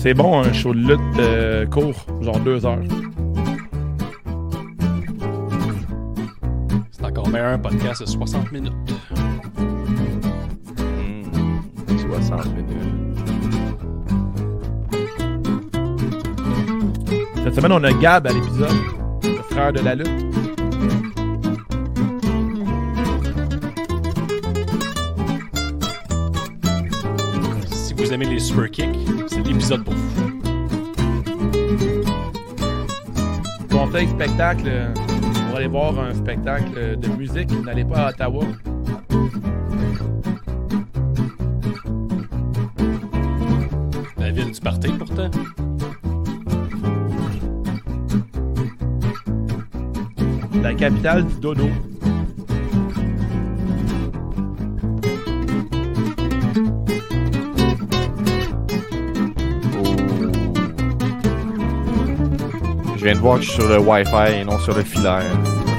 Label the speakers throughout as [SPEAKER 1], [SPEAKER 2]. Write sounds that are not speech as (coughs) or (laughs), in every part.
[SPEAKER 1] C'est bon, un show de lutte euh, court, genre deux heures.
[SPEAKER 2] C'est encore meilleur un podcast de 60 minutes.
[SPEAKER 3] Hmm, 60 minutes.
[SPEAKER 1] Cette semaine, on a Gab à l'épisode, le frère de la lutte.
[SPEAKER 2] Si vous aimez les super kicks, c'est l'épisode pour vous.
[SPEAKER 1] Conseil spectacle, euh, on va aller voir un spectacle de musique. N'allez pas à Ottawa.
[SPEAKER 2] La ville du party, pourtant.
[SPEAKER 1] La capitale du dodo.
[SPEAKER 3] Suis sur le Wi-Fi et non sur le filaire.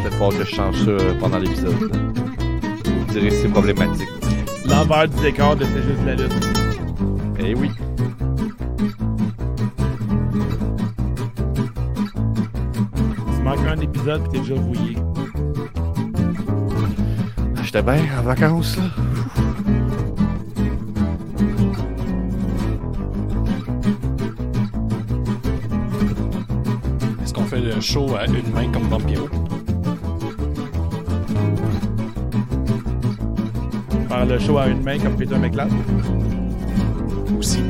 [SPEAKER 3] Peut-être falloir que je change ça pendant l'épisode. Vous direz que c'est problématique.
[SPEAKER 1] L'envers du décor de C'est juste la lutte.
[SPEAKER 3] Eh oui.
[SPEAKER 1] Tu manques un épisode et t'es déjà rouillé.
[SPEAKER 3] J'étais bien en vacances, là.
[SPEAKER 2] Show à une main comme Vampiro?
[SPEAKER 1] Faire le show à une main comme Peter McLeod.
[SPEAKER 2] Aussi.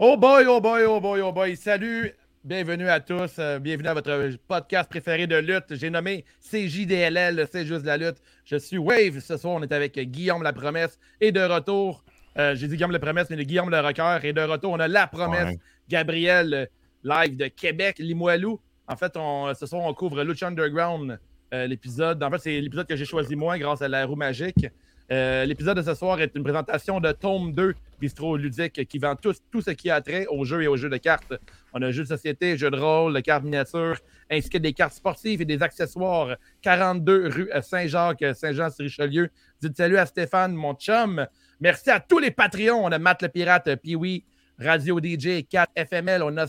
[SPEAKER 1] Oh boy, oh boy, oh boy, oh boy. Salut, bienvenue à tous. euh, bienvenue à votre podcast préféré de lutte. J'ai nommé CJDLL, c'est juste la lutte. Je suis Wave. Ce soir, on est avec Guillaume La Promesse et de retour. Euh, J'ai dit Guillaume La Promesse, mais le Guillaume Le Rocker. Et de retour, on a La Promesse,
[SPEAKER 3] Ouais.
[SPEAKER 1] Gabriel, euh, live de Québec, Limoilou. En fait, on, ce soir, on couvre Lucha Underground, euh, l'épisode. En fait, c'est l'épisode que j'ai choisi moi grâce à la roue magique. Euh, l'épisode de ce soir est une présentation de Tome 2, Bistro Ludique, qui vend tout, tout ce qui a trait aux jeux et aux jeux de cartes. On a jeux de société, jeux de rôle, de cartes miniatures, ainsi que des cartes sportives et des accessoires. 42 rue Saint-Jacques, Saint-Jean-sur-Richelieu. Dites salut à Stéphane, mon chum. Merci à tous les Patreons. On a Matt le Pirate, euh, Pee-Wee, Radio DJ, 4 FML, on a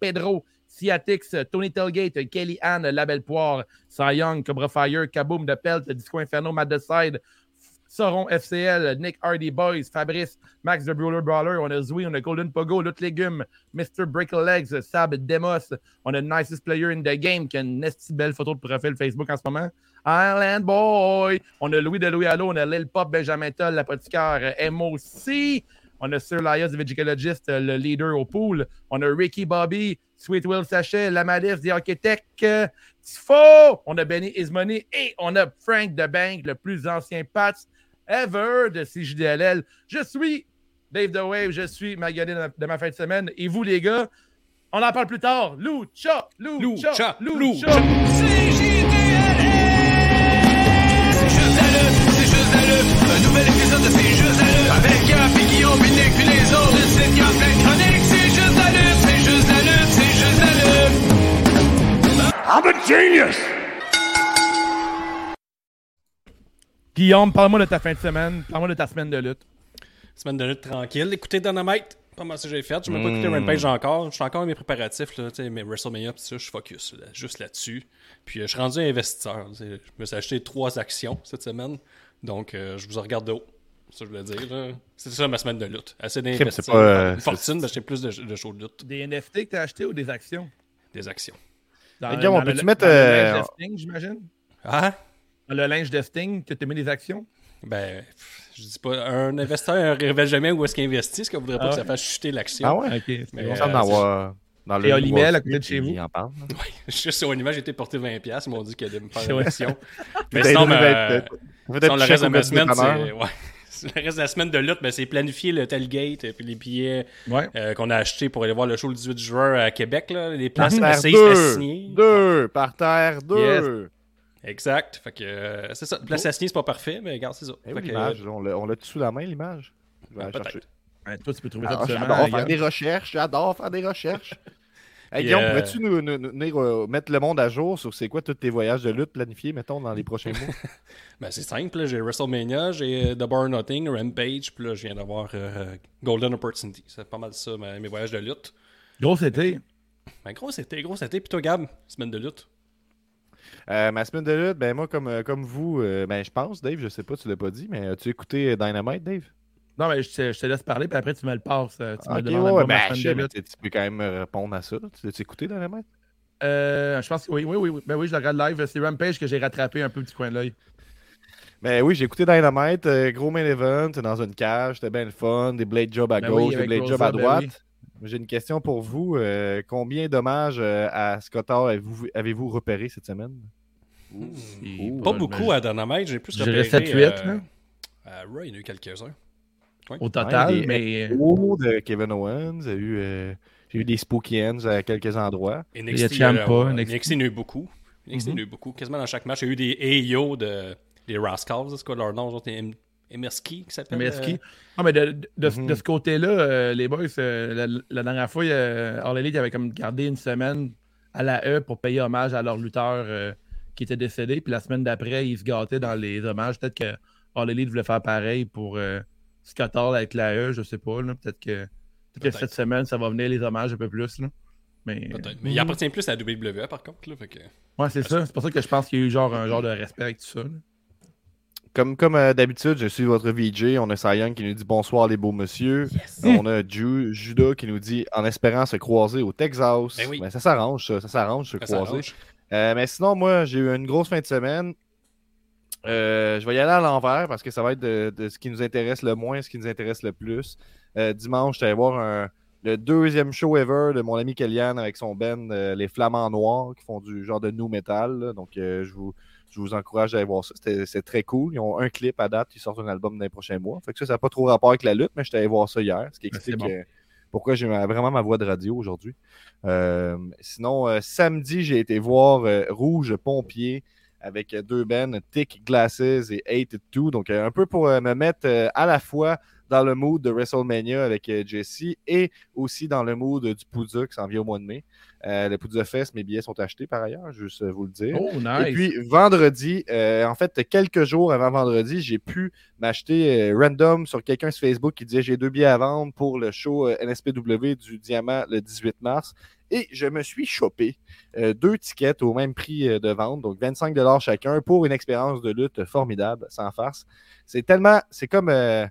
[SPEAKER 1] Pedro, Ciatix, euh, Tony Telgate, Kelly Ann, La Belle Poire, Cy Young, Cobra Fire, Kaboom de Pelt, Disco Inferno, Mad Decide, Sauron FCL, Nick Hardy Boys, Fabrice, Max the Brawler Brawler, on a Zoui, on a Golden Pogo, Lutte Légumes, Mr. Break Legs, Sab Demos, on a Nicest Player in the Game qui a une belle photo de profil Facebook en ce moment. Island Boy, on a Louis de Louis Allo, on a Lil Pop, Benjamin Toll, l'apothicaire, MOC, on a Sir Lias, le Vegicologist, euh, le leader au pool, on a Ricky Bobby, Sweet Will Sachet, Lamadis, The Architect, Tifo, on a Benny Ismoney et on a Frank the Bank, le plus ancien Pats ever de CJDLL. Je suis Dave The Wave, je suis Magali de ma, de ma fin de semaine. Et vous, les gars, on en parle plus tard. Lucha, Lucha,
[SPEAKER 2] Lucha,
[SPEAKER 1] Lucha.
[SPEAKER 2] Lucha.
[SPEAKER 4] C'est juste la lutte, c'est juste la lutte. Un nouvel épisode de C'est juste la lutte. Avec Gap et Guillaume, puis Nick, puis les autres. Le site qui a plein de chroniques. C'est juste la lutte, c'est juste la lutte, c'est juste la lutte.
[SPEAKER 1] Guillaume, parle-moi de ta fin de semaine. Parle-moi de ta semaine de lutte.
[SPEAKER 2] Semaine de lutte tranquille. Écoutez Dynamite. Pas mal ça que j'ai fait. Je n'ai même pas écouté
[SPEAKER 3] Mm.
[SPEAKER 2] Rampage encore. Je suis encore à mes préparatifs. Là, tu sais, mes WrestleMania, pis ça, je suis focus là, juste là-dessus. Puis euh, je suis rendu investisseur. Je me suis acheté trois actions cette semaine. Donc euh, je vous regarde de haut. C'est ça que je voulais dire. C'est ça ma semaine de lutte. Assez
[SPEAKER 3] pas, euh,
[SPEAKER 2] Une fortune, d'acheter plus de, de shows de lutte.
[SPEAKER 1] Des NFT que tu as acheté ou des actions?
[SPEAKER 2] Des actions.
[SPEAKER 1] Dans,
[SPEAKER 3] Hey, Guillaume, on peut-tu mettre, euh,
[SPEAKER 1] j'imagine?
[SPEAKER 2] Ah?
[SPEAKER 1] Dans le linge de Sting, que tu as mis des actions?
[SPEAKER 2] Ben, je dis pas. Un investisseur ne révèle jamais où est-ce qu'il investit, ce qui voudrait pas
[SPEAKER 1] Ah
[SPEAKER 2] que ça fasse chuter l'action.
[SPEAKER 3] Ah ouais?
[SPEAKER 1] Ok, c'est
[SPEAKER 2] Mais, euh,
[SPEAKER 3] semble avoir dans le
[SPEAKER 1] Et Olimel, à côté de chez vous.
[SPEAKER 3] Il en parle. là. (laughs)
[SPEAKER 2] Juste sur une image, j'ai été porté 20$, ils m'ont dit qu'il allait me faire une action. (laughs) Mais sinon, sinon, le
[SPEAKER 3] chef
[SPEAKER 2] reste de
[SPEAKER 3] au
[SPEAKER 2] ma semaine, c'est. Ouais. (laughs) Le reste de la semaine de lutte, ben, c'est planifier le tailgate et puis les billets
[SPEAKER 1] Ouais.
[SPEAKER 2] euh, qu'on a achetés pour aller voir le show le 18 juin à Québec. Là, les places
[SPEAKER 3] Par terre deux,
[SPEAKER 2] signer.
[SPEAKER 3] deux, par terre deux.
[SPEAKER 2] Exact. Fait que euh, c'est ça. Place à signer, c'est pas parfait, mais regarde, c'est ça.
[SPEAKER 3] Eh oui, l'image, on l'a on l'a sous la main, l'image. Je vais
[SPEAKER 2] Ah, peut-être.
[SPEAKER 3] chercher.
[SPEAKER 1] Ouais, toi, tu peux trouver ça
[SPEAKER 3] Ah,
[SPEAKER 1] absolument.
[SPEAKER 3] J'adore faire des recherches, j'adore faire des recherches. (laughs) Hey,
[SPEAKER 2] Puis,
[SPEAKER 3] Guillaume,
[SPEAKER 2] euh,
[SPEAKER 3] pourrais-tu nous, nous- nous venir euh, mettre le monde à jour sur c'est quoi tous tes voyages de lutte planifiés, mettons, dans les prochains mois? (laughs)
[SPEAKER 2] Ben, c'est simple, là, j'ai WrestleMania, j'ai euh, The Bar Nothing, Rampage, puis là, je viens d'avoir euh, Golden Opportunity. C'est pas mal ça, mes voyages de lutte.
[SPEAKER 1] Gros, été.
[SPEAKER 2] Ben, gros, c'était, gros, c'était. Puis toi, Gab, semaine de lutte.
[SPEAKER 3] Euh, ma semaine de lutte, ben moi, comme, euh, comme vous, euh, ben je pense, Dave, je sais pas, tu l'as pas dit, mais as-tu écouté Dynamite, Dave?
[SPEAKER 1] Non, mais je te, je te laisse parler, puis après, tu me le passes. Tu me
[SPEAKER 3] Ok,
[SPEAKER 1] demandes
[SPEAKER 3] ouais,
[SPEAKER 1] pas
[SPEAKER 3] ouais,
[SPEAKER 1] ma semaine
[SPEAKER 3] je
[SPEAKER 1] de
[SPEAKER 3] sais, mais
[SPEAKER 1] lutte.
[SPEAKER 3] tu peux quand même me répondre à ça. Tu l'as-tu écouté, Dynamite?
[SPEAKER 1] Euh, je pense que oui, oui, oui. Ben oui, je le regarde live. C'est Rampage que j'ai rattrapé un peu petit coin de l'œil.
[SPEAKER 3] Ben oui, j'ai écouté Dynamite, gros main event, dans une cage, c'était bien le fun, des blade jobs à
[SPEAKER 1] Ben oui,
[SPEAKER 3] gauche, des blade jobs à
[SPEAKER 1] ben
[SPEAKER 3] droite.
[SPEAKER 1] oui.
[SPEAKER 3] J'ai une question pour vous. euh, combien d'hommages euh, à Scott Hall avez-vous, repéré cette semaine?
[SPEAKER 1] Ouh,
[SPEAKER 2] Pas beaucoup à Dynamite, j'ai plus repéré,
[SPEAKER 1] 7-8,
[SPEAKER 2] euh, Raw, il y en a eu quelques-uns.
[SPEAKER 1] Au total,
[SPEAKER 3] Ouais,
[SPEAKER 1] mais.
[SPEAKER 3] Oh, de Kevin Owens, j'ai eu, euh, eu des Spooky Ends à quelques endroits.
[SPEAKER 2] NXT,
[SPEAKER 1] y a Ciampa,
[SPEAKER 2] euh,
[SPEAKER 1] NXT.
[SPEAKER 2] NXT, il y en a eu beaucoup. NXT, il y en a eu beaucoup. Quasiment dans chaque match, il y a eu des AO de des Rascals, c'est quoi leur nom? Genre, MSK qui s'appelle?
[SPEAKER 1] MSK.
[SPEAKER 2] euh,
[SPEAKER 1] Ah, mais de, de, de-
[SPEAKER 3] Mhm.
[SPEAKER 1] de ce côté-là, euh, les boys, euh, la, la dernière fois, euh, All Elite avait comme gardé une semaine à la E pour payer hommage à leur lutteur euh, qui était décédé. Puis la semaine d'après, ils se gâtaient dans les hommages. Peut-être que All Elite voulait faire pareil pour euh, Scott Hall avec la E, je sais pas. Peut-être que, peut-être que cette semaine, ça va venir les hommages un peu plus. Là. Mais,
[SPEAKER 2] Peut-être. Mais il appartient plus à la WWE, par contre. Là, fait que...
[SPEAKER 1] Ouais, c'est ça. C'est pour ça que je pense qu'il y a eu genre un genre de respect avec tout ça. là.
[SPEAKER 3] Comme, comme euh, d'habitude, je suis votre VJ. On a Sayan qui nous dit bonsoir les beaux monsieur. (laughs) On a Ju- Judas qui nous dit en espérant se croiser au Texas.
[SPEAKER 2] Ben oui.
[SPEAKER 3] Ben, ça s'arrange, ça, ça s'arrange se
[SPEAKER 2] Ça
[SPEAKER 3] croiser.
[SPEAKER 2] s'arrange.
[SPEAKER 3] Euh, mais sinon, moi, j'ai eu une grosse fin de semaine. Euh, je vais y aller à l'envers parce que ça va être de, de ce qui nous intéresse le moins, ce qui nous intéresse le plus. Euh, dimanche, j'étais allé voir un- le deuxième show ever de mon ami Kellyanne avec son band, euh, les Flamands Noirs, qui font du genre de new metal. là. Donc, euh, je, vous, je vous encourage à aller voir ça. C'est très cool. Ils ont un clip à date. Ils sortent un album dans les prochains mois. Fait que ça, ça n'a pas trop rapport avec la lutte, mais j'étais allé voir ça hier. Ce qui
[SPEAKER 1] Ben,
[SPEAKER 3] explique
[SPEAKER 1] bon.
[SPEAKER 3] euh, pourquoi j'ai vraiment ma voix de radio aujourd'hui. Euh, sinon, euh, samedi, j'ai été voir Rouge Pompier avec deux bands, Thick Glasses et Hate 2. Donc, un peu pour me mettre à la fois dans le mood de WrestleMania avec euh, Jesse et aussi dans le mood du Poudza qui s'en vient au mois de mai. Euh, le Poudza Fest, mes billets sont achetés par ailleurs, juste euh, vous le dire.
[SPEAKER 1] Oh,
[SPEAKER 3] Et
[SPEAKER 1] nice.
[SPEAKER 3] puis vendredi, euh, en fait, quelques jours avant vendredi, j'ai pu m'acheter euh, random sur quelqu'un sur Facebook qui disait j'ai deux billets à vendre pour le show NSPW du Diamant le 18 mars. Et je me suis chopé euh, deux tickets au même prix euh, de vente, donc 25 chacun pour une expérience de lutte formidable, sans farce. C'est tellement, c'est comme, euh,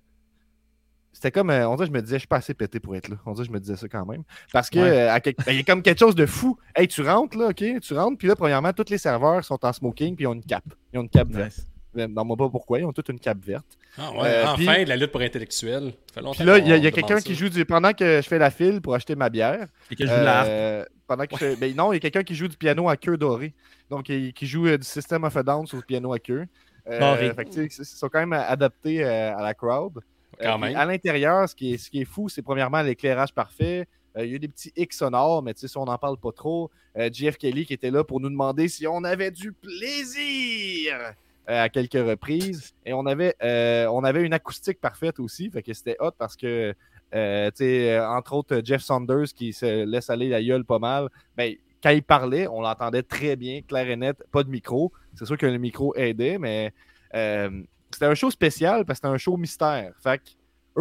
[SPEAKER 3] c'était comme, euh, on dirait, je me disais, je suis pas assez pété pour être là. On dirait, je me disais ça quand même. Parce que,
[SPEAKER 1] Ouais.
[SPEAKER 3] euh, à quelque- ben, il y a comme quelque chose de fou. Hey, tu rentres là, ok, tu rentres, puis là, premièrement, tous les serveurs sont en smoking, puis ils ont une cape. Ils ont une cape verte.
[SPEAKER 1] Nice.
[SPEAKER 3] Non, moi pas pourquoi, ils ont toute une cape verte.
[SPEAKER 2] Ah ouais,
[SPEAKER 3] Euh,
[SPEAKER 2] enfin, de la lutte pour intellectuels.
[SPEAKER 3] Puis là, il y a, quelqu'un qui joue du. Pendant que je fais la file pour acheter ma bière,
[SPEAKER 1] Et que je joue
[SPEAKER 3] euh, pendant que je fais- ben non, il y a quelqu'un qui joue du piano à queue dorée. Donc, il- qui joue euh, du System of a Down sur le piano à queue. Euh, fait que, ils sont quand même adaptés euh, à la crowd.
[SPEAKER 2] Quand
[SPEAKER 3] Euh,
[SPEAKER 2] même.
[SPEAKER 3] À l'intérieur, ce, qui est- ce qui est fou, c'est premièrement l'éclairage parfait. Euh, il y a eu des petits X sonores, mais tu sais, si on n'en parle pas trop, euh, JF Kelly qui était là pour nous demander si on avait du plaisir à quelques reprises. Et on avait, euh, on avait une acoustique parfaite aussi, fait que c'était hot parce que, euh, tu sais, entre autres, Jeff Saunders qui se laisse aller la gueule pas mal, ben, quand il parlait, on l'entendait très bien, clair et net, pas de micro. C'est sûr que le micro aidait, mais euh, c'était un show spécial parce que c'était un show mystère. Fait que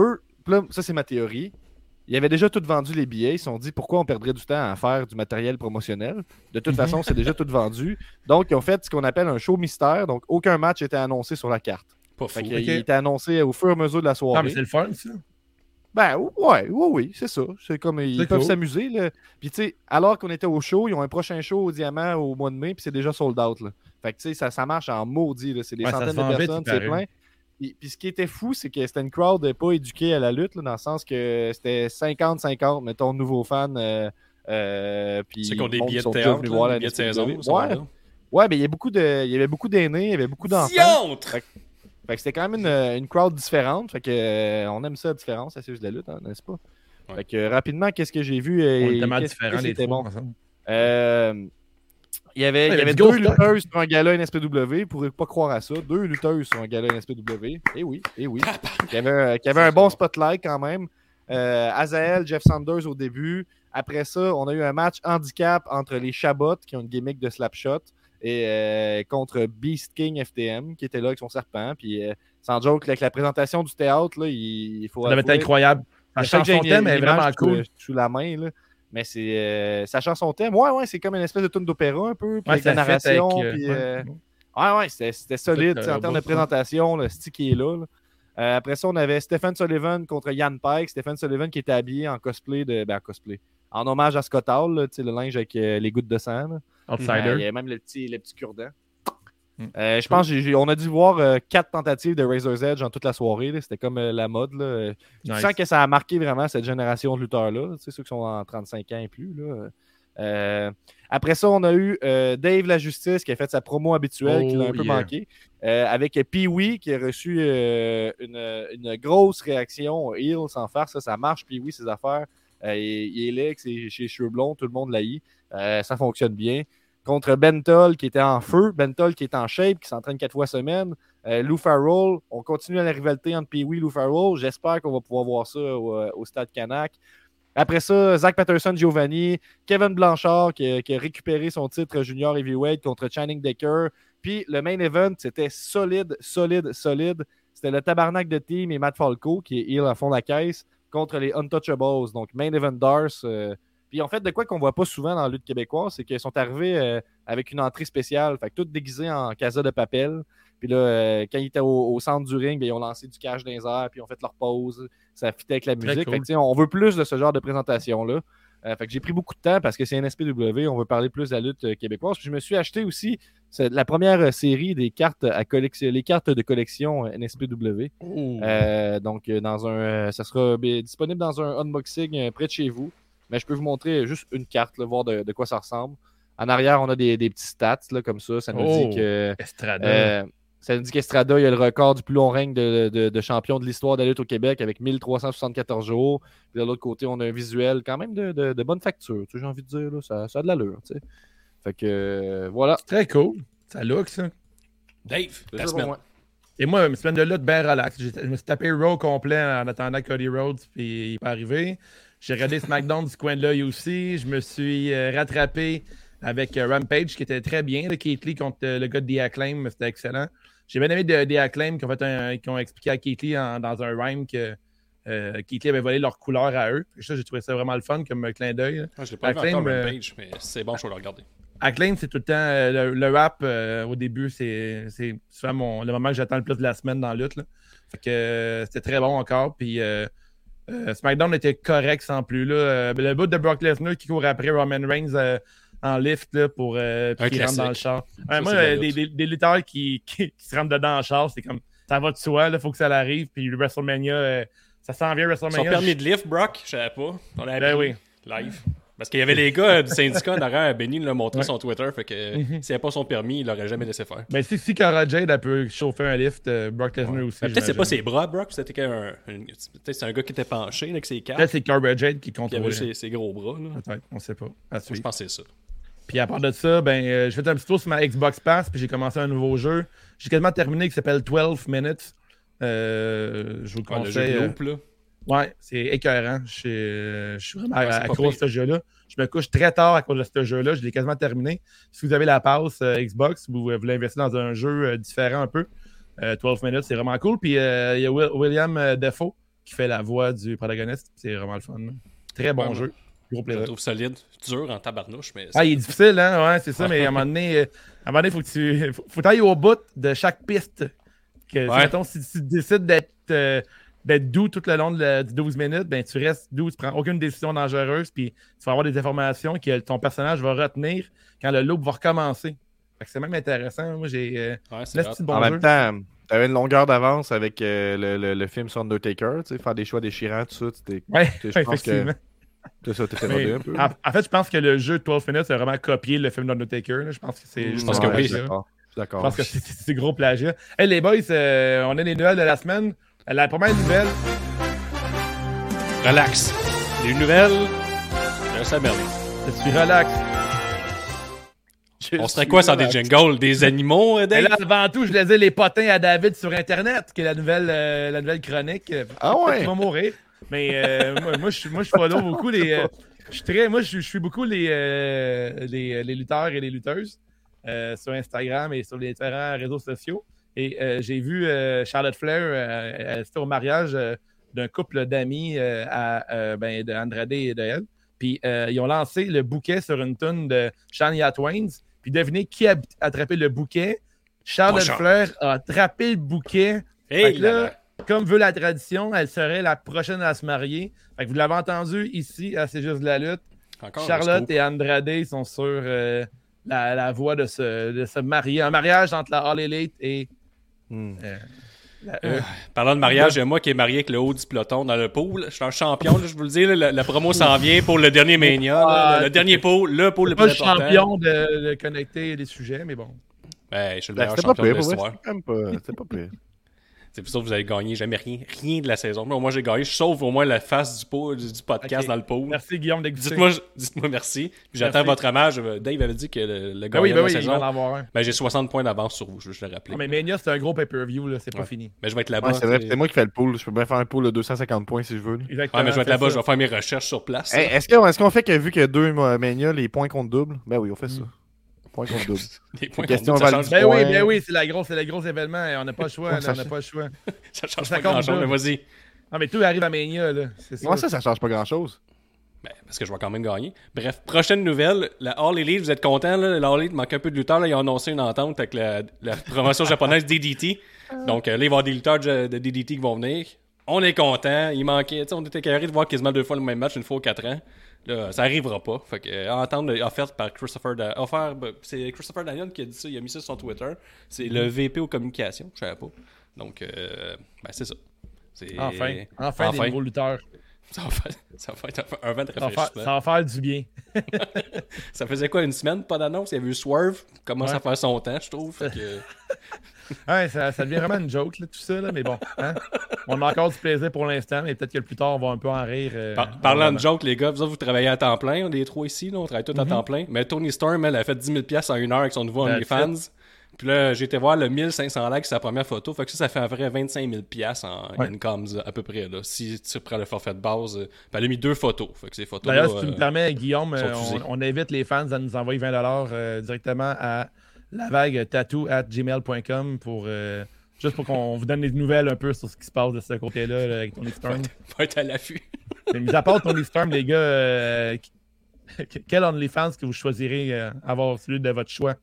[SPEAKER 3] eux, là, ça c'est ma théorie. Ils avaient déjà tout vendu les billets. Ils se sont dit pourquoi on perdrait du temps à faire du matériel promotionnel? De toute façon, c'est déjà tout vendu. Donc, ils ont fait ce qu'on appelle un show mystère. Donc, aucun match était annoncé sur la carte.
[SPEAKER 2] Pas fou.
[SPEAKER 3] Fait. Il était annoncé au fur et à mesure de la
[SPEAKER 1] Ah,
[SPEAKER 3] soirée.
[SPEAKER 1] mais c'est le fun, ça.
[SPEAKER 3] Ben ouais, oui, oui, c'est ça. C'est comme ils peuvent
[SPEAKER 1] cool.
[SPEAKER 3] s'amuser. là. Puis tu sais, alors qu'on était au show, ils ont un prochain show au Diamant au mois de mai, puis c'est déjà sold out. Là. Fait que tu sais, ça, ça marche en maudit. là. C'est des
[SPEAKER 1] Ouais,
[SPEAKER 3] centaines de personnes, c'est plein. Puis, puis ce qui était fou, c'est que c'était une crowd pas éduquée à la lutte, là, dans le sens que c'était 50-50, mettons, nouveaux fans. Euh, euh, puis
[SPEAKER 2] Ceux qui ont des billets de théâtre,
[SPEAKER 3] venus
[SPEAKER 2] là,
[SPEAKER 3] voir
[SPEAKER 2] des
[SPEAKER 3] la
[SPEAKER 2] billets de saison.
[SPEAKER 3] Ouais, ouais, mais il y, a beaucoup de, il y avait beaucoup d'aînés, il y avait beaucoup d'enfants. Fait que c'était quand même une, une crowd différente. Fait que euh, on aime ça, la différence, c'est juste de la lutte, hein, n'est-ce pas?
[SPEAKER 2] Ouais.
[SPEAKER 3] Fait que euh, rapidement, qu'est-ce que j'ai vu?
[SPEAKER 1] On
[SPEAKER 3] euh,
[SPEAKER 1] est tellement
[SPEAKER 3] qu'est-ce-
[SPEAKER 1] différents,
[SPEAKER 3] qu'est-ce qui
[SPEAKER 1] les
[SPEAKER 3] était
[SPEAKER 1] trois,
[SPEAKER 3] bon? Euh, il y avait, il y
[SPEAKER 1] il y
[SPEAKER 3] avait deux lutteuses sur un gala NSPW. Vous pourrez pas croire à ça. Deux lutteuses sur un gala NSPW. Eh oui, eh oui. Il y avait, euh, qui avait un bon spotlight quand même. Euh, Azael, Jeff Sanders au début. Après ça, on a eu un match handicap entre les Chabot, qui ont une gimmick de slapshot, et euh, contre Beast King FTM, qui était là avec son serpent. Puis, euh, sans joke, avec la présentation du théâtre, là, il, il faut.
[SPEAKER 1] Ça être incroyable.
[SPEAKER 3] Que
[SPEAKER 1] chanson thème est vraiment cool.
[SPEAKER 3] Sous la main, là. Mais c'est euh, sa chanson thème. Ouais, ouais, c'est comme une espèce de tune d'opéra un peu. Puis
[SPEAKER 1] Ouais,
[SPEAKER 3] avec la
[SPEAKER 1] avec,
[SPEAKER 3] narration. puis,
[SPEAKER 1] ouais.
[SPEAKER 3] euh, Ouais, ouais, c'était solide en termes de présentation. Le stick est là. là. Euh, après ça, on avait Stephen Sullivan contre Yann Pike. Stephen Sullivan qui était habillé en cosplay de. Ben, en cosplay. En hommage à Scott Hall, là, le linge avec euh, les gouttes de sang. là. Euh, il y
[SPEAKER 1] Outsider.
[SPEAKER 3] avait même le petit, le petit cure-dent.
[SPEAKER 1] Mm.
[SPEAKER 3] Euh, je pense qu'on a dû voir euh, quatre tentatives de Razor's Edge en toute la soirée. C'était comme euh, la mode. Là.
[SPEAKER 1] Nice.
[SPEAKER 3] sens que ça a marqué vraiment cette génération de lutteurs-là, ceux qui sont en 35 ans et plus. Là. Après ça, on a eu Dave La Justice qui a fait sa promo habituelle,
[SPEAKER 1] Oh,
[SPEAKER 3] qui l'a un peu manqué, avec Pee-Wee qui a reçu une, une grosse réaction heel sans faire ça, ça marche, Pee-Wee, ses affaires. Il, est laid, ses, cheveux blonds, tout le monde l'haït. Euh, ça fonctionne bien. Contre Bentol qui était en feu, Bentol qui est en shape, qui s'entraîne quatre fois semaine. Euh, Lou Farrell, on continue la rivalité entre Pee-Wee et Lou Farrell. J'espère qu'on va pouvoir voir ça au, au Stade Canac. Après ça, Zach Patterson Giovanni, Kevin Blanchard qui a, récupéré son titre junior heavyweight contre Channing Decker. Puis le main event, c'était solide, solide, solide. C'était le tabarnak de team et Matt Falco qui est heel à fond de la caisse contre les Untouchables. Donc main event Dars. euh, puis en fait, de quoi qu'on voit pas souvent dans la lutte québécoise, c'est qu'ils sont arrivés euh, avec une entrée spéciale. Fait que tout déguisé en casa de papel. Puis là, euh, quand ils étaient au, au centre du ring, ils ont lancé du cash dans les airs, puis ils ont fait leur pause. Ça fitait avec la musique.
[SPEAKER 1] cool.
[SPEAKER 3] Fait que, tu sais, on veut plus de ce genre de présentation-là. Euh, fait que j'ai pris beaucoup de temps parce que c'est un SPW. On veut parler plus de la lutte québécoise. Puis je me suis acheté aussi la première série des cartes à collection, les cartes de collection NSPW.
[SPEAKER 1] Oh.
[SPEAKER 3] Euh, donc, dans un, ça sera disponible dans un unboxing près de chez vous. Mais je peux vous montrer juste une carte, là, voir de, de quoi ça ressemble. En arrière, on a des, des petits stats là, comme ça. Ça nous
[SPEAKER 1] Oh.
[SPEAKER 3] dit que
[SPEAKER 1] Estrada.
[SPEAKER 3] euh, ça nous dit qu'Estrada, il a le record du plus long règne de, de- de champion de l'histoire de la lutte au Québec avec 1374 jours. Puis de l'autre côté, on a un visuel quand même de, bonne facture. Tu sais, J'ai envie de dire, là, ça, ça a de l'allure. tu sais. Fait que euh, voilà.
[SPEAKER 1] Très cool. Ça look, ça.
[SPEAKER 2] Dave, la semaine.
[SPEAKER 3] moi.
[SPEAKER 1] Et moi, une semaine de lutte bien relax. Je me suis tapé Raw complet en attendant Cody Rhodes, puis il n'est pas arrivé. J'ai regardé SmackDown du coin de l'œil aussi. Je me suis euh, rattrapé avec euh, Rampage, qui était très bien. Le Keith Lee contre euh, le gars de The Acclaim, c'était excellent. J'ai bien aimé de, The Acclaim qui ont, fait un- qui ont expliqué à Keith Lee en- dans un rhyme que euh, Keith Lee avait volé leur couleur à eux. Ça, j'ai trouvé ça vraiment le fun comme clin d'œil.
[SPEAKER 2] Ah, je l'ai pas vu encore,
[SPEAKER 1] euh,
[SPEAKER 2] Rampage, mais c'est bon, je vais le regarder.
[SPEAKER 1] Acclaim, c'est tout le temps euh, le, le rap au début, c'est souvent mon, le moment que j'attends le plus de la semaine dans la lutte. là. Fait que c'était très bon encore. Puis euh, SmackDown était correct sans plus. Là. Euh, le bout de Brock Lesnar qui court après Roman Reigns euh, en lift là, pour euh, puis
[SPEAKER 2] Un
[SPEAKER 1] qui rentre dans le char.
[SPEAKER 2] Ça,
[SPEAKER 1] moi, euh, des,
[SPEAKER 2] lutte.
[SPEAKER 1] des- des lutteurs qui, (laughs) qui, qui se rentrent dedans dans le char, c'est comme ça va de soi, il faut que ça l'arrive. Puis le WrestleMania, euh, ça s'en vient
[SPEAKER 2] Son
[SPEAKER 1] WrestleMania.
[SPEAKER 2] permis de lift, Brock, je savais pas. On l'a
[SPEAKER 1] Ben oui.
[SPEAKER 2] live. Parce qu'il y avait les gars du syndicat en arrière, Benny l'a montré
[SPEAKER 1] Ouais.
[SPEAKER 2] sur Twitter, fait que
[SPEAKER 1] Mhm.
[SPEAKER 2] s'il n'y avait pas son permis, il l'aurait jamais laissé faire.
[SPEAKER 1] Mais si, si Cara Jade elle peut chauffer un lift, euh, Brock Lesnar aussi.
[SPEAKER 2] Mais Peut-être c'est
[SPEAKER 1] j'imagine.
[SPEAKER 2] pas ses bras, Brock, c'était un, peut-être c'est un gars qui était penché avec ses
[SPEAKER 1] Peut-être
[SPEAKER 2] cartes,
[SPEAKER 1] c'est Cara Jade qui
[SPEAKER 2] qui avait ses, ses gros bras. Là.
[SPEAKER 1] Peut-être, on sait pas. À
[SPEAKER 2] Je pense que c'est ça.
[SPEAKER 1] Puis à part de ça, ben, euh, j'ai fait un petit tour sur ma Xbox Pass, puis j'ai commencé un nouveau jeu. J'ai quasiment terminé qui s'appelle 12 Minutes. Euh, je vous le
[SPEAKER 2] Ah, le jeu de
[SPEAKER 1] euh,
[SPEAKER 2] loop, là.
[SPEAKER 1] Ouais, c'est écœurant. Je suis, euh, je vraiment
[SPEAKER 2] Ouais, c'est
[SPEAKER 1] accro
[SPEAKER 2] pas
[SPEAKER 1] à ce jeu-là. Je me couche très tard à cause de ce jeu-là. Je l'ai quasiment terminé. Si vous avez la passe euh, Xbox, vous voulez investir dans un jeu euh, différent un peu. euh, 12 Minutes, c'est vraiment cool. Puis euh, il y a Will- William euh, Defoe qui fait la voix du protagoniste. C'est vraiment le fun. Très bon
[SPEAKER 2] Ouais,
[SPEAKER 1] jeu. Gros
[SPEAKER 2] Je
[SPEAKER 1] plaisir.
[SPEAKER 2] le trouve solide, dur en tabarnouche, mais
[SPEAKER 1] Ah, il est difficile, hein? Ouais, c'est ça, mais à un moment donné, euh, à un moment donné, faut que tu. Faut, faut aller au bout de chaque piste. Que,
[SPEAKER 2] Ouais.
[SPEAKER 1] mettons, si tu décides d'être euh, d'être doux tout le long de la- du 12 minutes, ben tu restes doux, tu prends aucune décision dangereuse, puis tu vas avoir des informations que ton personnage va retenir quand le loop va recommencer. Fait que c'est même intéressant. Moi, j'ai. Euh,
[SPEAKER 2] ouais,
[SPEAKER 1] bon
[SPEAKER 3] en
[SPEAKER 1] jeu.
[SPEAKER 3] même temps, t'avais une longueur d'avance avec euh, le, le- le film sur Undertaker, tu sais, faire des choix déchirants, tout ça.
[SPEAKER 1] Ouais,
[SPEAKER 3] je pense que
[SPEAKER 1] effectivement.
[SPEAKER 3] tout ça, t'es fait
[SPEAKER 1] Mais,
[SPEAKER 3] rodé un peu.
[SPEAKER 1] en, en fait, je pense que le jeu 12 minutes a vraiment copié le film d'Undertaker. Je pense que c'est.
[SPEAKER 2] Je pense
[SPEAKER 1] un
[SPEAKER 2] que oui.
[SPEAKER 3] D'accord. Je
[SPEAKER 1] pense que c'est gros plagiat. Hey les boys, euh, on a les nouvelles de la semaine. La première nouvelle,
[SPEAKER 2] Relax. Les nouvelles, merde.
[SPEAKER 1] je suis relax.
[SPEAKER 3] Je
[SPEAKER 2] On serait quoi sans des jingles? Des animaux,
[SPEAKER 1] Et
[SPEAKER 2] Dave?
[SPEAKER 1] là, avant tout, je laissais les potins à David sur Internet, qui est la nouvelle, euh, la nouvelle chronique.
[SPEAKER 3] Ah ouais?
[SPEAKER 1] Tu vas mourir. Mais euh, moi, moi, je suis- moi, je follow beaucoup les. euh, je suis très. Moi, je, je suis beaucoup les, euh, les, les lutteurs et les lutteuses euh, sur Instagram et sur les différents réseaux sociaux. Et euh, j'ai vu euh, Charlotte Flair, euh, elle était au mariage euh, d'un couple d'amis euh, à euh, ben, de Andrade et de elle. Puis euh, ils ont lancé le bouquet sur une tune de Shania Twain. Puis devinez qui a attrapé le bouquet? Charlotte
[SPEAKER 2] Bon, Charles.
[SPEAKER 1] Flair a attrapé le bouquet.
[SPEAKER 2] Hey, là,
[SPEAKER 1] là, comme veut la tradition, elle serait la prochaine à se marier. Fait que vous l'avez entendu ici, à C'est juste de la lutte.
[SPEAKER 2] encore
[SPEAKER 1] Charlotte et Andrade sont sur euh, la, la voie de se, de se marier. Un mariage entre la All Elite et
[SPEAKER 3] Hmm.
[SPEAKER 1] euh, la
[SPEAKER 2] Euh,
[SPEAKER 1] E.
[SPEAKER 2] Parlant de mariage, il y a moi qui est marié avec le haut du peloton dans le pool. Je suis un champion, là, je vous le dis. là, la, la promo s'en (laughs) vient pour le dernier Mania. là,
[SPEAKER 1] Ah,
[SPEAKER 2] le, le dernier pôle, le pôle le
[SPEAKER 1] Pas
[SPEAKER 2] plus
[SPEAKER 1] champion de, de connecter les sujets, mais bon.
[SPEAKER 2] Ben, je suis le
[SPEAKER 3] Ben,
[SPEAKER 2] meilleur
[SPEAKER 3] pas
[SPEAKER 2] champion de
[SPEAKER 3] pire,
[SPEAKER 2] l'histoire.
[SPEAKER 3] Pas, c'était pas pire.
[SPEAKER 2] C'est pour ça que vous avez gagné jamais rien, rien de la saison. Moi, moi j'ai gagné, sauf au moins la face du, pot, du, du podcast dans le pool.
[SPEAKER 1] Merci Guillaume d'exister.
[SPEAKER 2] Dites-moi dites-moi merci. Puis j'attends votre hommage. Dave avait dit que le, le
[SPEAKER 1] Ben
[SPEAKER 2] gagnant
[SPEAKER 1] oui,
[SPEAKER 2] de
[SPEAKER 1] ben
[SPEAKER 2] la
[SPEAKER 1] oui, il va
[SPEAKER 2] saison.
[SPEAKER 1] en avoir un.
[SPEAKER 2] Ben, j'ai 60 points d'avance sur vous, je je le rappeler.
[SPEAKER 1] Ah, mais Mania, c'est un gros pay-per-view, là, c'est pas
[SPEAKER 2] Ouais.
[SPEAKER 1] fini.
[SPEAKER 2] Mais je vais être là-bas.
[SPEAKER 3] Ouais, c'est vrai, c'est moi qui fais le pool. Je peux bien faire un pool de 250 points si je veux.
[SPEAKER 1] Exactement.
[SPEAKER 2] Ouais, mais je vais être là-bas,
[SPEAKER 1] ça.
[SPEAKER 2] je vais faire mes recherches sur place.
[SPEAKER 3] Hey, est-ce qu'on est qu'on fait que vu qu'il y a deux euh, Mania, les points comptent double? Ben oui, on fait ça. Points double. (laughs)
[SPEAKER 2] Des points
[SPEAKER 3] question
[SPEAKER 2] contre- change,
[SPEAKER 1] Ben oui, ben oui, c'est la grosse, c'est le gros événement. On n'a pas le choix,
[SPEAKER 3] Ouais,
[SPEAKER 1] là,
[SPEAKER 3] ça
[SPEAKER 1] on n'a
[SPEAKER 3] change.
[SPEAKER 1] pas le choix. (laughs)
[SPEAKER 2] ça change
[SPEAKER 1] ça
[SPEAKER 2] pas grand-chose,
[SPEAKER 1] double.
[SPEAKER 2] mais vas-y.
[SPEAKER 1] Ah, mais tout arrive à Mania, là.
[SPEAKER 3] Moi, ça, ça change pas grand chose.
[SPEAKER 2] Ben, parce que je vais quand même gagner. Bref, prochaine nouvelle. La All Elite, vous êtes contents, là? La All Elite manque un peu de lutteurs. Là. Ils ont annoncé une entente avec la, la promotion japonaise DDT. Donc euh, là, il va y avoir des lutteurs de, de DDT qui vont venir. On est contents. Il manquait, on était carré de voir quasiment deux fois le même match, une fois aux quatre ans. Là, ça arrivera pas. Fait que, euh, entente offerte par Christopher Da- offert, ben, C'est Christopher Daniel qui a dit ça. Il a mis ça sur son Twitter. C'est le VP aux communications. Je savais pas. Donc, euh, ben, c'est ça. C'est-
[SPEAKER 1] Enfin, enfin, des nouveaux lutteurs.
[SPEAKER 2] Ça va, faire, ça va être un, vent de
[SPEAKER 1] Ça va, faire,
[SPEAKER 2] rafraîchissement.
[SPEAKER 1] ça va faire du bien. (laughs)
[SPEAKER 2] Ça faisait quoi, une semaine, pas d'annonce? Il y avait eu Swerve, commence
[SPEAKER 1] Ouais.
[SPEAKER 2] à faire son temps, je trouve. Que- (laughs)
[SPEAKER 1] Ouais, ça, ça devient vraiment une joke, là, tout ça, là, mais bon. hein. On a encore du plaisir pour l'instant, mais peut-être que plus tard, on va un peu en rire. euh,
[SPEAKER 2] Par- parlant de joke, les gars, vous autres, vous travaillez à temps plein, les trois ici, là, on travaille tous à temps plein. Mais Tony Storm, elle a fait 10 000 piastres en une heure avec son nouveau OnlyFans. Puis là, j'ai été voir le 1500 likes, sa première photo. Fait que ça, ça fait à vrai 25 000 piastres en
[SPEAKER 1] Ouais.
[SPEAKER 2] incomes, à peu près. Là. Si tu prends le forfait de base, euh, puis elle a mis deux photos. Fait que ces photos
[SPEAKER 1] D'ailleurs, si tu me permets, Guillaume, euh, on, on invite les fans à nous envoyer 20$ euh, directement à la vague tattoo at gmail.com pour euh, juste pour qu'on vous donne des nouvelles un peu sur ce qui se passe de ce côté-là là, avec Tony Storm.
[SPEAKER 2] va être à l'affût.
[SPEAKER 1] Mais mis à part Tony Storm, les gars, euh, quel OnlyFans que vous choisirez euh, avoir celui de votre choix?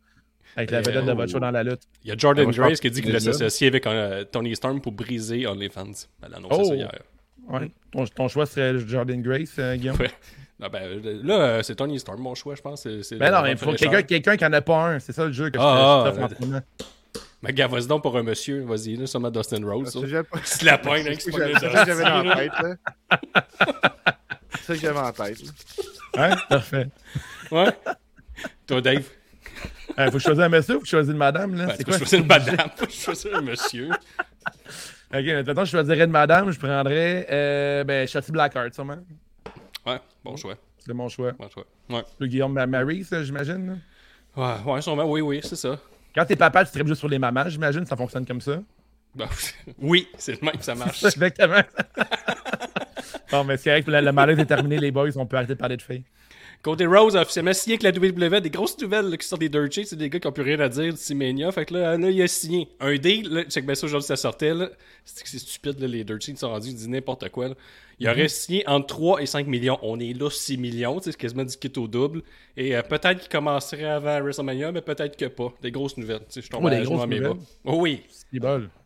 [SPEAKER 1] Avec la
[SPEAKER 2] Euh,
[SPEAKER 1] vedette de
[SPEAKER 2] oh.
[SPEAKER 1] votre choix dans la lutte?
[SPEAKER 2] Il y a Jordan Grace
[SPEAKER 3] pense
[SPEAKER 2] qui dit qu'il allait s'associer avec euh, Tony Storm pour briser OnlyFans. Elle a annoncé
[SPEAKER 1] Oh.
[SPEAKER 2] ça hier.
[SPEAKER 1] Ouais. Ton, ton choix serait Jordan Grace, euh, Guillaume?
[SPEAKER 2] Ouais. Ah ben, euh, là, euh, c'est Tony Storm, mon choix, je pense. C'est,
[SPEAKER 1] Ben non, mais il faut quelqu'un quelqu'un qui en a pas un. C'est ça le jeu que je-
[SPEAKER 2] Ah,
[SPEAKER 1] je
[SPEAKER 2] ah,
[SPEAKER 1] en ce moment.
[SPEAKER 2] Mais gars, vas-y donc pour un monsieur. Vas-y, là, sûrement Dustin Rose.
[SPEAKER 3] C'est
[SPEAKER 2] la pognes, hein, qui se
[SPEAKER 3] c'est ça que j'avais dans la tête. là. C'est ça que j'avais en tête.
[SPEAKER 1] Hein? Parfait.
[SPEAKER 2] Ouais. Toi, Dave?
[SPEAKER 1] Il faut choisir un monsieur ou faut choisir une madame? Là?
[SPEAKER 2] Ben,
[SPEAKER 1] c'est quoi?
[SPEAKER 2] choisir une madame, faut choisir un monsieur.
[SPEAKER 1] Ok, maintenant je choisirais une madame. Je prendrais euh, ben, Shotty Blackheart, sûrement.
[SPEAKER 2] Ouais, bon choix.
[SPEAKER 1] C'est mon choix.
[SPEAKER 2] Bon choix. Ouais.
[SPEAKER 1] Le Guillaume Ma- Marie, ça, j'imagine?
[SPEAKER 2] Ouais, ouais, sûrement, oui, oui, c'est ça.
[SPEAKER 1] Quand t'es papa, tu tripes juste sur les mamans, j'imagine. Ça fonctionne comme ça?
[SPEAKER 2] Ben, (laughs) oui, c'est le même que ça marche. (laughs)
[SPEAKER 1] Exactement. (laughs) bon, mais c'est correct, le, le malaise est terminé, les boys. On peut arrêter de parler de filles.
[SPEAKER 2] Cody Rose a officiellement signé avec la WWE. Des grosses nouvelles là, qui sortent des Dirt. C'est des gars qui ont plus rien à dire d'ici Mania. Fait que là, là, il a signé un deal. Là, check bien ça aujourd'hui, ça sortait. C'est, c'est stupide, là, les Dirt Sheets sont rendus, ils disent n'importe quoi. là. Il aurait signé entre 3 et 5 millions. On est là 6 millions. tu sais, C'est quasiment du kit au double. Et euh, peut-être qu'il commencerait avant WrestleMania, mais peut-être que pas. Des grosses nouvelles. Tu sais, Je tombe
[SPEAKER 1] Oh,
[SPEAKER 2] à
[SPEAKER 1] des grosses nouvelles.
[SPEAKER 2] bas. Oh oui.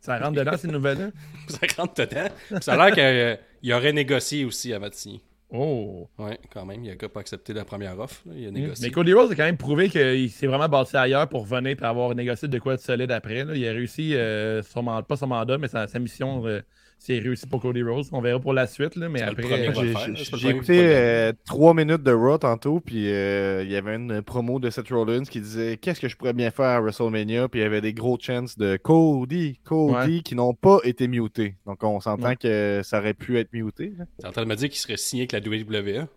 [SPEAKER 1] Ça rentre dedans, ces (laughs) nouvelles-là?
[SPEAKER 2] ça rentre dedans. Ça a l'air qu'il aurait négocié aussi avant de signer.
[SPEAKER 1] Oh.
[SPEAKER 2] Ouais, quand même. Il a pas accepté la première offre. là. Il a négocié.
[SPEAKER 1] Mais Cody Rose a quand même prouvé qu'il s'est vraiment bâti ailleurs pour venir et avoir négocié de quoi de solide après. là. Il a réussi, euh, son pas son mandat, mais sa, sa mission, euh, c'est réussi pour Cody Rose. On verra pour la suite, là, mais après.
[SPEAKER 3] J'ai écouté euh, trois minutes de Raw tantôt, puis euh, il y avait une promo de Seth Rollins qui disait Qu'est-ce que je pourrais bien faire à WrestleMania Puis il y avait des gros chances de Cody, Cody qui n'ont pas été mutés. Donc on s'entend
[SPEAKER 1] Ouais.
[SPEAKER 3] que ça aurait pu être muté.
[SPEAKER 2] T'es en train de me dire qu'il serait signé avec la WWE?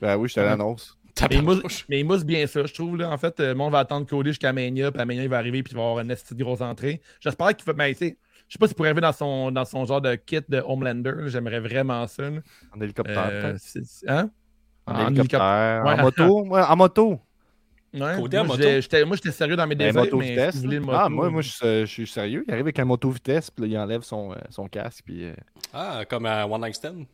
[SPEAKER 3] Ben oui, je te
[SPEAKER 1] Ouais.
[SPEAKER 3] l'annonce.
[SPEAKER 1] Mais il, mousse,
[SPEAKER 2] Tabarnouche.
[SPEAKER 1] mais il mousse bien ça, je trouve. Là. En fait, euh, le monde va attendre Cody jusqu'à Mania, puis à Mania, il va arriver, puis il va avoir une petite grosse entrée. J'espère qu'il va. Ben, tu sais, Je sais pas s'il pourrait arriver dans son, dans son genre de kit de Homelander. J'aimerais vraiment ça. là.
[SPEAKER 3] En hélicoptère,
[SPEAKER 1] Euh, hein?
[SPEAKER 3] En,
[SPEAKER 1] en
[SPEAKER 3] hélicoptère.
[SPEAKER 1] Ouais.
[SPEAKER 3] En moto. (laughs) Ouais, en moto.
[SPEAKER 1] Ouais,
[SPEAKER 2] Côté
[SPEAKER 1] moi, j'étais- sérieux dans mes
[SPEAKER 3] Ben,
[SPEAKER 1] désirs,
[SPEAKER 3] moto
[SPEAKER 1] mais
[SPEAKER 3] vitesse.
[SPEAKER 1] si le moto,
[SPEAKER 3] ah, moi, moi je, suis, euh, je suis sérieux. Il arrive avec un moto vitesse, puis là, il enlève son, euh, son casque, puis euh,
[SPEAKER 2] Ah, comme à One Night Stand.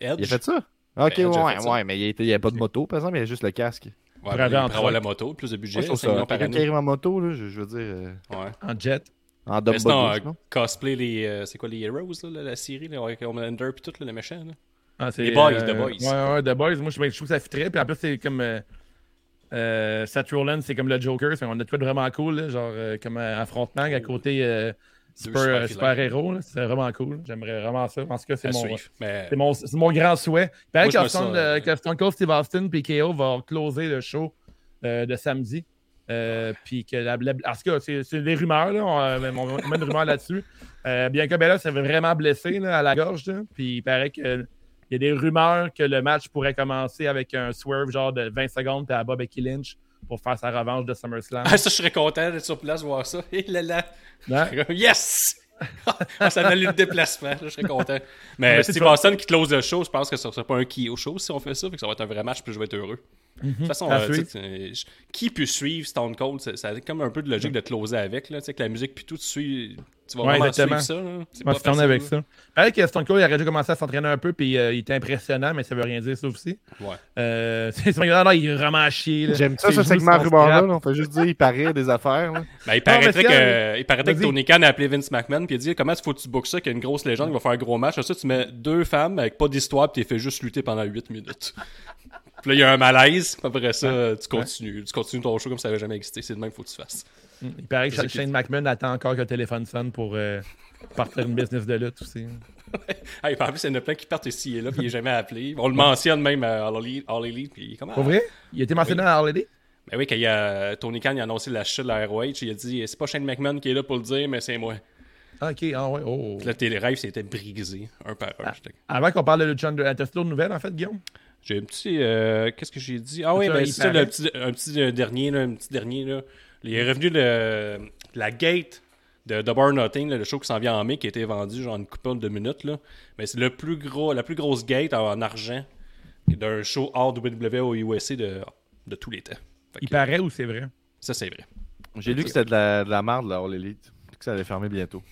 [SPEAKER 2] Edge.
[SPEAKER 3] il a fait ça? Ok,
[SPEAKER 2] Edge a
[SPEAKER 3] ouais,
[SPEAKER 2] ça.
[SPEAKER 3] ouais, mais il n'y a pas de moto, par exemple, il y a juste le casque.
[SPEAKER 2] Ouais,
[SPEAKER 1] Pour aller
[SPEAKER 2] avoir la moto, plus de budget,
[SPEAKER 3] Moi, je trouve
[SPEAKER 2] 5 millions
[SPEAKER 3] ça.
[SPEAKER 2] par
[SPEAKER 3] Quelqu'un qui
[SPEAKER 2] année.
[SPEAKER 3] arrive en moto, là, je, je veux dire, euh,
[SPEAKER 2] Ouais.
[SPEAKER 1] en jet.
[SPEAKER 3] En double
[SPEAKER 2] Mais sinon,
[SPEAKER 3] body,
[SPEAKER 2] euh,
[SPEAKER 3] non?
[SPEAKER 2] cosplay les. euh, c'est quoi les Heroes, là, la, série, là, avec Homelander puis tout, là, le méchant. Là?
[SPEAKER 1] Ah, c'est,
[SPEAKER 2] Les Boys,
[SPEAKER 1] euh,
[SPEAKER 2] The Boys.
[SPEAKER 1] Ouais, ouais, The Boys. Moi, je, je trouve que ça fitterait. Puis en plus, c'est comme. Euh, euh, Seth Rollins, c'est comme le Joker. c'est- On a de vraiment cool, là, genre euh, comme un affrontement à côté euh, super,
[SPEAKER 2] super
[SPEAKER 1] héros. là. C'est vraiment cool. J'aimerais vraiment ça. En tout cas, c'est mon,
[SPEAKER 2] suivre. Mais
[SPEAKER 1] c'est mon, c'est mon grand souhait. Il paraît que Stone, Cold Steve Austin puis KO va closer le show euh, de samedi. Euh, puis que la, la- en tout cas, c'est, des rumeurs, là. On, euh, on met une rumeur là-dessus. Euh, Bianca Bella s'est vraiment blessée là, à la gorge. Puis il paraît que il y a des rumeurs que le match pourrait commencer avec un swerve genre de 20 secondes à Bob Becky Lynch pour faire sa revanche de SummerSlam.
[SPEAKER 2] Ah, ça, je serais content d'être sur place, voir ça. Et là là. Yes! (laughs) Ah, ça valait le déplacement, là, je serais content. Mais
[SPEAKER 1] mais
[SPEAKER 2] Steve
[SPEAKER 1] ça.
[SPEAKER 2] Austin qui close le show, je pense que ce ne sera pas un qui au show si on fait ça, fait que ça va être un vrai match, puis je vais être heureux. De toute façon,
[SPEAKER 1] à
[SPEAKER 2] euh, qui peut suivre Stone Cold? Ça, ça a comme un peu de logique de closer avec, là, tu sais, que la musique, puis tout, tu, suis, tu vas
[SPEAKER 1] Ouais,
[SPEAKER 2] vraiment
[SPEAKER 1] exactement.
[SPEAKER 2] suivre ça. là.
[SPEAKER 1] Moi, je avec
[SPEAKER 2] là.
[SPEAKER 1] ça. Paraît que Stone Cold il aurait déjà commencé à s'entraîner un peu, puis euh, il était impressionnant, mais ça veut rien dire, ça aussi.
[SPEAKER 2] Ouais.
[SPEAKER 1] Euh, (laughs) c'est non, il est vraiment à chier. là.
[SPEAKER 3] J'aime ça, ce segment
[SPEAKER 1] sont
[SPEAKER 3] rumeur-là.
[SPEAKER 1] scrap.
[SPEAKER 3] là. On fait juste dire, il paraît des affaires. là.
[SPEAKER 2] Ben, il paraîtrait que,
[SPEAKER 1] tiens,
[SPEAKER 2] il paraîtrait que
[SPEAKER 1] vas-y.
[SPEAKER 2] Tony Khan a appelé Vince McMahon puis il a dit comment faut que tu bookes ça qu'il y a une grosse légende qui va faire un gros match? Ça, tu mets deux femmes avec pas d'histoire puis tu les fais juste lutter pendant 8 minutes. Puis là, il y a un malaise. Après ça, tu continues. Tu continues ton show comme ça n'avait jamais existé. C'est de même qu'il faut que tu fasses.
[SPEAKER 1] Il paraît que Shane McMahon attend encore que le téléphone sonne pour euh, partir une business de lutte aussi. (laughs)
[SPEAKER 2] Ah, puis en plus, il y en a plein qui partent ici et là puis il est jamais appelé. On le mentionne même à All Elite. All Elite puis il est comme ah.
[SPEAKER 1] Pour vrai? Il a été mentionné dans Holiday?
[SPEAKER 2] Ben oui, quand il y a, Tony Khan il a annoncé la chute de la ROH, il a dit c'est pas Shane McMahon qui est là pour le dire, mais c'est moi.
[SPEAKER 1] Ah, ok, ah ouais, oh.
[SPEAKER 2] Puis là, tes rêves s'étaient brisés un par un. J'étais-
[SPEAKER 1] Avant qu'on parle de Lucha Underground, t'as d'autres nouvelles en fait, Guillaume?
[SPEAKER 2] J'ai un petit. euh, Qu'est-ce que j'ai dit? Ah oui, ben
[SPEAKER 1] il
[SPEAKER 2] c'est
[SPEAKER 1] paraît.
[SPEAKER 2] petit, un petit euh, dernier, là, un petit dernier. Là. Il est revenu le, la gate de Double or Nothing, là, le show qui s'en vient en mai, qui a été vendu genre une couple de minutes. Là. Mais c'est le plus gros, la plus grosse gate en, argent d'un show hors WWE au USA de, de tous les temps. Fait
[SPEAKER 1] Il
[SPEAKER 2] que,
[SPEAKER 1] paraît ou c'est vrai?
[SPEAKER 2] Ça, c'est vrai.
[SPEAKER 3] J'ai lu que c'était de la, de la merde, là, All Elite. puis Que ça allait fermer bientôt.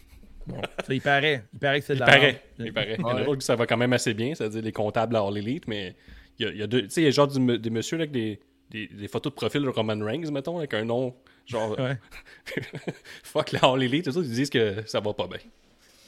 [SPEAKER 1] Bon, ça, il paraît. Il paraît que c'est de
[SPEAKER 2] Il
[SPEAKER 1] la
[SPEAKER 2] paraît.
[SPEAKER 1] merde.
[SPEAKER 2] Il paraît. Il y en a
[SPEAKER 3] Ouais.
[SPEAKER 2] d'autres que ça va quand même assez bien, c'est-à-dire les comptables à All Elite, mais il y a, il y a deux. Tu sais, il y a genre du- des messieurs là, avec des, des, des photos de profil de Roman Reigns, mettons, avec un nom genre.
[SPEAKER 1] Ouais. (laughs)
[SPEAKER 2] Fuck la All Elite, tout ça, ils disent que ça va pas bien.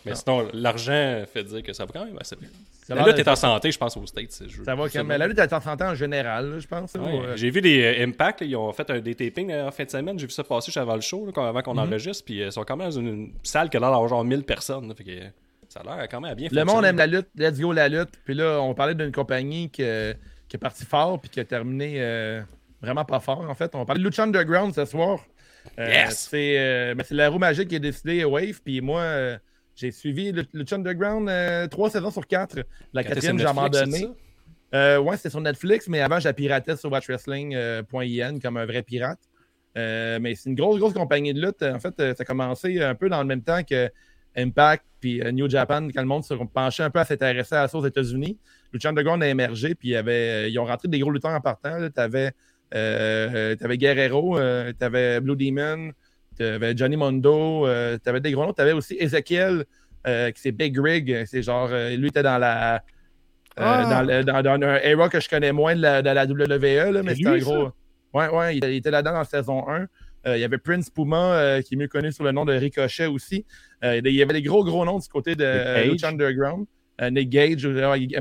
[SPEAKER 2] Mais sinon, l'argent fait dire que ça va quand même assez bien.
[SPEAKER 1] Ça
[SPEAKER 2] La lutte est en santé, je pense, aux States.
[SPEAKER 1] Ça va quand même. La lutte est en santé en général, là, je pense.
[SPEAKER 2] Ouais,
[SPEAKER 1] euh,
[SPEAKER 2] J'ai vu des euh, Impact, là, ils ont fait un euh, en fin de semaine. J'ai vu ça passer juste avant le show, là, avant
[SPEAKER 1] Mhm.
[SPEAKER 2] qu'on enregistre. Puis euh, ils sont quand même dans une, une salle qui a l'air d'avoir genre 1000 personnes. là, fait que, ça a l'air quand même à bien
[SPEAKER 1] Le monde aime la lutte, let's go la lutte. Puis là, on parlait d'une compagnie qui, euh, qui est partie fort puis qui a terminé euh, vraiment pas fort, en fait. On parlait de Lucha Underground ce soir. Euh,
[SPEAKER 2] Yes!
[SPEAKER 1] C'est euh, ben, c'est la roue magique qui a décidé Wave. Puis moi, j'ai suivi Lucha Underground trois saisons sur quatre. La
[SPEAKER 2] Quand
[SPEAKER 1] quatrième, j'ai abandonné. ouais, c'était sur Netflix, mais avant, je la piratais sur WatchWrestling.in comme un vrai pirate. Mais c'est une grosse, grosse compagnie de lutte. En fait, ça a commencé un peu dans le même temps que Impact puis euh, New Japan, quand le monde se penchait un peu à s'intéresser à ça aux États-Unis. Lucha Underground a émergé, puis y avait, euh, ils ont rentré des gros lutteurs en partant. Tu avais, Guerrero, tu avais Blue Demon, tu avais Johnny Mondo, tu avais des gros noms. Tu avais aussi Ezekiel, euh, qui c'est Big Rig. C'est genre, euh, lui était dans la. euh,
[SPEAKER 3] Ah!
[SPEAKER 1] dans, le- dans- dans un era que je connais moins de la, de la WWE, là, mais c'était un gros. Ouais, ouais, il, il était là-dedans dans saison 1. Euh, il y avait Prince Puma, euh, qui est mieux connu sous le nom de Ricochet aussi. Euh, il y avait des gros, gros noms du côté de. Lucha Underground. Nick Gage,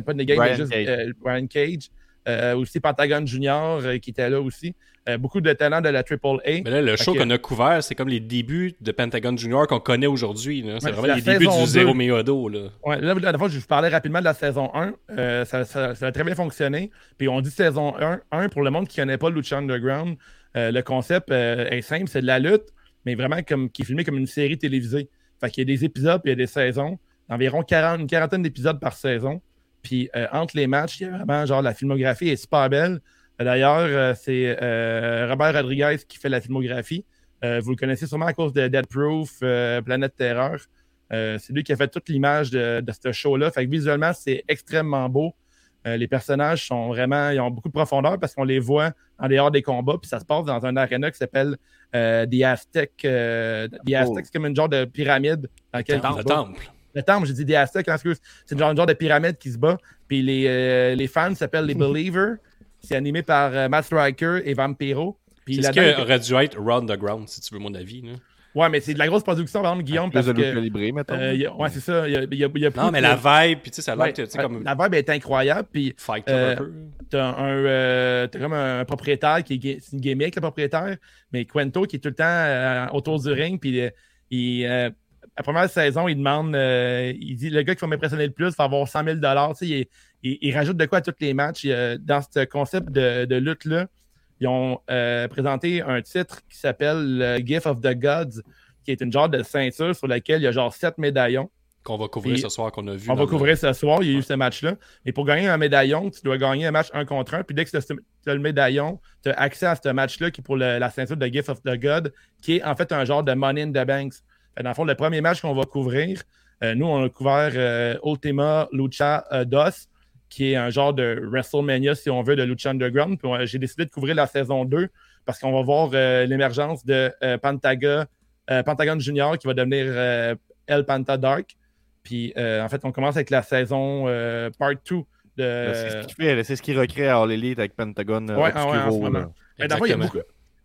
[SPEAKER 1] pas Nick Gage, mais juste
[SPEAKER 3] Cage.
[SPEAKER 1] Brian Cage. Euh, aussi Pentagon Junior euh, qui était là aussi. Euh, beaucoup de talents de la Triple A.
[SPEAKER 2] Mais là, le show qu'on a couvert, c'est comme les débuts de Pentagon Junior qu'on connaît aujourd'hui. C'est
[SPEAKER 1] Ouais,
[SPEAKER 2] vraiment les débuts du Zero
[SPEAKER 1] deux.
[SPEAKER 2] Meodo. Là.
[SPEAKER 1] Ouais, là, la fois, je vous parlais rapidement de la saison 1. Euh, ça, ça- ça a très bien fonctionné. Puis on dit saison 1, 1 pour le monde qui ne connaît pas Lucha Underground. le concept est simple, c'est de la lutte, mais vraiment comme, qui est filmé comme une série télévisée. Fait qu'il y a des épisodes, puis il y a des saisons. Environ 40, une quarantaine d'épisodes par saison. Puis euh, entre les matchs, il y a vraiment genre la filmographie est super belle. Euh, D'ailleurs, euh, c'est Robert Rodriguez qui fait la filmographie. Vous le connaissez sûrement à cause de Dead Proof, Planète Terreur. C'est lui qui a fait toute l'image de, de ce show-là. Fait que visuellement, c'est extrêmement beau. Euh, les personnages sont vraiment, ils ont beaucoup de profondeur parce qu'on les voit en dehors des combats. Puis ça se passe dans un arena qui s'appelle euh, The Aztec. euh, The Aztec,
[SPEAKER 3] Oh.
[SPEAKER 1] c'est comme une genre de pyramide dans laquelle
[SPEAKER 2] temple.
[SPEAKER 1] Le temple, j'ai dit des Aztecs, hein, excuse. C'est une genre, une genre de pyramide qui se bat. Puis les, euh, les fans s'appellent les (laughs) Believers. C'est animé par euh, Matt Striker et Vampiro. Puis
[SPEAKER 2] C'est ce qui aurait dû être Round the Ground, si tu veux mon avis. là.
[SPEAKER 1] Ouais, mais c'est de la grosse production, par exemple, Guillaume,
[SPEAKER 3] Plus
[SPEAKER 1] parce
[SPEAKER 3] de
[SPEAKER 1] que.
[SPEAKER 3] librée, mettons.
[SPEAKER 1] euh, a- ouais, c'est ça. Il y a, il y a- il y a
[SPEAKER 2] Non,
[SPEAKER 1] plus
[SPEAKER 2] mais
[SPEAKER 1] de-
[SPEAKER 2] la vibe, puis tu sais, ça a l'air
[SPEAKER 1] Ouais,
[SPEAKER 2] que, tu sais, comme
[SPEAKER 1] La vibe est incroyable. Puis
[SPEAKER 2] Fight
[SPEAKER 1] euh,
[SPEAKER 2] un peu.
[SPEAKER 1] t'as un, euh, t'as comme un propriétaire qui est, c'est une gimmick, le propriétaire, mais Quento qui est tout le temps euh, autour du ring. Puis euh, il, euh, la première saison, il demande, euh, il dit le gars qui va m'impressionner le plus va avoir 100 000 Tu sais, il, il- il rajoute de quoi à tous les matchs. Il, euh, dans ce concept de, de lutte-là, ils ont euh, présenté un titre qui s'appelle le Gift of the Gods, qui est une genre de ceinture sur laquelle il y a genre sept médaillons.
[SPEAKER 2] Qu'on va couvrir ce soir, qu'on a vu.
[SPEAKER 1] On va
[SPEAKER 2] le-
[SPEAKER 1] couvrir ce soir, il y a eu ce match-là. Et pour gagner un médaillon, tu dois gagner un match un contre un. Puis dès que tu as le médaillon, tu as accès à ce match-là qui est pour le- la ceinture de Gift of the God, qui est en fait un genre de Money in the Banks. Dans le fond, le premier match qu'on va couvrir, euh, nous, on a couvert euh, Ultima Lucha euh, DOS, qui est un genre de WrestleMania, si on veut, de Lucha Underground. Puis j'ai décidé de couvrir la saison 2 parce qu'on va voir l'émergence de Pantaga, Pentagon Junior qui va devenir El Panta Dark. Puis en fait, on commence avec la saison part 2 de.
[SPEAKER 3] Là, C'est ce qu'il fait, c'est ce qu'il recrée à All Elite avec Pentagon.
[SPEAKER 1] Ouais, ah ouais, en ce moment.
[SPEAKER 3] là.
[SPEAKER 1] Mais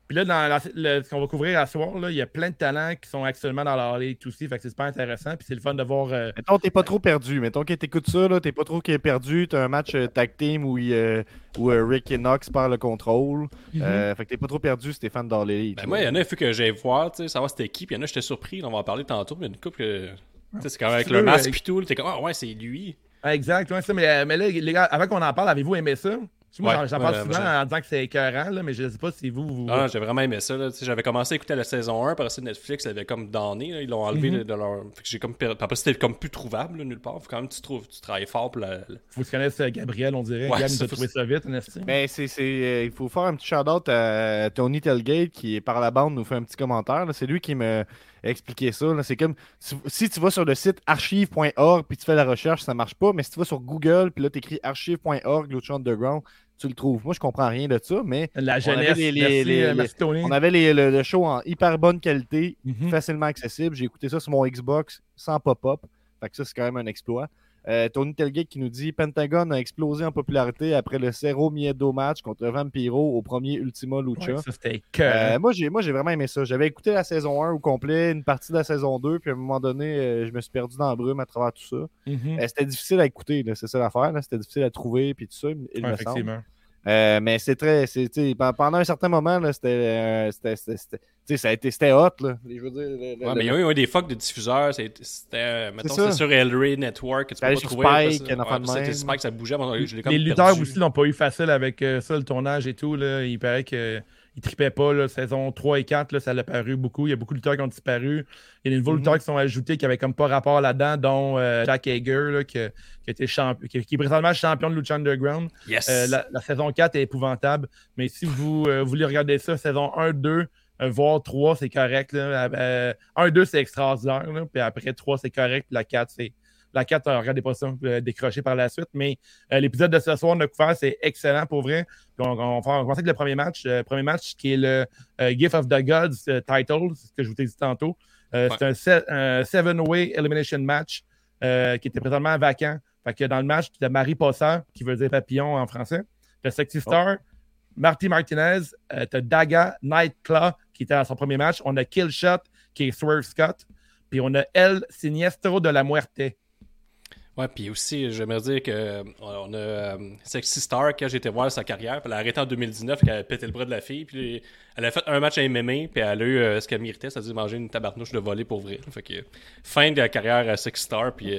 [SPEAKER 1] Puis là, dans la- le- ce qu'on va couvrir à ce soir, là, il y a plein de talents qui sont actuellement dans la Ligue aussi. Fait que c'est super intéressant. Puis c'est le fun de voir. euh,
[SPEAKER 3] Mettons, t'es pas trop perdu. Mettons que t'écoutes ça, là, t'es pas trop qui est perdu. T'as un match euh, tag team où, il, euh, où euh, Rick et Knox perd le contrôle. Euh, fait que t'es pas trop perdu si t'es fan d'All Elite.
[SPEAKER 2] Ben moi, il y en a, il faut que j'aille voir, tu sais, savoir c'était qui. Puis il y en a, j'étais surpris. On va en parler tantôt. Mais il y a une couple que. Tu sais, c'est quand même avec le masque pis tout. T'es comme, ah ouais, c'est lui.
[SPEAKER 1] Ah, Exact, ouais, ça, mais, mais là, les gars, avant qu'on en parle, avez-vous aimé ça? Moi,
[SPEAKER 2] Ouais,
[SPEAKER 1] j'en- parle
[SPEAKER 2] ouais,
[SPEAKER 1] souvent en disant que c'est écœurant, là, mais je ne sais pas si vous. vous...
[SPEAKER 2] Ah, j'ai vraiment aimé ça. J'avais commencé à écouter la saison 1, après ça, Netflix l'avait comme donné. là. Ils l'ont enlevé
[SPEAKER 1] Mhm.
[SPEAKER 2] de, de leur. Fait que j'ai comme. per- Après, c'était comme plus trouvable, là, nulle part. Faut quand même que tu, trouves, tu travailles fort pour la.
[SPEAKER 1] Faut que tu connaisses euh, Gabriel, on dirait.
[SPEAKER 2] Ouais,
[SPEAKER 1] Gab nous
[SPEAKER 2] ça,
[SPEAKER 1] a
[SPEAKER 2] faut-
[SPEAKER 1] trouvé ça vite, n'est-ce
[SPEAKER 3] Ben, c'est, c'est, euh, il faut faire un petit shout-out à Tony Telgate qui, par la bande, nous fait un petit commentaire. là. C'est lui qui me expliqué ça. C'est comme si tu vas sur le site archive.org puis tu fais la recherche, ça marche pas. Mais si tu vas sur Google puis là, tu écris archive.org, Lucha Underground, tu le trouves. Moi, je comprends rien de ça, mais
[SPEAKER 1] La
[SPEAKER 3] avait
[SPEAKER 1] jeunesse.
[SPEAKER 3] les- les-
[SPEAKER 1] merci,
[SPEAKER 3] les-
[SPEAKER 1] euh,
[SPEAKER 3] les-
[SPEAKER 1] merci, Tony.
[SPEAKER 3] on avait les- le, le show en hyper bonne qualité,
[SPEAKER 1] Mhm.
[SPEAKER 3] facilement accessible. J'ai écouté ça sur mon Xbox sans pop-up. Fait que ça, c'est quand même un exploit. Euh, Tony Telgate qui nous dit Pentagon a explosé en popularité après le Cerro Miedo match contre Vampiro au premier Ultima Lucha.
[SPEAKER 1] Ouais, ça, c'était
[SPEAKER 3] Euh, moi, j'ai, moi, j'ai vraiment aimé ça. J'avais écouté la saison 1 au complet, une partie de la saison 2, puis à un moment donné, euh, je me suis perdu dans la brume à travers tout ça.
[SPEAKER 1] Mhm.
[SPEAKER 3] C'était difficile à écouter, là, c'est ça l'affaire. là. C'était difficile à trouver, puis tout ça, il
[SPEAKER 1] Ouais,
[SPEAKER 3] me semble.
[SPEAKER 1] effectivement.
[SPEAKER 3] Mais c'est très. c'est- pendant un certain moment, là, c'était, c'était, c'était, c'était- tu sais, ça a été, c'était hot. Là. Je veux dire, le-
[SPEAKER 2] Ouais,
[SPEAKER 3] le-
[SPEAKER 2] mais il y a eu des fucks de diffuseurs. c'est- C'était, euh, mettons, c'était sur Rey Network. que Tu peux
[SPEAKER 3] Allé
[SPEAKER 2] pas trouver.
[SPEAKER 3] Spike,
[SPEAKER 2] Ouais, c'était. Spike, ça bougeait. moi, je l'ai comme
[SPEAKER 1] Les lutteurs
[SPEAKER 2] perdu.
[SPEAKER 1] aussi n'ont pas eu facile avec euh, ça, le tournage et tout. Là. Il paraît qu'ils ne tripaient pas. Là, saison 3 et 4, là, ça l'a paru beaucoup. Il y a beaucoup de lutteurs qui ont disparu. Il y a des nouveaux
[SPEAKER 3] Mhm.
[SPEAKER 1] lutteurs qui sont ajoutés qui n'avaient comme pas rapport là-dedans, dont euh, Jack Hager, là, qui, qui, a été champ- qui, qui est présentement champion de Lucha Underground.
[SPEAKER 2] Yes.
[SPEAKER 1] Euh, la, la saison 4 est épouvantable. Mais si vous euh, voulez regarder ça, saison 1, 2, euh, voire 3, c'est correct. Là. Euh, 1, 2, c'est extraordinaire. là. Puis après 3, c'est correct. Puis la 4, c'est. La 4, euh, regardez pas ça, décrocher par la suite. Mais euh, l'épisode de ce soir, on a couvert, c'est excellent pour vrai. Puis on, on, on avec le premier match. Le premier match qui est le euh, Gift of the Gods euh, title, c'est ce que je vous ai dit tantôt. Euh,
[SPEAKER 2] Ouais.
[SPEAKER 1] C'est un, se- un seven-way elimination match euh, qui était présentement vacant. Fait que dans le match, tu as Marie Possard, qui veut dire papillon en français. Tu as Sexy Star, Marty Martinez, euh, tu as Daga, Nightclaw, qui était à son premier match. On a Killshot, qui est Swerve Scott. Puis on a El Siniestro de la Muerte.
[SPEAKER 2] Ouais, puis aussi, j'aimerais dire que euh, on a euh, Sexy Star, quand été voir sa carrière, elle a arrêté en 2019, puis elle a pété le bras de la fille, puis elle a fait un match à MMA, puis elle a eu euh, ce qu'elle méritait, c'est-à-dire manger une tabarnouche de volée pour vrai. Fait que fin de la carrière à Sexy Star, puis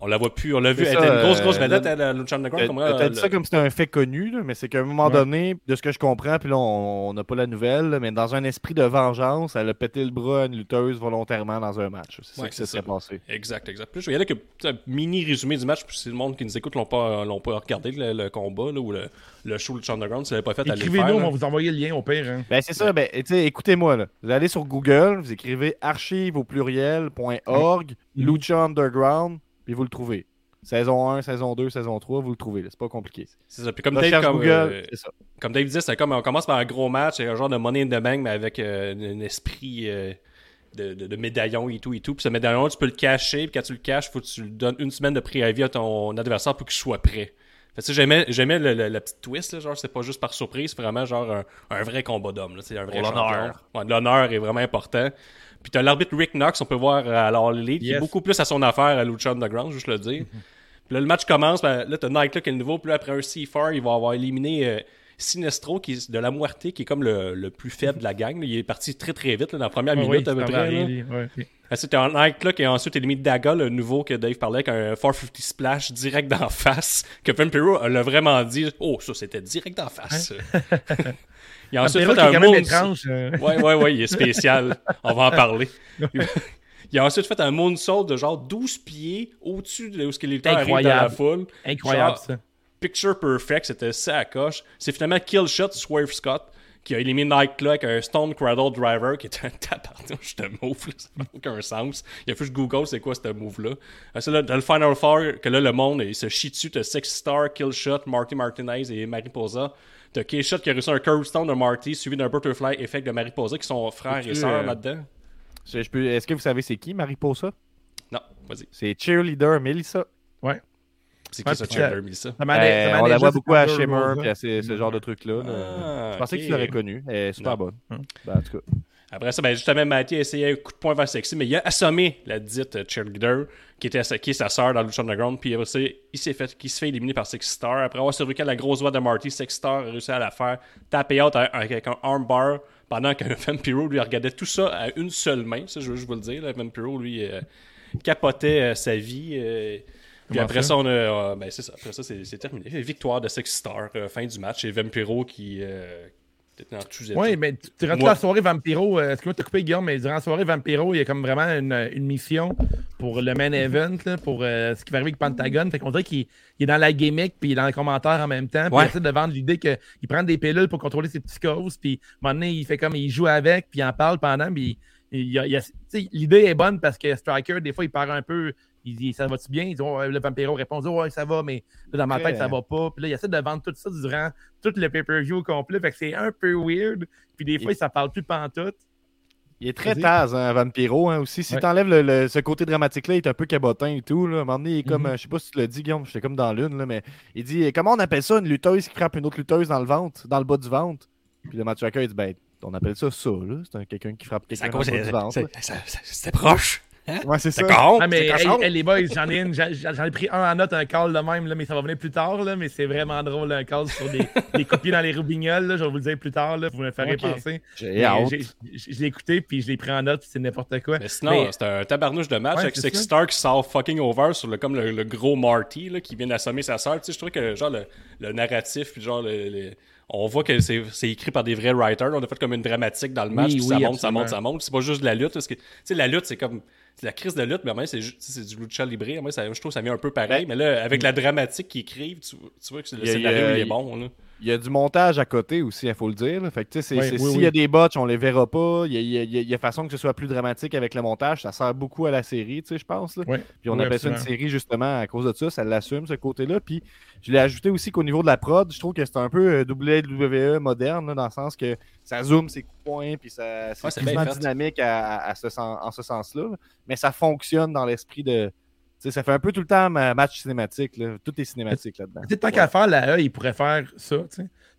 [SPEAKER 2] On la voit plus, on l'a vu.
[SPEAKER 3] C'est
[SPEAKER 2] Elle
[SPEAKER 3] ça,
[SPEAKER 2] était une grosse,
[SPEAKER 3] euh,
[SPEAKER 2] grosse vedette, elle, à Lucha Underground.
[SPEAKER 3] T'as
[SPEAKER 2] euh,
[SPEAKER 3] dit
[SPEAKER 2] le-
[SPEAKER 3] ça comme si c'était un fait connu, là, mais c'est qu'à un moment
[SPEAKER 1] Ouais.
[SPEAKER 3] donné, de ce que je comprends, puis là, on n'a pas la nouvelle, là, mais dans un esprit de vengeance, elle a pété le bras à une lutteuse volontairement dans un match. C'est ça
[SPEAKER 2] Ouais,
[SPEAKER 3] qui se
[SPEAKER 2] c'est
[SPEAKER 3] serait
[SPEAKER 2] ça.
[SPEAKER 3] passé.
[SPEAKER 2] Exact, exact. Puis je vais y aller avec un mini résumé du match, puis si le monde qui nous écoute l'ont pas, l'ont pas regardé, le, le combat là, ou le, le show Lucha Underground, si vous pas fait.
[SPEAKER 1] Écrivez-nous, on va vous envoyer le lien au pire. hein.
[SPEAKER 3] Ben, c'est ça, ben, écoutez-moi, là. Vous allez sur Google, vous écrivez archive au pluriel, point org,
[SPEAKER 1] Mhm.
[SPEAKER 3] Lucha Underground, puis vous le trouvez. Saison 1, saison 2, saison 3, vous le trouvez. C'est pas compliqué.
[SPEAKER 2] C'est ça. Puis comme Dave, comme,
[SPEAKER 3] Google,
[SPEAKER 2] euh,
[SPEAKER 3] c'est ça.
[SPEAKER 2] comme Dave disait, c'est comme on commence par un gros match, c'est un genre de money in the bank, mais avec euh, un esprit euh, de, de- de médaillon et tout et tout. Puis ce médaillon, tu peux le cacher, puis quand tu le caches, faut que tu le donnes une semaine de préavis à ton adversaire pour qu'il soit prêt. Fait que, j'aimais, j'aimais le, le- la petite twist, là, genre c'est pas juste par surprise, c'est vraiment genre un, un vrai combat d'homme. C'est un vrai
[SPEAKER 3] l'honneur.
[SPEAKER 2] Ouais, l'honneur est vraiment important. Puis t'as l'arbitre Rick Knox, on peut voir euh, à l'All Elite, qui est
[SPEAKER 1] Yes.
[SPEAKER 2] beaucoup plus à son affaire à Lucha Underground, juste le dire. Puis là, le match commence, ben, là, t'as Nightclub qui est le nouveau, puis là, après un C4, il va avoir éliminé euh, Sinestro, qui est de la Muerte, qui est comme le, le plus faible de la gang. là. Il est parti très très vite, là, dans la première
[SPEAKER 1] Ah
[SPEAKER 2] minute
[SPEAKER 1] oui,
[SPEAKER 2] à peu près.
[SPEAKER 1] ouais.
[SPEAKER 2] Ensuite, t'as Nightclub qui a ensuite éliminé Daga, le nouveau que Dave parlait, avec un 450 splash direct d'en (laughs) face, que Vampiro l'a vraiment dit. Oh, ça, c'était direct d'en face. (laughs) il a ensuite fait un
[SPEAKER 1] étrange. euh.
[SPEAKER 2] Ouais, ouais, il est spécial. On va en parler. (laughs) Il a ensuite fait un moonsault de genre 12 pieds au-dessus de où ce que les lutteurs arrivent dans la foule.
[SPEAKER 1] Incroyable,
[SPEAKER 2] Genre,
[SPEAKER 1] ça.
[SPEAKER 2] Picture perfect, c'était ça à coche. C'est finalement Killshot Swerve Scott qui a éliminé Nightclub avec un Stone Cradle Driver qui est un (laughs) tabarnouche de move, là, ça n'a aucun sens. Il a fait juste Google c'est quoi ce move-là. Euh, C'est là, dans le Final Four, que là, le monde, il se chie dessus. T'as Six Star, Killshot, Marty Martinez et Mariposa. T'as Killshot qui a reçu un Curve Stone de Marty, suivi d'un Butterfly Effect de Mariposa, qui sont frères et sœurs
[SPEAKER 3] euh,
[SPEAKER 2] là-dedans.
[SPEAKER 3] Je- je peux- Est-ce que vous savez c'est qui, Mariposa?
[SPEAKER 2] Non, vas-y.
[SPEAKER 3] C'est cheerleader Melissa.
[SPEAKER 2] C'est
[SPEAKER 1] Ouais,
[SPEAKER 2] qui ça,
[SPEAKER 1] ça-
[SPEAKER 2] Melissa?
[SPEAKER 3] Euh, on la voit beaucoup à Shimmer puis à ce genre de trucs-là. là.
[SPEAKER 2] Ah,
[SPEAKER 3] je pensais que tu l'aurais connu. Elle est super
[SPEAKER 2] Non.
[SPEAKER 3] bonne.
[SPEAKER 1] Hum.
[SPEAKER 3] Ben, en tout cas.
[SPEAKER 2] Après ça, ben, justement, Matty a essayé un coup de poing vers Sexy, mais il a assommé la dite cheerleader, qui était qui est sa sœur dans Lucha Underground, puis après ça, il s'est fait, qui se fait éliminer par Sexy Star. Après avoir survécu à la grosse voix de Marty, Sexy Star a réussi à la faire taper out avec un armbar, pendant que (laughs) Vampiro lui regardait tout ça à une seule main. Ça, je veux juste vous le dire. Là. Vampiro, lui, euh, capotait euh, sa vie. euh, puis après
[SPEAKER 1] ça?
[SPEAKER 2] on a. euh, ben, c'est ça. Après ça, c'est terminé. Victoire de Sexy Star, fin du match. Et Vampiro qui.
[SPEAKER 1] Oui, mais tu- durant la soirée, Vampiro, euh, excuse-moi de te couper, Guillaume, mais durant la soirée, Vampiro, il y a comme vraiment une, une mission pour le main event, là, pour euh, ce qui va arriver avec Pentagon. Fait qu'on dirait qu'il il est dans la gimmick, puis il est dans les commentaires en même temps. Puis
[SPEAKER 2] Ouais.
[SPEAKER 1] il essaie de vendre l'idée qu'il prend des pilules pour contrôler ses psychoses, puis à un moment donné, il fait comme, il joue avec, puis il en parle pendant, puis tu l'idée est bonne parce que Striker, des fois, il part un peu, il dit, ça va-tu bien? Il dit, Ouais, le Vampiro répond, ouais, ça va, mais là, dans ma tête, ça va pas. Puis là, il essaie de vendre tout ça durant tout le pay-per-view au complet. Fait que c'est un peu weird. Puis des fois,
[SPEAKER 3] Il-
[SPEAKER 1] ça parle plus pantoute.
[SPEAKER 3] Il est très taz, hein, Vampiro, hein, aussi. Si
[SPEAKER 1] Ouais.
[SPEAKER 3] t'enlèves le, le- ce côté dramatique-là, il est un peu cabotin et tout. Là. À un moment donné, il est comme,
[SPEAKER 1] Mhm.
[SPEAKER 3] euh, je sais pas si tu l'as dit, Guillaume, j'étais comme dans l'une, là, mais il dit Comment on appelle ça une lutteuse qui frappe une autre lutteuse dans le ventre, dans le bas du ventre Puis le match il dit Ben, on appelle ça ça, là. C'est un- quelqu'un qui frappe quelqu'un dans le bas du ventre.
[SPEAKER 2] C'était proche.
[SPEAKER 3] Ouais, c'est ça.
[SPEAKER 1] Ah, mais hey, hey, les boys, j'en ai une. J'en j'en ai pris un en note, un call de même, là, mais ça va venir plus tard. Là, mais c'est vraiment drôle, un call sur des, (laughs) des copies dans les roubignoles. Là, je vais vous le dire plus tard. Là, vous me ferez
[SPEAKER 3] Ok.
[SPEAKER 1] penser.
[SPEAKER 3] J'ai hâte.
[SPEAKER 1] Je l'ai écouté, puis je l'ai pris en note, puis c'est n'importe quoi.
[SPEAKER 2] Mais sinon,
[SPEAKER 1] Mais-
[SPEAKER 2] c'est un tabarnouche de match
[SPEAKER 1] Ouais,
[SPEAKER 2] avec
[SPEAKER 1] ça.
[SPEAKER 2] Star qui sort fucking over sur le, comme le, le gros Marty là, qui vient d'assommer sa sœur. Tu sais, je trouve que genre le, le narratif, puis genre le, le- on voit que c'est c'est écrit par des vrais writers. On a fait comme une dramatique dans le match,
[SPEAKER 1] Oui,
[SPEAKER 2] puis
[SPEAKER 1] oui,
[SPEAKER 2] ça monte, ça monte, ça monte. C'est pas juste de la lutte. Parce que, tu sais, la lutte, c'est comme. C'est la crise de lutte, mais même c'est c'est du lucha libre. Moi, ça, je trouve que ça vient un peu pareil. mais là, avec la dramatique qu'ils écrivent, tu, tu vois que le scénario,
[SPEAKER 3] il
[SPEAKER 2] est bon. Là.
[SPEAKER 3] Il y a du montage à côté aussi, il faut le dire. là. Fait que, c'est-
[SPEAKER 1] oui,
[SPEAKER 3] s'il
[SPEAKER 1] oui.
[SPEAKER 3] y a des botches, on les verra pas. Il y a, il y a- il y a- il y a façon que ce soit plus dramatique avec le montage. Ça sert beaucoup à la série, tu sais, je pense. Puis on
[SPEAKER 1] Oui,
[SPEAKER 3] appelle ça une série justement à cause de ça. Ça l'assume, ce côté-là. Puis je l'ai ajouté aussi qu'au niveau de la prod, je trouve que c'est un peu euh, WWE moderne, là, dans le sens que ça zoome ses coups de poing, puis ça, c'est
[SPEAKER 2] Ouais,
[SPEAKER 3] dynamique à, à- à ce sens- en ce sens-là. Mais ça fonctionne dans l'esprit de. Tu sais, ça fait un peu tout le temps ma- match cinématique. Là. Tout est cinématique là-dedans.
[SPEAKER 1] Tant qu'à faire, la E, ils pourraient faire ça.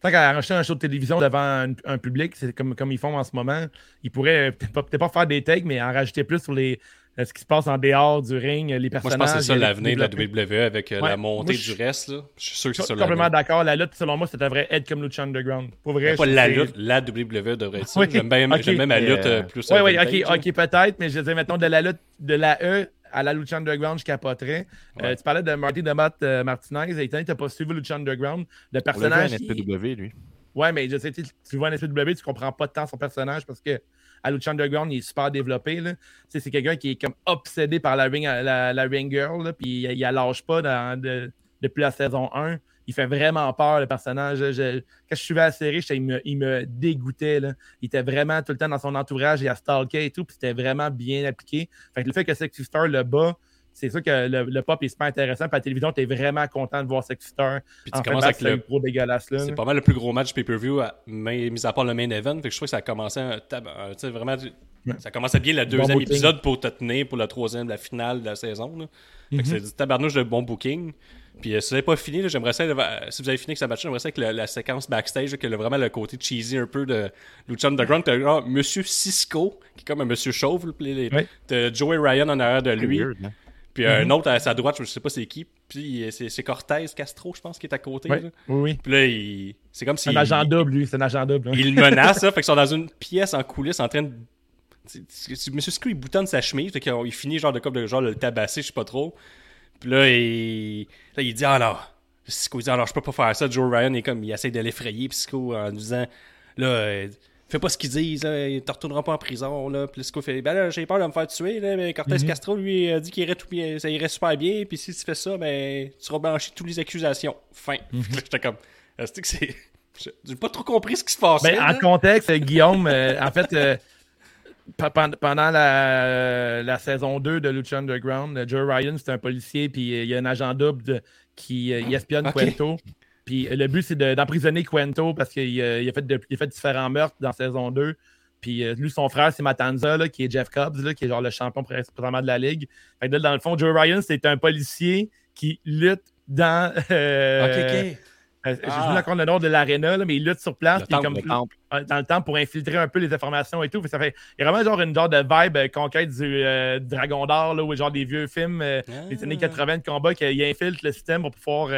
[SPEAKER 1] Tant qu'à racheter un show de télévision devant un, un public, c'est comme, comme ils font en ce moment, ils pourraient peut-être pas, faire des takes, mais en rajouter plus sur les, euh, ce qui se passe en dehors du ring, les
[SPEAKER 2] Moi, je
[SPEAKER 1] personnages.
[SPEAKER 2] pense que c'est ça l'avenir de la. WWE avec euh,
[SPEAKER 1] Ouais,
[SPEAKER 2] la montée
[SPEAKER 1] moi, je-
[SPEAKER 2] du reste. Là. Je suis sûr que
[SPEAKER 1] Je
[SPEAKER 2] c'est
[SPEAKER 1] suis
[SPEAKER 2] ça
[SPEAKER 1] complètement
[SPEAKER 2] l'avenir.
[SPEAKER 1] d'accord. La lutte, selon moi, ça devrait être comme Lucha Underground. Pour vrai,
[SPEAKER 2] Mais Pas
[SPEAKER 1] je-
[SPEAKER 2] la lutte, la WWE devrait être ça.
[SPEAKER 1] Oui,
[SPEAKER 2] J'aime bien,
[SPEAKER 1] ok.
[SPEAKER 2] j'aime même la lutte euh, plus.
[SPEAKER 1] Oui, oui, ok,
[SPEAKER 2] là.
[SPEAKER 1] ok, peut-être, mais je disais, mettons, de la lutte, de la E à la Lucha Underground, je capoterais. Euh, tu parlais de Marty Demat euh, Martinez. Et n'as pas suivi Lucha Underground, le personnage. il-
[SPEAKER 3] SPW, lui.
[SPEAKER 1] Ouais, mais je sais, tu vois un SPW, tu comprends pas tant son personnage parce que à Lucha Underground, il est super développé. C'est quelqu'un qui est comme obsédé par la ring, la, la ring girl, là, puis il, il la lâche pas dans- de- depuis la saison 1. Il fait vraiment peur, le personnage. Je- quand je suivais la série, il me, il me dégoûtait. là. Il était vraiment tout le temps dans son entourage, il a stalké et tout, puis c'était vraiment bien appliqué. Fait que le fait que Sexy Star le bat, c'est sûr que le, le pop est super intéressant. Puis à la télévision, tu es vraiment content de voir Sexy Star.
[SPEAKER 2] Puis tu
[SPEAKER 1] en
[SPEAKER 2] commences avec le
[SPEAKER 1] gros dégueulasse là.
[SPEAKER 2] C'est pas mal le plus gros match pay-per-view, à- mais mis à part le main event. Fait que je trouve que ça a commencé un tab- vraiment. Ça commençait bien le
[SPEAKER 1] Bon
[SPEAKER 2] deuxième
[SPEAKER 1] booking.
[SPEAKER 2] épisode pour te tenir pour le troisième, la finale de la saison. là. Fait que
[SPEAKER 1] Mhm.
[SPEAKER 2] c'est du tabarnouche de bon booking. Puis euh, si vous n'avez pas fini, là, j'aimerais ça, euh, si vous avez fini avec ce match j'aimerais ça que la, la séquence backstage, là, que le- vraiment le côté cheesy un peu de Lucha Underground, t'as genre Monsieur Cisco, qui est comme un monsieur chauve, les-
[SPEAKER 1] Ouais.
[SPEAKER 2] t'as Joey Ryan en arrière de lui,
[SPEAKER 3] Weird, hein.
[SPEAKER 2] puis euh, un autre à sa droite, je sais pas c'est qui, puis euh, c'est c'est Cortez Castro, je pense, qui est à côté. Là.
[SPEAKER 1] Oui, oui.
[SPEAKER 2] Puis là, il- c'est comme si.
[SPEAKER 1] C'est un agent double, lui. C'est un agent double. hein.
[SPEAKER 2] Il le menace, là, (laughs) fait qu'ils sont dans une pièce en coulisses en train de. Monsieur Screw, il boutonne sa chemise, fait qu'il il finit genre de comme de genre le tabasser, je sais pas trop. Puis là, il, là, il dit Ah non, il dit Ah non, je peux pas faire ça. Joe Ryan est comme, il essaie de l'effrayer, puis Cisco en disant Là, euh, fais pas ce qu'ils disent, là, il te retournera pas en prison, là. Puis fait Ben là, j'ai peur de me faire tuer, là, mais Cortez Castro, lui, a dit qu'il irait tout bien, ça irait super bien, puis si tu fais ça, ben, tu seras blanchi de toutes les accusations. Fin. Là, (laughs) J'étais comme, est-ce que c'est. (laughs) J'ai pas trop compris ce qui se passait.
[SPEAKER 1] Ben, en contexte, Guillaume, euh, en fait, euh, pendant la, la saison 2 de Lucha Underground, euh, Joe Ryan, c'est un policier, puis euh, il y a un agent double qui euh, il espionne. Quento. Puis le but, c'est de- d'emprisonner Quento parce qu'il il a, fait de- il a fait différents meurtres dans saison 2. Puis lui, son frère, c'est Matanza, là, qui est Jeff Cobbs, là, qui est genre le champion pré- présentement de la ligue. Fait que là, dans le fond, Joe Ryan, c'est un policier qui lutte dans. euh. Euh,
[SPEAKER 2] Ah.
[SPEAKER 1] vu encore le nom de l'aréna, mais il lutte sur place.
[SPEAKER 2] Le temple,
[SPEAKER 1] comme
[SPEAKER 3] Le temple.
[SPEAKER 1] dans le temps pour infiltrer un peu les informations et tout. Ça fait, il y a vraiment genre une genre de vibe euh, conquête du euh, Dragon d'Or, ou genre des vieux films euh, des années 80 de combat qu'il infiltre le système pour pouvoir.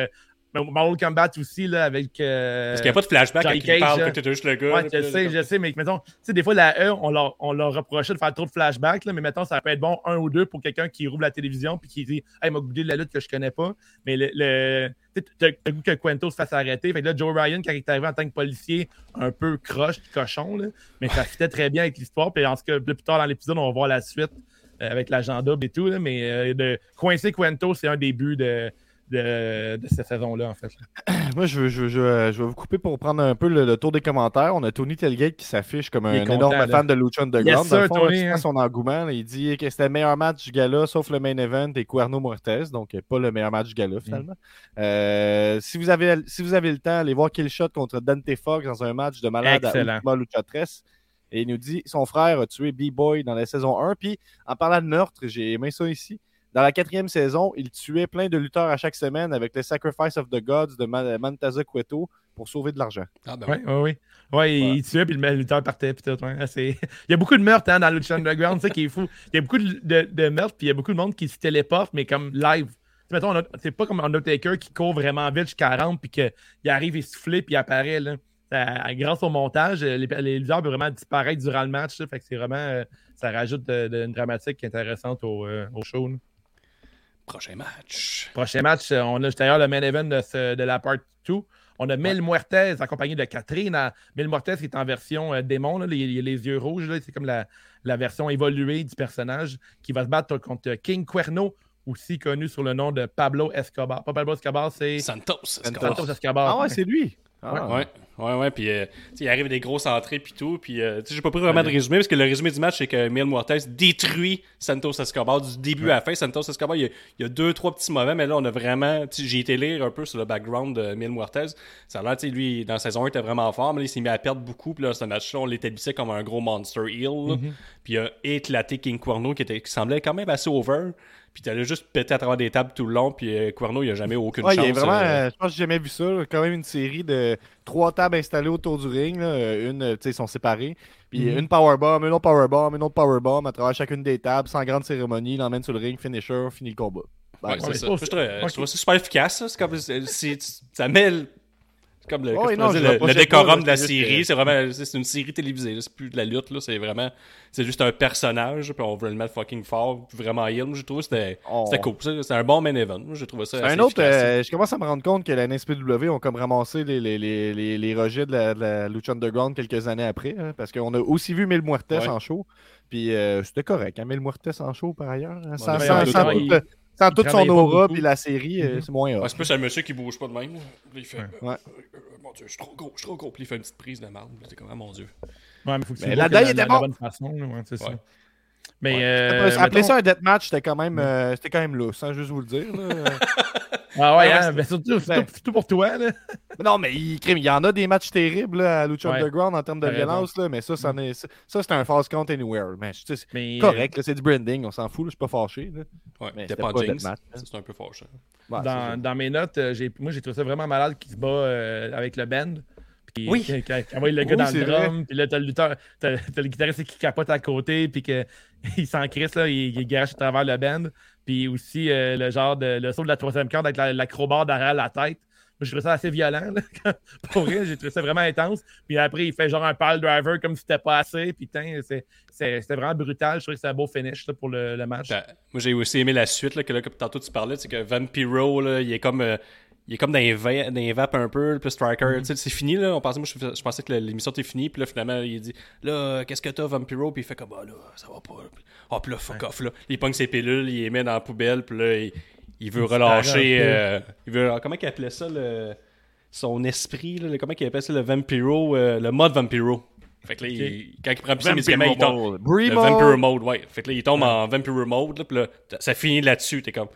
[SPEAKER 1] Mortal Kombat aussi, là, avec. euh,
[SPEAKER 2] Parce qu'il n'y a pas de flashback quand il parle, que t'es juste le gars.
[SPEAKER 1] Ouais,
[SPEAKER 2] là,
[SPEAKER 1] je
[SPEAKER 2] là,
[SPEAKER 1] sais, je sais, mais mettons, tu sais, des fois, la E, on leur, on leur reprochait de faire trop de flashbacks, là, mais mettons, ça peut être bon un ou deux pour quelqu'un qui rouvre la télévision puis qui dit, hey, m'a goûté de la lutte que je connais pas. Mais le, le tu goût que Quento se fasse arrêter. Fait que là, Joe Ryan, quand il est arrivé en tant que policier, un peu croche, cochon, là, mais ça fitait très bien avec l'histoire. Puis en tout cas, plus tard dans l'épisode, on va voir la suite euh, avec l'agent double et tout, là, mais euh, de coincer Quento, c'est un des buts de. De, de cette saison-là, en fait. (clears throat)
[SPEAKER 3] Moi, je veux, je, vais vous couper pour prendre un peu le, le tour des commentaires. On a Tony Telgate qui s'affiche comme un
[SPEAKER 1] content,
[SPEAKER 3] énorme
[SPEAKER 1] là.
[SPEAKER 3] fan de Lucha Underground.
[SPEAKER 1] Yes, sir,
[SPEAKER 3] fond,
[SPEAKER 1] Tony,
[SPEAKER 3] là,
[SPEAKER 1] hein.
[SPEAKER 3] son engouement. là, il dit que c'était le meilleur match du gala, sauf le main event et Cuerno Mortez. Donc, euh, pas le meilleur match du gala, finalement. Euh, si, vous avez, si vous avez le temps, allez voir Killshot contre Dante Fox dans un match de malade
[SPEAKER 1] Excellent.
[SPEAKER 3] à Ultima Lucha 13. Et il nous dit son frère a tué B-Boy dans la saison 1. Puis, en parlant de meurtre, j'ai aimé ça ici. Dans la quatrième saison, il tuait plein de lutteurs à chaque semaine avec le Sacrifice of the Gods de Man- Mantaza Cueto pour sauver de l'argent.
[SPEAKER 2] Ah, ben
[SPEAKER 1] Oui,
[SPEAKER 2] oui.
[SPEAKER 1] oui. Ouais, il- il tuait, puis le lutteur partait, puis tout. ouais. C'est- (laughs) Il y a beaucoup de meurtres hein, dans Lucha Underground, c'est ça qui est fou. Il y a beaucoup de, de- de meurtres, puis il y a beaucoup de monde qui se téléporte, mais comme live. Mettons, a- c'est pas comme Undertaker qui court vraiment vite jusqu'à 40, puis qu'il arrive essoufflé, puis il apparaît. Là. Ça- grâce au montage, les, les lutteurs peuvent vraiment disparaître durant le match. là. fait que c'est vraiment. euh, ça rajoute de- de- une dramatique intéressante au, euh, au show. là.
[SPEAKER 2] Prochain match.
[SPEAKER 1] Prochain match, euh, on a d'ailleurs le main event de, ce- de la part 2. On a Mil Muertes accompagné de Catherine. à- Mil Muertes qui est en version euh, démon, là, les, les yeux rouges. C'est comme la, la version évoluée du personnage qui va se battre contre King Cuerno, aussi connu sous le nom de Pablo Escobar. Pas Pablo Escobar, c'est
[SPEAKER 2] Santos. correct.
[SPEAKER 1] Santos Escobar.
[SPEAKER 3] Ah ouais, c'est lui. Ah.
[SPEAKER 2] Ouais, ouais, ouais. Puis, euh, tu sais, il arrive des grosses entrées, puis tout. Puis, euh, tu sais, j'ai pas pris vraiment de résumé, parce que le résumé du match, c'est que Mil Muertes détruit Santos Escobar du début à la fin. Santos Escobar, il y, a, il y a deux, trois petits mauvais, mais là, on a vraiment. tu sais, J'ai été lire un peu sur le background de Mil Muertes. Ça a l'air, tu sais, lui, dans la saison 1, il était vraiment fort, mais là, il s'est mis à perdre beaucoup. Puis là, ce match-là, on l'établissait comme un gros monster heel. là. Puis, il a éclaté King Cuerno, qui, était, qui semblait quand même assez over. Puis, t'allais juste péter à travers des tables tout le long. Puis, euh, Cuerno, il a jamais aucune
[SPEAKER 3] Ouais,
[SPEAKER 2] chance.
[SPEAKER 3] il est vraiment,
[SPEAKER 2] euh,
[SPEAKER 3] euh, je pense que j'ai jamais vu ça. là. Quand même une série de trois tables installées autour du ring. là. Euh, Une, euh, tu sais, ils sont séparés. Puis
[SPEAKER 1] Mhm.
[SPEAKER 3] une powerbomb, une autre powerbomb, une autre powerbomb à travers chacune des tables, sans grande cérémonie. Il l'emmène sur le ring, finisher, finit le combat.
[SPEAKER 2] Ouais,
[SPEAKER 3] Ben,
[SPEAKER 2] c'est
[SPEAKER 1] ouais,
[SPEAKER 2] ça. Je trouve, ça super efficace. ça. Comme, c'est- ça met le- comme le,
[SPEAKER 3] Ouais,
[SPEAKER 2] comme je
[SPEAKER 3] non,
[SPEAKER 2] pourrais
[SPEAKER 3] je
[SPEAKER 2] dire, le,
[SPEAKER 3] reprochais
[SPEAKER 2] le décorum
[SPEAKER 3] pas,
[SPEAKER 2] de la
[SPEAKER 3] c'est
[SPEAKER 2] série. C'est vraiment c'est c'est une série télévisée. C'est plus de la lutte. là. C'est vraiment. C'est juste un personnage. Puis on veut le mettre fucking fort. Vraiment heal. Trouvé que c'était cool. C'était un bon main event. Moi, J'ai trouvé ça.
[SPEAKER 3] C'est
[SPEAKER 2] assez
[SPEAKER 3] un autre. euh, je commence à me rendre compte que la NSPW ont comme ramassé les, les, les, les, les rejets de la, de la Lucha Underground quelques années après. hein, parce qu'on a aussi vu Mil Muertes
[SPEAKER 2] Ouais.
[SPEAKER 3] en show. Puis euh, c'était correct, hein, Mil Muertes en show par ailleurs. hein, sans
[SPEAKER 1] il
[SPEAKER 3] toute son aura puis la série, euh,
[SPEAKER 1] Mhm.
[SPEAKER 3] c'est moins.
[SPEAKER 2] Ouais, c'est plus un monsieur qui bouge pas de même. il fait.
[SPEAKER 3] Ouais.
[SPEAKER 2] euh, euh, mon dieu, je suis trop gros, je suis trop gros. Puis il fait une petite prise de marde. Puis t'es comme, ah mon dieu.
[SPEAKER 1] Ouais, mais faut que tu
[SPEAKER 3] Mais la
[SPEAKER 1] de
[SPEAKER 3] était
[SPEAKER 1] la, la
[SPEAKER 3] bon.
[SPEAKER 1] bonne façon. ouais, c'est ça.
[SPEAKER 2] Ouais.
[SPEAKER 1] Mais.
[SPEAKER 2] Ouais.
[SPEAKER 1] euh,
[SPEAKER 3] Appeler
[SPEAKER 1] mettons-
[SPEAKER 3] ça un deathmatch, c'était quand même, euh, c'était quand même lousse, sans juste vous le dire. là. (laughs)
[SPEAKER 1] Ah ouais,
[SPEAKER 3] Ouais,
[SPEAKER 1] hein,
[SPEAKER 3] c'est-
[SPEAKER 1] ben, surtout, surtout,
[SPEAKER 3] Ben-
[SPEAKER 1] surtout pour toi. Là.
[SPEAKER 3] non, mais il, y en a des matchs terribles là, à Lucha
[SPEAKER 1] Ouais.
[SPEAKER 3] Underground en termes de violence, là, mais ça, c'en est- ça, ça, c'est un false count anywhere. Mais tu sais, c'est
[SPEAKER 1] Mais, euh,
[SPEAKER 3] correct, là, c'est du branding, on s'en fout, je suis pas fâché. Là.
[SPEAKER 2] Ouais,
[SPEAKER 3] Mais
[SPEAKER 2] t'es
[SPEAKER 3] c'était
[SPEAKER 2] pas
[SPEAKER 3] deathmatch, hein.
[SPEAKER 2] Ça, C'est un peu.
[SPEAKER 3] Ouais, c'est
[SPEAKER 1] dans,
[SPEAKER 3] ça.
[SPEAKER 1] dans mes notes, j'ai- moi j'ai trouvé ça vraiment malade qu'il se bat euh, avec le band. Puis
[SPEAKER 2] Oui.
[SPEAKER 1] qu'il qu'il envoie le gars
[SPEAKER 3] Oui,
[SPEAKER 1] dans le
[SPEAKER 3] vrai.
[SPEAKER 1] drum, puis là t'as le lutteur, t'as t'as le guitariste qui capote à côté, puis qu'il (laughs) s'en crisse, là, il, il à travers le band. Puis aussi euh, le genre de le saut de la troisième corde avec la- l'acrobat derrière la tête. Moi, j'ai trouvé ça assez violent. là. (laughs) Pour vrai, j'ai trouvé ça vraiment intense. Puis après, il fait genre un pile driver comme si c'était pas assez. Puis putain, c'est- c'est- c'était vraiment brutal. Je trouvais que c'était un beau finish là, pour le, le match.
[SPEAKER 2] T'as- Moi, j'ai aussi aimé la suite, là, que là, comme tantôt tu parlais, c'est que Vampiro, là, il est comme. euh, il est comme dans les, va- dans les vapes un peu, puis Striker, sais, c'est fini, là. On pensait, moi, je, je pensais que l'émission était finie, puis là, finalement, il dit, là, qu'est-ce que t'as, Vampiro? Puis il fait comme, ah, là, ça va pas. Puis, ah, puis là, fuck off, là. Il pogne ses pilules, il les met dans la poubelle, puis là, il, il veut
[SPEAKER 1] Il
[SPEAKER 2] relâcher. euh, il veut, comment il appelait ça, le, son esprit, là, le- comment il appelait ça, le Vampiro, euh, le mode Vampiro. Fait que là, il- quand il prend plus ses médicaments, il tombe.
[SPEAKER 3] Vampiro
[SPEAKER 2] Le
[SPEAKER 3] mode.
[SPEAKER 2] Vampire Mode, ouais. Fait que là, il tombe en Vampire Mode, là, puis là, ça finit là-dessus. T'es comme,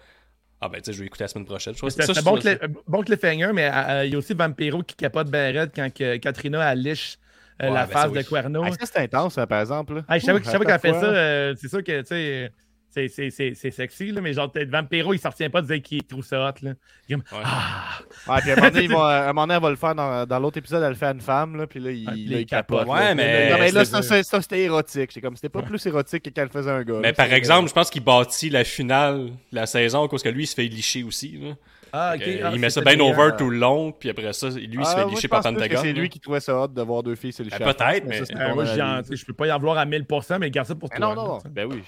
[SPEAKER 2] ah ben, tu sais, je vais écouter la semaine prochaine. Je
[SPEAKER 1] bon, cli- bon cliffhanger, mais euh, il y a aussi Vampiro qui capote ben raide quand que Katrina elle liche euh,
[SPEAKER 2] Ouais,
[SPEAKER 1] la
[SPEAKER 2] ben
[SPEAKER 1] face
[SPEAKER 2] ça,
[SPEAKER 1] de. Cuerno.
[SPEAKER 3] Ah, ça, c'est intense, hein, par exemple. là.
[SPEAKER 1] Hey, je savais, qu'elle fait ça, euh, c'est sûr que, tu sais, c'est- c'est- c'est c'est sexy, là, mais genre, peut-être Vampiro, il ne retient pas de dire qu'il trouve ça hot. Là. Il est comme,
[SPEAKER 2] Ouais.
[SPEAKER 1] ah!
[SPEAKER 3] Ouais, puis à un moment donné, ils (laughs) vont- à un moment donné, elle va le faire dans, dans l'autre épisode, elle le fait à une femme, là, puis là, il,
[SPEAKER 1] Ah, il
[SPEAKER 3] il capote. là.
[SPEAKER 2] Ouais, mais-
[SPEAKER 3] Non, mais là,
[SPEAKER 1] c'est-
[SPEAKER 3] ça, ça, ça, c'était érotique. J'étais comme, c'était pas plus érotique que quand elle faisait un gars.
[SPEAKER 2] Mais
[SPEAKER 3] là,
[SPEAKER 2] par
[SPEAKER 3] c'est-
[SPEAKER 2] exemple, je pense qu'il bâtit la finale de la saison parce que lui, il se fait licher aussi. Là.
[SPEAKER 1] Ah, ok. Ah,
[SPEAKER 2] il met ça bien over
[SPEAKER 1] euh,
[SPEAKER 2] tout le long, puis après ça, lui, il se
[SPEAKER 3] Ah,
[SPEAKER 2] fait licher par Pentagon.
[SPEAKER 3] C'est lui qui trouvait ça hot de voir deux filles se licher.
[SPEAKER 2] Ben, peut-être,
[SPEAKER 3] mais c'est
[SPEAKER 1] moi, je peux pas y en vouloir à 1000%, mais garde ça pour toi.
[SPEAKER 3] non, non,
[SPEAKER 1] là,
[SPEAKER 3] non. Ben oui,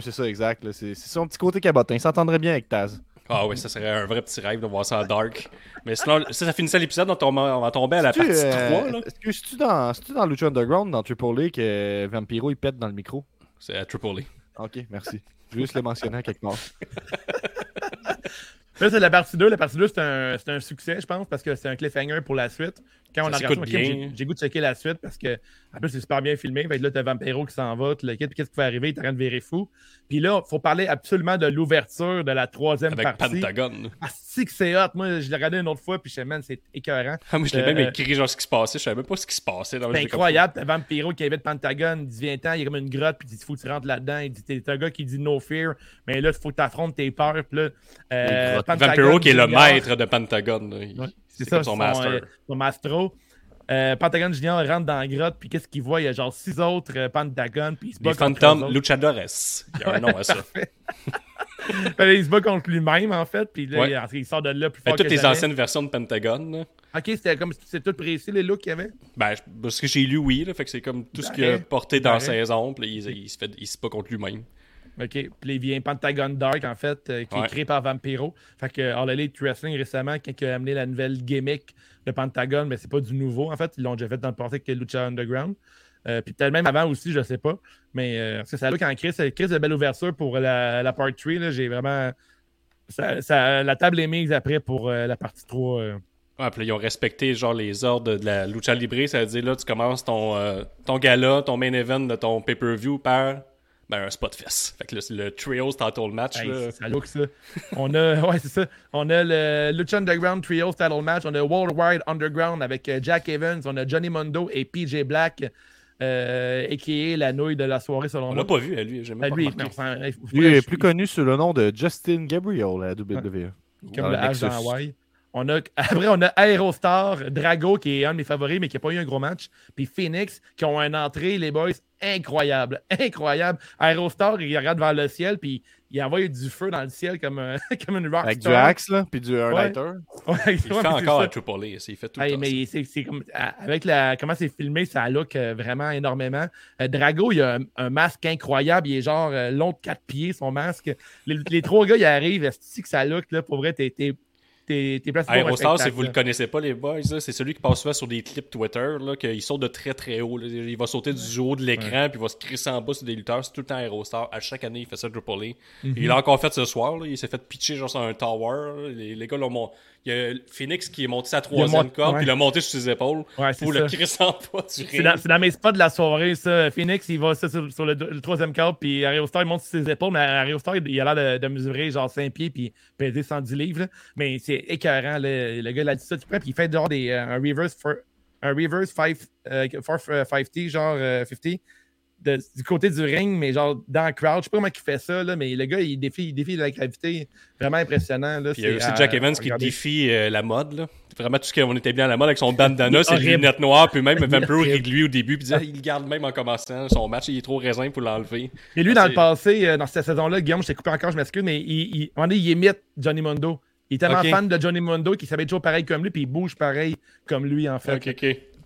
[SPEAKER 3] c'est ça, exact. C'est son petit côté cabotin. Il s'entendrait bien avec Taz.
[SPEAKER 2] Ah oui, ça serait un vrai petit rêve de voir ça en dark. Mais sinon, ça, ça finissait l'épisode, on, tombe- on va tomber à la partie
[SPEAKER 3] euh,
[SPEAKER 2] 3. là.
[SPEAKER 3] Est-ce que c'est-tu dans, dans Lucha Underground, dans Triple A, que Vampiro il pète dans le micro?
[SPEAKER 2] C'est à Triple A.
[SPEAKER 3] Ok, merci. Je vais juste le mentionner à quelque part. (laughs)
[SPEAKER 1] Là, c'est la partie 2. La partie 2, c'est un, c'est un succès, je pense, parce que c'est un cliffhanger pour la suite. Quand on
[SPEAKER 2] Ça
[SPEAKER 1] a regardé, j'ai goût de checker la suite parce que, en plus, c'est super bien filmé. Fait que là, t'as Vampiro qui s'en va, le puis qu'est-ce qui va arriver? Est en train de virer fou. Puis là, il faut parler absolument de l'ouverture de la troisième
[SPEAKER 2] Avec
[SPEAKER 1] partie.
[SPEAKER 2] Pentagon.
[SPEAKER 1] Ah, si que c'est hot. Moi, je l'ai regardé une autre fois, puis je sais, man, c'est écœurant.
[SPEAKER 2] Ah, moi, je l'ai
[SPEAKER 1] Euh,
[SPEAKER 2] même écrit genre ce qui se passait. Je savais même pas ce qui se passait. dans-
[SPEAKER 1] C'est incroyable. T'as Vampiro qui invite Pentagon. Il dit Viens-t'en, il y a comme une grotte, puis il dit Faut que tu rentres là-dedans. Il dit T'es un gars qui dit No fear, mais là, il faut que tu tes peurs. Puis là, euh. Pentagon
[SPEAKER 2] Vampiro qui est le maître de Pentagon. là. Il-
[SPEAKER 1] Ouais,
[SPEAKER 2] C'est comme son master.
[SPEAKER 1] euh, son mastro. Euh, Pentagon Junior rentre dans la grotte, puis qu'est-ce qu'il voit? Il y a genre six autres euh, Pentagon, puis il se bat contre autres.
[SPEAKER 2] Luchadores. Il y a un nom à ça. (laughs)
[SPEAKER 1] Il se bat contre lui-même, en fait, puis là,
[SPEAKER 2] Ouais.
[SPEAKER 1] il, il sort de là plus fort
[SPEAKER 2] toutes
[SPEAKER 1] que
[SPEAKER 2] les
[SPEAKER 1] jamais.
[SPEAKER 2] anciennes versions de Pentagon. là,
[SPEAKER 1] Ok, c'était comme c'est tout précis, les looks qu'il y avait?
[SPEAKER 2] Ben, parce que j'ai lu, oui. Là, fait que c'est comme tout ce qu'il a
[SPEAKER 1] Pareil.
[SPEAKER 2] porté dans la
[SPEAKER 1] Pareil.
[SPEAKER 2] saison. Puis il, il se fait, il se bat contre lui-même.
[SPEAKER 1] OK? Puis il vient Pentagon Dark, en fait, euh, qui
[SPEAKER 2] Ouais.
[SPEAKER 1] est créé par Vampiro. Fait que All Elite Wrestling, récemment, quand il a amené la nouvelle gimmick de Pentagon, mais c'est pas du nouveau, en fait. Ils l'ont déjà fait dans le passé avec Lucha Underground. Euh, puis peut-être même avant aussi, je sais pas. Mais euh, que ça en Chris, Chris de belle ouverture pour la, la part 3. là. J'ai vraiment. ça- ça- la table est mise après pour euh, la partie 3. euh.
[SPEAKER 2] Ouais, puis là, ils ont respecté genre les ordres de la Lucha Libre. Ça veut dire là, tu commences ton, euh, ton gala, ton main event de ton pay-per-view par ben, un spot fest. Fait que c'est le Trios title match.
[SPEAKER 1] Hey,
[SPEAKER 2] là.
[SPEAKER 1] ça look ça. On a, (laughs) ouais, c'est ça. On a le Lucha Underground Trio Title Match. On a Worldwide Underground avec euh, Jack Evans. On a Johnny Mondo et PJ Black, euh, a.k.a. la nouille de la soirée, selon
[SPEAKER 2] On
[SPEAKER 1] moi.
[SPEAKER 2] l'a pas vu, à lui. J'ai même
[SPEAKER 1] Ah,
[SPEAKER 2] pas
[SPEAKER 1] lui, il
[SPEAKER 3] Lui est plus connu sous le nom de Justin Gabriel à WWE.
[SPEAKER 1] comme
[SPEAKER 3] dans
[SPEAKER 1] le
[SPEAKER 3] le
[SPEAKER 1] H dans. Hawaii. On a, (laughs) après, on a Aerostar, Drago, qui est un de mes favoris, mais qui n'a pas eu un gros match. Puis Phoenix, qui ont une entrée, les boys, incroyable. (laughs) Incroyable. Aerostar, il regarde vers le ciel, puis il envoie du feu dans le ciel comme, un- (laughs) comme une rockstar.
[SPEAKER 3] Avec du axe, là, puis du
[SPEAKER 1] Ouais.
[SPEAKER 3] lighter.
[SPEAKER 1] Ouais,
[SPEAKER 2] Il
[SPEAKER 1] ouais,
[SPEAKER 2] fait
[SPEAKER 1] c'est
[SPEAKER 2] encore
[SPEAKER 1] ça.
[SPEAKER 2] un Triple A. Il fait tout
[SPEAKER 1] Hey,
[SPEAKER 2] le temps.
[SPEAKER 1] mais c'est c'est comme avec la comment c'est filmé, ça look euh, vraiment énormément. Euh, Drago, il a un, un masque incroyable, il est genre euh, long de 4 pieds son masque. Les, les trois gars, ils arrivent, est que ça look là pour vrai, t'es t'es t'es t'es
[SPEAKER 2] Aerostar, si vous le
[SPEAKER 1] là.
[SPEAKER 2] connaissez pas, les boys, c'est celui qui passe souvent sur des clips Twitter, là, qu'il saute de très très haut. là. Il va sauter du haut de l'écran, puis il va se crisser en bas sur des lutteurs. C'est tout le temps Aerostar. À chaque année, il fait ça Triple A.
[SPEAKER 1] Mhm.
[SPEAKER 2] Il l'a encore fait ce soir. là. Il s'est fait pitcher genre sur un tower. Les, les gars l'ont Il y a Phoenix qui est monté sa troisième
[SPEAKER 1] mont-
[SPEAKER 2] corde,
[SPEAKER 1] ouais.
[SPEAKER 2] puis il l'a monté sur ses épaules
[SPEAKER 1] Ouais,
[SPEAKER 2] pour
[SPEAKER 1] ça.
[SPEAKER 2] le crisser en bas du
[SPEAKER 1] C'est dans, c'est dans mes spots de la soirée, ça. Phoenix, il va ça, sur, sur le, le troisième cadre, puis Aerostar, il monte sur ses épaules, mais Aerostar, il il a l'air de, de mesurer genre 5 pieds, puis peser 110 livres. là. Mais c'est écœurant, là. le gars, il a dit ça, tu prends, puis il fait genre des, euh, un reverse, for- un reverse 5, euh, euh, 50, genre euh, 50, de- du côté du ring, mais genre dans le crowd. Je sais pas comment il fait ça, là, mais le gars, il défie, il défie la gravité. Vraiment impressionnant. Là,
[SPEAKER 2] Puis il y a
[SPEAKER 1] C'est
[SPEAKER 2] aussi Jack Evans qui défie euh, la mode. Là. Vraiment tout ce qu'on était bien à la mode avec son bandana, ses lunettes noires, puis même Vampiro rit de lui au début, puis il le garde même en commençant son match, il est trop raisin pour l'enlever.
[SPEAKER 1] Et lui,
[SPEAKER 2] Ah,
[SPEAKER 1] dans le passé, euh, dans cette saison-là, Guillaume, je t'ai coupé encore, je m'excuse, mais il, moment donné, il imite Johnny Mundo. Il est tellement fan de Johnny Mundo qu'il s'habille toujours pareil comme lui, puis il bouge pareil comme lui, en fait.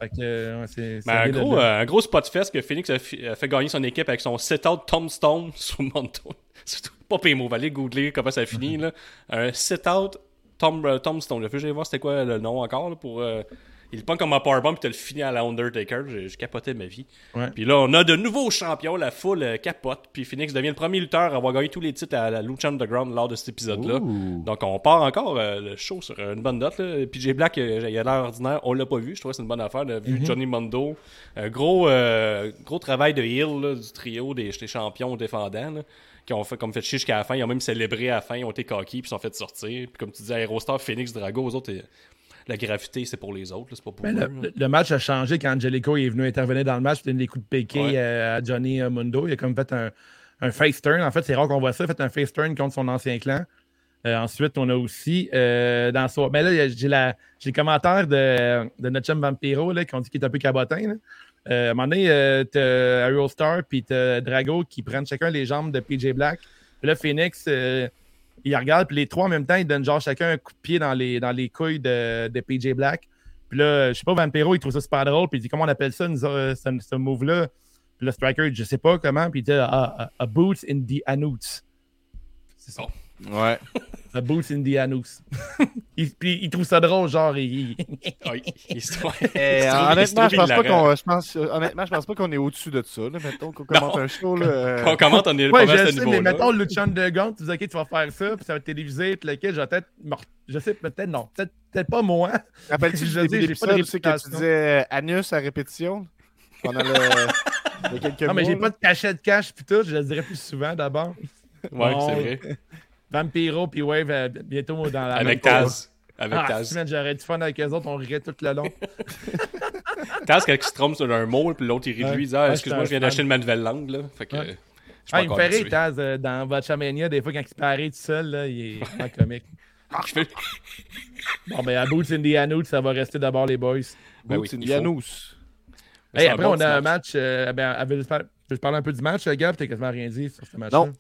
[SPEAKER 1] Fait que, euh, ouais, c'est, c'est
[SPEAKER 2] Mais un gros, euh, un gros spot fest que Phoenix a, fi- a fait gagner son équipe avec son sit-out Tombstone (laughs) sur Monto. C'est pas pire mot, allez googler comment ça finit. (laughs) là. Un sit-out Tom, euh, Tombstone. Je vais voir c'était quoi le nom encore. là, pour, euh, il le prend comme un powerbomb puis tu le finis à la Undertaker. J'ai j'ai capoté ma vie.
[SPEAKER 1] Ouais.
[SPEAKER 2] Puis là, on a de nouveaux champions. La foule euh, capote. Puis Phoenix devient le premier lutteur à avoir gagné tous les titres à la Lucha Underground lors de cet épisode-là. Donc on part encore euh, le show sur une bonne note. Là. PJ Black, euh, il a l'air ordinaire. On l'a pas vu. Je trouve que c'est une bonne affaire. On a vu
[SPEAKER 1] Mhm.
[SPEAKER 2] Johnny Mondo. Un gros, euh, gros travail de heel là, du trio des, des champions défendants. là, qui ont fait comme fait chier jusqu'à la fin. Ils ont même célébré à la fin. Ils ont été coquilles puis ils sont fait sortir. Puis comme tu disais, Aerostar, Phoenix, Drago, aux autres, euh, la gravité, c'est pour les autres. là, C'est pas pour
[SPEAKER 1] Ben,
[SPEAKER 2] eux.
[SPEAKER 1] le,
[SPEAKER 2] là.
[SPEAKER 1] match a changé quand Angelico est venu intervenir dans le match, donner des coups de
[SPEAKER 2] Ouais.
[SPEAKER 1] euh, à Johnny euh, Mundo. Il a comme fait un, un face turn. En fait, c'est rare qu'on voit ça. Fait un face turn contre son ancien clan. Euh, ensuite, on a aussi euh, dans son. Mais là, y a- j'ai le commentaire de, de notre chum Vampiro là, qui ont dit qu'il est un peu cabotin. là. Euh, à un moment donné, euh, t'as Aerostar puis t'as Drago qui prennent chacun les jambes de PJ Black. Puis là, Phoenix, euh, il regarde, puis les trois en même temps, ils donnent genre chacun un coup de pied dans les, dans les couilles de, de PJ Black. Puis là, je sais pas, Vampiro, il trouve ça super drôle, puis il dit comment on appelle ça, nous, euh, ce, ce move-là? Puis le striker, je sais pas comment, puis il dit ah, a, a boot in the anus. C'est ça.
[SPEAKER 3] Ouais.
[SPEAKER 1] A boot in the anus. il, puis il trouve ça drôle, genre, il,
[SPEAKER 2] Ah, il- se- ouais. (laughs)
[SPEAKER 3] Eh, honnêtement, je pense pas qu'on, je pense, honnêtement, je pense pas qu'on est au-dessus de ça. Là. Mettons qu'on commente un show. Là, euh,
[SPEAKER 2] on commente, on est
[SPEAKER 1] Ouais,
[SPEAKER 2] pas mal à
[SPEAKER 1] je
[SPEAKER 2] ce
[SPEAKER 1] sais, mais
[SPEAKER 2] niveau-là.
[SPEAKER 1] mettons Lucha Underground, tu dis, OK, tu vas faire ça, puis ça va être télévisé, puis lequel, je vais peut-être. Je sais, peut-être non. Peut-être peut-être pas moi.
[SPEAKER 3] Rappelles-tu (laughs)
[SPEAKER 1] Je
[SPEAKER 3] début
[SPEAKER 1] j'ai de
[SPEAKER 3] d'épisode, tu sais, que tu disais euh, anus à répétition? Pendant le. quelques
[SPEAKER 1] Non, mais
[SPEAKER 3] mois,
[SPEAKER 1] j'ai
[SPEAKER 3] là.
[SPEAKER 1] pas de cachette cash, puis tout, je le dirais plus souvent d'abord.
[SPEAKER 2] Ouais,
[SPEAKER 1] Bon.
[SPEAKER 2] c'est vrai.
[SPEAKER 1] Vampiro, puis Wave, euh, bientôt dans la.
[SPEAKER 2] Avec Taz. Avec
[SPEAKER 1] Ah,
[SPEAKER 2] Taz.
[SPEAKER 1] semaine, j'aurais du fun avec eux autres, on rirait tout le long. (laughs)
[SPEAKER 2] Taz, quand il se trompe sur un mot, puis l'autre, il rit de
[SPEAKER 1] Ouais.
[SPEAKER 2] lui, il dit Ah,
[SPEAKER 1] Ouais,
[SPEAKER 2] excuse-moi, je viens d'acheter ma nouvelle langue, là. Fait que.
[SPEAKER 1] Ouais.
[SPEAKER 2] euh,
[SPEAKER 1] Ah, il me fait rire. Taz, euh, dans Vatchamania, des fois, quand il se paraît tout seul, là, il est vraiment comique.
[SPEAKER 2] Je fais-
[SPEAKER 1] Bon, ben, à Boots Indiana, ça va rester d'abord les boys.
[SPEAKER 2] Ben oui,
[SPEAKER 3] Boots.
[SPEAKER 2] Mais
[SPEAKER 1] Hey, après,
[SPEAKER 2] bon
[SPEAKER 1] on a un match. euh, ben, je parle- je parle un peu du match, euh, Gab, t'as quasiment rien dit sur ce match-là.
[SPEAKER 3] Non.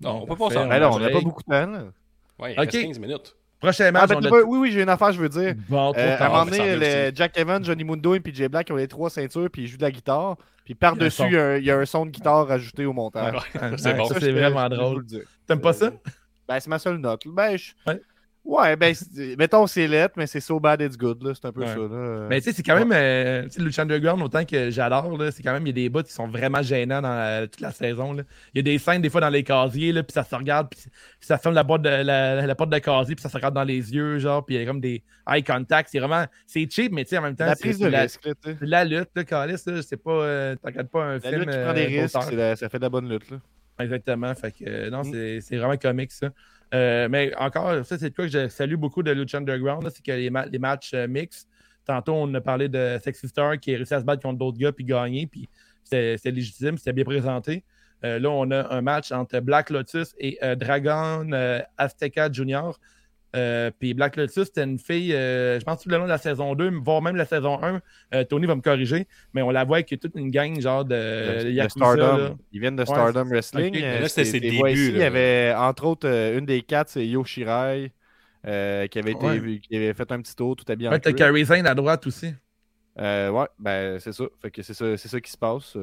[SPEAKER 2] Non, on peut pas s'en
[SPEAKER 3] là, on n'a pas beaucoup de temps.
[SPEAKER 2] Il reste 15 minutes.
[SPEAKER 1] Prochain
[SPEAKER 3] Ah,
[SPEAKER 1] match,
[SPEAKER 3] ben,
[SPEAKER 1] on a.
[SPEAKER 3] Oui, oui, j'ai une affaire, je veux dire.
[SPEAKER 1] Bon, trop
[SPEAKER 3] Euh, à un moment donné. Jack Evans, Johnny Mundo et PJ Black ont les trois ceintures, puis ils jouent de la guitare. Puis par-dessus,
[SPEAKER 1] Il
[SPEAKER 3] il
[SPEAKER 1] y a un
[SPEAKER 3] son de guitare ajouté au montage.
[SPEAKER 1] Ah, (laughs)
[SPEAKER 2] c'est
[SPEAKER 1] ouais, vraiment drôle. T'aimes pas ça?
[SPEAKER 3] Ben, c'est ma seule note. Ben, je...
[SPEAKER 1] Ouais.
[SPEAKER 3] Ouais, ben, mettons, c'est lettre, mais c'est so bad it's good, là. C'est un peu
[SPEAKER 1] Ouais.
[SPEAKER 3] ça, là.
[SPEAKER 1] Mais tu sais, c'est quand même. euh, tu sais, Lucha Underground, autant que j'adore, là, c'est quand même. Il y a des bouts qui sont vraiment gênants dans la- toute la saison. là. Il y a des scènes, des fois, dans les casiers, là, puis ça se regarde, puis ça ferme la, boîte de, la, la porte de casier, puis ça se regarde dans les yeux, genre, puis il y a comme des eye contact. C'est vraiment. C'est cheap, mais tu sais, en même temps,
[SPEAKER 3] la prise
[SPEAKER 1] c'est
[SPEAKER 3] de
[SPEAKER 1] la,
[SPEAKER 3] risque, là, tu sais.
[SPEAKER 1] c'est la lutte, là, Calis, là, c'est pas. euh, T'en regardes pas un
[SPEAKER 3] La
[SPEAKER 1] film.
[SPEAKER 3] lutte qui
[SPEAKER 1] euh,
[SPEAKER 3] prend des risques,
[SPEAKER 1] d'auteur.
[SPEAKER 3] c'est la- ça fait de la bonne lutte, là.
[SPEAKER 1] Exactement. Fait que, euh, non,
[SPEAKER 3] Mm.
[SPEAKER 1] c'est- c'est vraiment comique, ça. Euh, mais encore, ça, c'est quoi que je salue beaucoup de Lucha Underground, c'est que les, ma- les matchs euh, mix, tantôt, on a parlé de Sexy Star qui a réussi à se battre contre d'autres gars puis gagner, puis c'était légitime, c'était bien présenté. Euh, là, on a un match entre Black Lotus et euh, Dragon Azteca Junior. Euh, puis Black Lotus, c'était une fille, euh, je pense tout le long de la saison 2, voire même la saison 1. euh, Tony va me corriger, mais on la voit qu'il y a toute une gang genre de,
[SPEAKER 3] de- de
[SPEAKER 1] Yakuza,
[SPEAKER 3] Stardom. Ils viennent de Stardom Wrestling.
[SPEAKER 1] Ok.
[SPEAKER 3] Euh,
[SPEAKER 2] Là, c'était ses débuts,
[SPEAKER 3] ici. Il y avait, entre autres, une des quatre, c'est Yo Shirai, euh, qui, avait été,
[SPEAKER 1] Ouais.
[SPEAKER 3] qui avait fait un petit tour tout habillé en
[SPEAKER 1] Ouais, t'as. Carrie Zane à droite aussi.
[SPEAKER 3] Ouais, ben c'est ça. Fait que c'est ça, c'est ça qui se passe.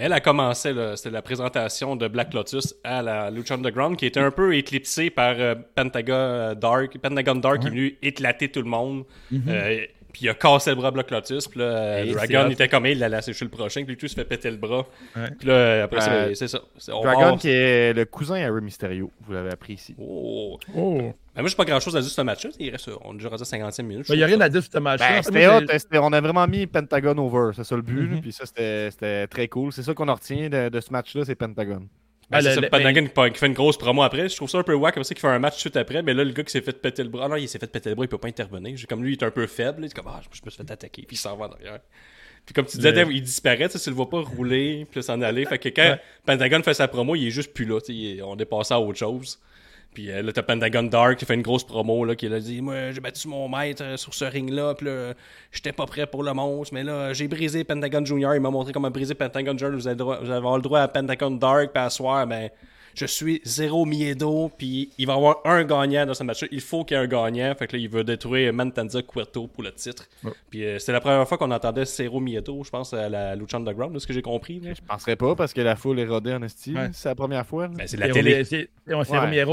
[SPEAKER 3] Euh.
[SPEAKER 2] Mais elle a commencé, c'était la présentation de Black Lotus à la Lucha Underground qui était un peu éclipsée par euh, Pentagon Dark. Pentagon Dark qui est venu éclater tout le monde. Euh, puis il a cassé le bras à Black Lotus. Puis là, euh,
[SPEAKER 1] Et
[SPEAKER 2] Dragon était comme il l'a laissé chez le prochain. Puis lui, se fait péter le bras.
[SPEAKER 1] Ouais.
[SPEAKER 2] Puis là, après
[SPEAKER 3] Euh,
[SPEAKER 2] ben, c'est ça. C'est- on va
[SPEAKER 3] Dragon, qui est le cousin à Rey Mysterio. Vous l'avez appris ici.
[SPEAKER 2] Oh.
[SPEAKER 1] Oh.
[SPEAKER 2] Ben, moi, j'ai pas grand chose à dire sur ce match-là. Il reste, on est déjà rendu à 55 minutes.
[SPEAKER 1] Il n'y a rien à dire sur ce match-là.
[SPEAKER 3] Ben, c'était hot, on a vraiment mis Pentagon over, c'est ça le but.
[SPEAKER 1] Mhm.
[SPEAKER 3] Puis ça, c'était c'était très cool. C'est ça qu'on en retient de, de ce match-là, c'est Pentagon.
[SPEAKER 2] Ben,
[SPEAKER 1] Ah,
[SPEAKER 2] c'est Pentagon qui, fait une grosse promo après. Je trouve ça un peu wack comme ça qu'il fait un match tout après. Mais là, le gars qui s'est fait péter le bras. Ah non, il s'est fait péter le bras, il peut pas intervenir. Comme lui, il est un peu faible. Il est comme, ah, je me suis fait attaquer. Puis il s'en va en arrière. Puis comme tu disais,
[SPEAKER 1] Le-
[SPEAKER 2] il disparaît. Tu le vois pas rouler, puis s'en aller. Fait que quand
[SPEAKER 1] Ouais.
[SPEAKER 2] Pentagon fait sa promo, il est juste plus là. est- on est passé à autre chose. Puis euh, là, t'as Pentagon Dark qui fait une grosse promo, là, qui a dit Moi, j'ai battu mon maître euh, sur ce ring-là, puis là, j'étais pas prêt pour le monstre, mais là, j'ai brisé Pentagon Junior. Il m'a montré comment briser Pentagon Junior. Vous avez, droit- vous avoir le droit à Pentagon Dark, puis à soir, ben, je suis zéro Miedo, puis il va y avoir un gagnant dans ce match-là. Il faut qu'il y ait un gagnant. Fait que là, il veut détruire Mantanza Cuerto pour le titre. Puis euh, c'est la première fois qu'on entendait Zero Miedo, je pense, à la Lucha Underground, de ce que j'ai compris. là.
[SPEAKER 3] Je penserais pas parce que la foule est rodée en esti.
[SPEAKER 1] Ouais.
[SPEAKER 3] C'est la première fois.
[SPEAKER 2] Ben, c'est la
[SPEAKER 1] c'est
[SPEAKER 2] télé.
[SPEAKER 1] C'est- ouais,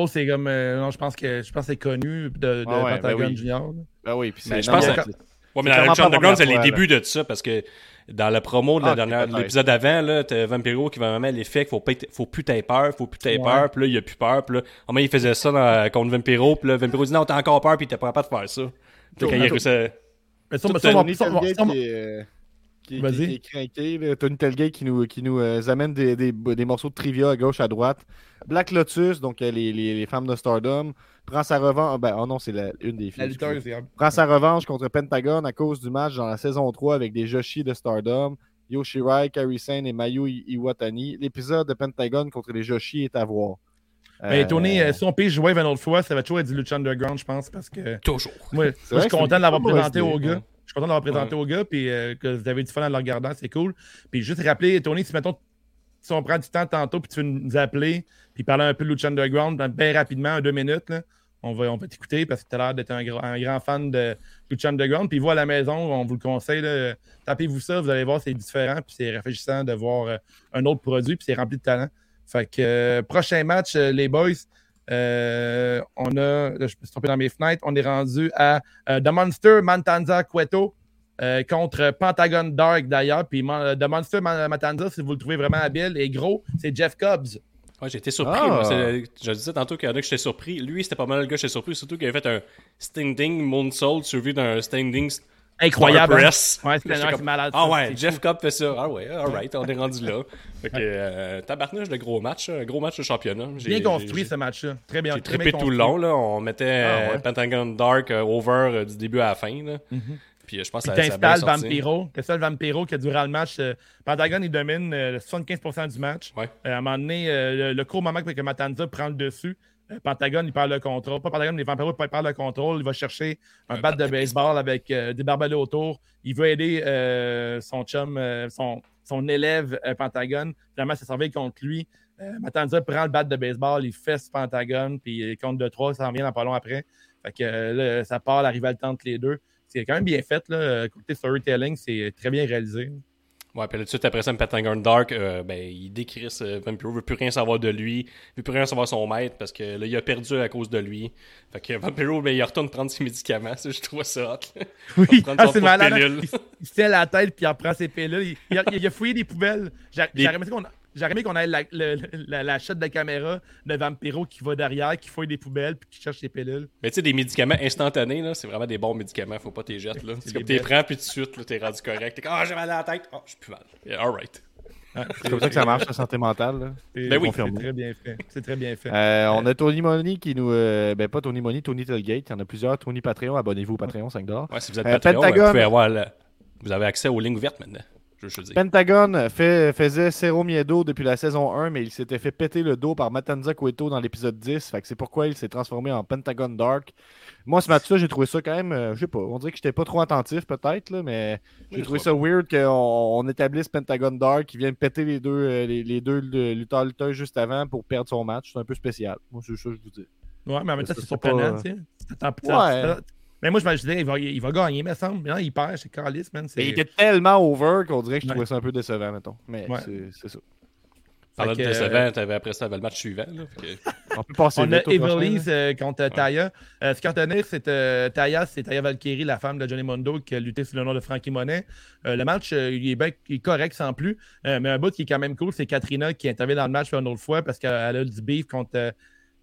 [SPEAKER 1] c'est comme. euh, non, je pense que je pense que c'est connu de, de
[SPEAKER 3] Ah ben oui.
[SPEAKER 1] Junior. là.
[SPEAKER 3] Ben oui, puis
[SPEAKER 2] Ben,
[SPEAKER 3] c'est
[SPEAKER 2] je pense
[SPEAKER 3] mais
[SPEAKER 2] que- Ouais, la Lucha Underground, c'est les débuts de ça, parce que dans la promo de la
[SPEAKER 3] Ah,
[SPEAKER 2] l'épisode avant, là, t'as Vampiro qui va vraiment l'effet qu'il faut, faut plus t'aies peur, faut plus t'aies
[SPEAKER 1] Ouais.
[SPEAKER 2] peur, puis là, il a plus peur, puis là, au moins, il faisait ça dans- contre Vampiro, puis là, Vampiro dit non, t'as encore peur, puis t'es pas capable de faire ça. Quand il a réussi à-
[SPEAKER 1] Mais ça,
[SPEAKER 3] qui
[SPEAKER 1] Vas-y.
[SPEAKER 3] qui- est craqué. là. Tony Telgate qui nous, qui nous euh, amène des, des, des morceaux de trivia à gauche, à droite. Black Lotus, donc euh, les, les, les femmes de Stardom, prend sa revanche. Ben, oh non, c'est la- une des filles.
[SPEAKER 1] La
[SPEAKER 3] excusez.
[SPEAKER 1] lutteuse, c'est-
[SPEAKER 3] prend sa revanche contre Pentagon à cause du match dans la saison 3 avec des Joshi de Stardom, Yoshirai, Kairi Sane et Mayu Iwatani. L'épisode de Pentagon contre les Joshi est à voir.
[SPEAKER 1] Mais
[SPEAKER 3] Euh,
[SPEAKER 1] Tony, euh, si on peut jouer une autre fois, ça va toujours être du Lucha Underground, je pense, parce que
[SPEAKER 2] Toujours.
[SPEAKER 1] moi, moi,
[SPEAKER 3] vrai
[SPEAKER 1] je suis content de l'avoir présenté au gars. Je suis content de l'avoir présenté au gars, puis euh, que vous avez du fun en le regardant, c'est cool. Puis juste rappeler, Tony, si mettons, si on prend du temps tantôt, puis tu veux nous appeler, puis parler un peu de Lucha Underground, ben, bien rapidement, en deux minutes, on va, on va t'écouter parce que tu as l'air d'être un, gra- un grand fan de Lucha Underground. Puis vous à la maison, on vous le conseille, tapez-vous ça, vous allez voir, c'est différent, puis c'est rafraîchissant de voir euh, un autre produit, puis c'est rempli de talent. Fait que euh, prochain match, euh, les boys, on a, je me suis trompé dans mes fenêtres, on est rendu à The Monster Mantanza Cueto contre Pentagon Dark d'ailleurs. Puis The Monster Man- Matanza, si vous le trouvez vraiment habile et gros, c'est Jeff Cobbs.
[SPEAKER 2] Ouais, j'ai été surpris.
[SPEAKER 3] Ah.
[SPEAKER 2] moi, je disais tantôt qu'il y en a que j'étais surpris. Lui, c'était pas mal le gars que j'étais surpris, surtout qu'il avait fait un standing moonsault suivi d'un standing
[SPEAKER 1] Incroyable. Hein?
[SPEAKER 2] press.
[SPEAKER 1] Ouais, c'est
[SPEAKER 2] J'étais comme,
[SPEAKER 1] malade.
[SPEAKER 2] Ah
[SPEAKER 1] ça,
[SPEAKER 2] ouais, Jeff. Cobb fait ça. Ah ouais, alright, on est rendu là. (laughs) Fait que, euh, tabarnouche de gros match, un gros match de championnat. J'ai-
[SPEAKER 1] Bien construit ce match-là. Très bien.
[SPEAKER 2] J'ai trippé
[SPEAKER 1] bien
[SPEAKER 2] tout le long, là. On mettait
[SPEAKER 3] Ah
[SPEAKER 2] euh,
[SPEAKER 3] ouais.
[SPEAKER 2] Pentagon Dark euh, over euh, du début à la fin, là.
[SPEAKER 1] Mhm.
[SPEAKER 2] Puis euh, je pense que ça,
[SPEAKER 1] t'installes. Vampiro. Que ça, le Vampiro, que durant le match, euh, Pentagon, il domine euh, 75% du match.
[SPEAKER 2] Ouais.
[SPEAKER 1] Euh, à un moment donné, euh, le, le court moment que Matanza prend le dessus, euh, Pentagon, il perd le contrôle. Pas Pentagon, mais Vampiro, il perd le contrôle. Il va chercher un, bat de baseball avec euh, des barbelés autour. Il veut aider euh, son chum, euh, son, son élève euh, Pentagon. Finalement, ça servait contre lui. Euh, Matanza prend le bat de baseball, il fesse Pentagon, puis il compte de 3, ça en vient dans pas long après. Fait que euh, là, ça part la rivalité entre les deux. C'est quand même bien fait. Là. Côté storytelling, c'est très bien réalisé.
[SPEAKER 2] Ouais, puis là, tout de suite après ça, Pentagon Dark, euh, ben, il décrit ce Vampiro, veut plus rien savoir de lui, veut plus rien savoir son maître parce que là, il a perdu à cause de lui. Fait que Vampiro, ben, il retourne prendre ses médicaments. (laughs) Ça, je trouve ça hot.
[SPEAKER 1] Oui, ah, c'est malade. Il, il se tient la tête puis il reprend ses pilules. Il, il a, il a fouillé des poubelles. J'ai aimé qu'on j'aurais aimé qu'on ait la, la, la shot de caméra de Vampiro qui va derrière, qui fouille des poubelles puis qui cherche ses pilules.
[SPEAKER 2] Mais tu sais, des médicaments instantanés, là, c'est vraiment des bons médicaments, faut pas t'es jeter, là. C'est
[SPEAKER 1] des
[SPEAKER 2] comme t'es prends, puis tout de suite, là, t'es rendu correct. T'es comme, ah, j'ai mal à la tête. Ah, je suis plus mal. Yeah, alright.
[SPEAKER 1] Ouais,
[SPEAKER 3] C'est comme ça que ça marche, la santé mentale. là.
[SPEAKER 1] c'est-
[SPEAKER 2] Ben oui.
[SPEAKER 1] c'est très bien fait. C'est très bien fait.
[SPEAKER 3] Euh, on a Tony Money qui nous. euh, ben, pas Tony Money, Tony Telgate. Il y en a plusieurs. Tony Patreon, abonnez-vous au Patreon, 5
[SPEAKER 2] Ouais, si vous êtes
[SPEAKER 3] Euh,
[SPEAKER 2] Patreon,
[SPEAKER 3] Pentagon.
[SPEAKER 2] vous pouvez avoir le- Vous avez accès aux lignes ouvertes maintenant. Je je.
[SPEAKER 3] Pentagon fait, faisait Cero Miedo depuis la saison 1, mais il s'était fait péter le dos par Matanza Cueto dans l'épisode 10. Fait que c'est pourquoi il s'est transformé en Pentagon Dark. Moi, ce match-là, j'ai trouvé ça quand même, euh, je sais pas, on dirait que j'étais pas trop attentif peut-être, mais j'ai
[SPEAKER 2] Oui,
[SPEAKER 3] trouvé ça weird qu'on on établisse Pentagon Dark, qui vienne péter les deux, euh, les, les deux lutteurs lutteurs juste avant pour perdre son match. C'est un peu spécial. Moi, c'est ça que je vous dis.
[SPEAKER 1] Ouais, mais en même temps, c'est surprenant,
[SPEAKER 3] pas-
[SPEAKER 1] tu sais.
[SPEAKER 3] Ouais.
[SPEAKER 1] Mais moi, je me disais, il va, il va gagner, me semble. Mais non, il perd, c'est calice, man.
[SPEAKER 3] Mais il était tellement over qu'on dirait que je
[SPEAKER 1] Ouais.
[SPEAKER 3] trouvais ça un peu décevant, mettons. Mais
[SPEAKER 1] Ouais.
[SPEAKER 3] c'est- c'est ça.
[SPEAKER 2] Parlant de décevant, t'avais après ça, le match suivant. Là, que-
[SPEAKER 3] On peut passer
[SPEAKER 1] On a Everly's euh, contre Taya. Euh, ce a retenu, c'est euh, Taya, c'est Taya Valkyrie, la femme de Johnny Mondo, qui a lutté sous le nom de Frankie Monet. Euh, le match, euh, il, est bien- il est correct sans plus. Euh, mais un bout qui est quand même cool, c'est Katrina qui intervient dans le match une autre fois parce qu'elle a du beef contre euh,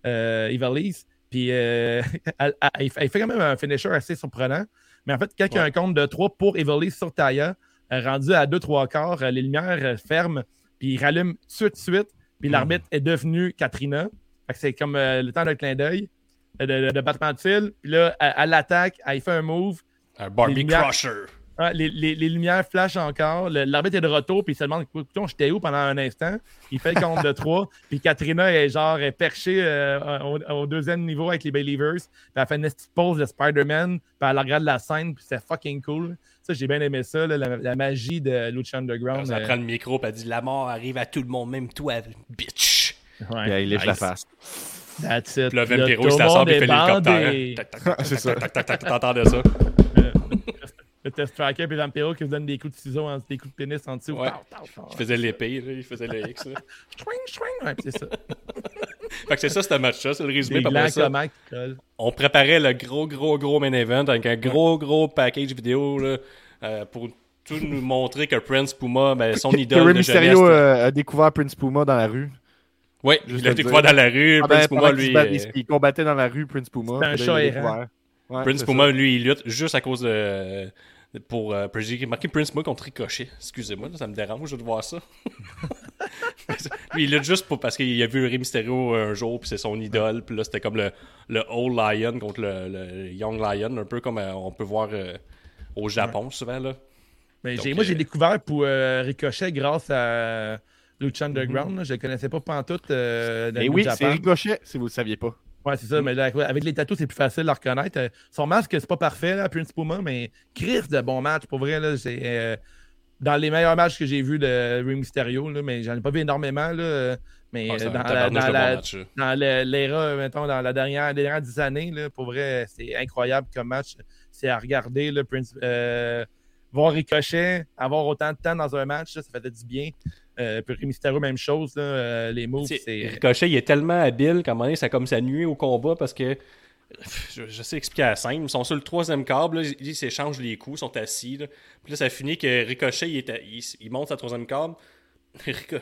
[SPEAKER 1] euh, Everly's. Puis euh, (laughs) elle, elle- elle fait- quand même un finisher assez surprenant. Mais en fait, quand il y a un compte de 3 pour Everly's sur Taya, euh, rendu à 2-3 quarts, euh, les lumières euh, ferment, puis il rallume tout de suite. Puis l'arbitre est devenu Katrina. C'est comme euh, le temps d'un clin d'œil, de, de, de battement de cils. Puis là, elle, elle l'attaque, elle fait un move.
[SPEAKER 2] Un Barbie
[SPEAKER 1] lumières-
[SPEAKER 2] Crusher.
[SPEAKER 1] Ah, les, les- les lumières flashent encore. Le- L'arbitre est de retour, puis il se demande Écoutons, j'étais où pendant un instant? Il fait le compte de trois. (laughs) Puis Katrina est genre est perchée euh, au, au deuxième niveau avec les Believers. Puis elle fait une petite pause de Spider-Man. Puis elle regarde la scène, puis c'est fucking cool. Ça, j'ai bien aimé ça, là, la, la magie de Lucha Underground.
[SPEAKER 2] Ça
[SPEAKER 1] euh,
[SPEAKER 2] prend le micro et elle dit La mort arrive à tout le monde, même toi, bitch.
[SPEAKER 1] ouais.
[SPEAKER 3] Puis elle lèche la
[SPEAKER 2] Nice.
[SPEAKER 3] face.
[SPEAKER 1] That's it.
[SPEAKER 2] Puis
[SPEAKER 1] Puis là,
[SPEAKER 2] Vampiro, il
[SPEAKER 1] le
[SPEAKER 2] s'assemble, il
[SPEAKER 1] est
[SPEAKER 2] fait l'hélicoptère.
[SPEAKER 1] bandé.
[SPEAKER 2] Tac, tac, tac, tac,
[SPEAKER 3] C'est ça.
[SPEAKER 2] tac, tac, tac, tac, T'entendais ça (laughs)
[SPEAKER 1] Le test tracker puis Vampiro qui se donne des coups de ciseaux, en- des coups de pénis en dessous.
[SPEAKER 2] Ouais. Il faisait l'épée, il faisait le X. Là. (laughs)
[SPEAKER 1] Swing, swing. Ouais, c'est ça. (laughs)
[SPEAKER 2] Fait que c'est ça, ce match-là, c'est le résumé. Ça, on préparait le gros, gros, gros main event avec un gros, gros package vidéo là, euh, pour tout nous montrer que Prince Puma, ben, son (laughs)
[SPEAKER 3] Que
[SPEAKER 2] idole de
[SPEAKER 3] Mysterio
[SPEAKER 2] jeunesse.
[SPEAKER 3] euh, a découvert Prince Puma dans la rue.
[SPEAKER 2] Oui, il a
[SPEAKER 3] le
[SPEAKER 2] découvert dans la rue.
[SPEAKER 3] Ah,
[SPEAKER 2] Prince
[SPEAKER 3] ben,
[SPEAKER 2] Puma, lui.
[SPEAKER 3] bat-
[SPEAKER 2] euh,
[SPEAKER 3] il, il combattait dans la rue, Prince Puma.
[SPEAKER 1] C'est un
[SPEAKER 3] puis
[SPEAKER 1] chat errant.
[SPEAKER 3] Ouais,
[SPEAKER 2] Prince Puma,
[SPEAKER 3] ça.
[SPEAKER 2] lui, il lutte juste à cause de. Pour. Euh, j'ai marqué Prince Puma contre Ricochet. Excusez-moi, là, ça me dérange de voir ça. (laughs) lui, il lutte juste pour, parce qu'il a vu Rey Mysterio un jour, puis c'est son idole. Puis là, c'était comme le, le Old Lion contre le, le Young Lion, un peu comme euh, on peut voir euh, au Japon souvent. là.
[SPEAKER 1] Mais
[SPEAKER 2] Donc,
[SPEAKER 1] moi, j'ai
[SPEAKER 2] euh,
[SPEAKER 1] découvert pour euh, Ricochet grâce à Lucha Underground. là. Je ne connaissais pas pantoute euh, dans le
[SPEAKER 3] oui, c'est Ricochet, si vous ne le saviez pas.
[SPEAKER 1] Ouais, c'est ça. Mais là, avec les tatous, c'est plus facile à reconnaître. Euh, son masque, c'est pas parfait, là, Prince Puma, mais Chris de bon match. Pour vrai, là, c'est euh, dans les meilleurs matchs que j'ai vus de Rey Mysterio, là, mais j'en ai pas vu énormément. Là, mais
[SPEAKER 2] Ah,
[SPEAKER 1] euh, dans, la, dans,
[SPEAKER 2] bon
[SPEAKER 1] dans le- mettons, dans la dernière, les dernières dix années, là, pour vrai, c'est incroyable comme match. C'est à regarder, là, Prince, euh, voir Ricochet, avoir autant de temps dans un match, là, ça fait du bien. Euh, Mysterio, même chose, là, euh, les moves, c'est...
[SPEAKER 2] Ricochet, il est tellement habile qu'à un moment donné, ça comme ça nuit au combat parce que. Je, je sais expliquer la scène. Ils sont sur le troisième câble, là, ils s'échangent les coups, ils sont assis. Là. Puis là, ça finit que Ricochet, il, est à- il, il monte sa troisième câble. (laughs) Rico-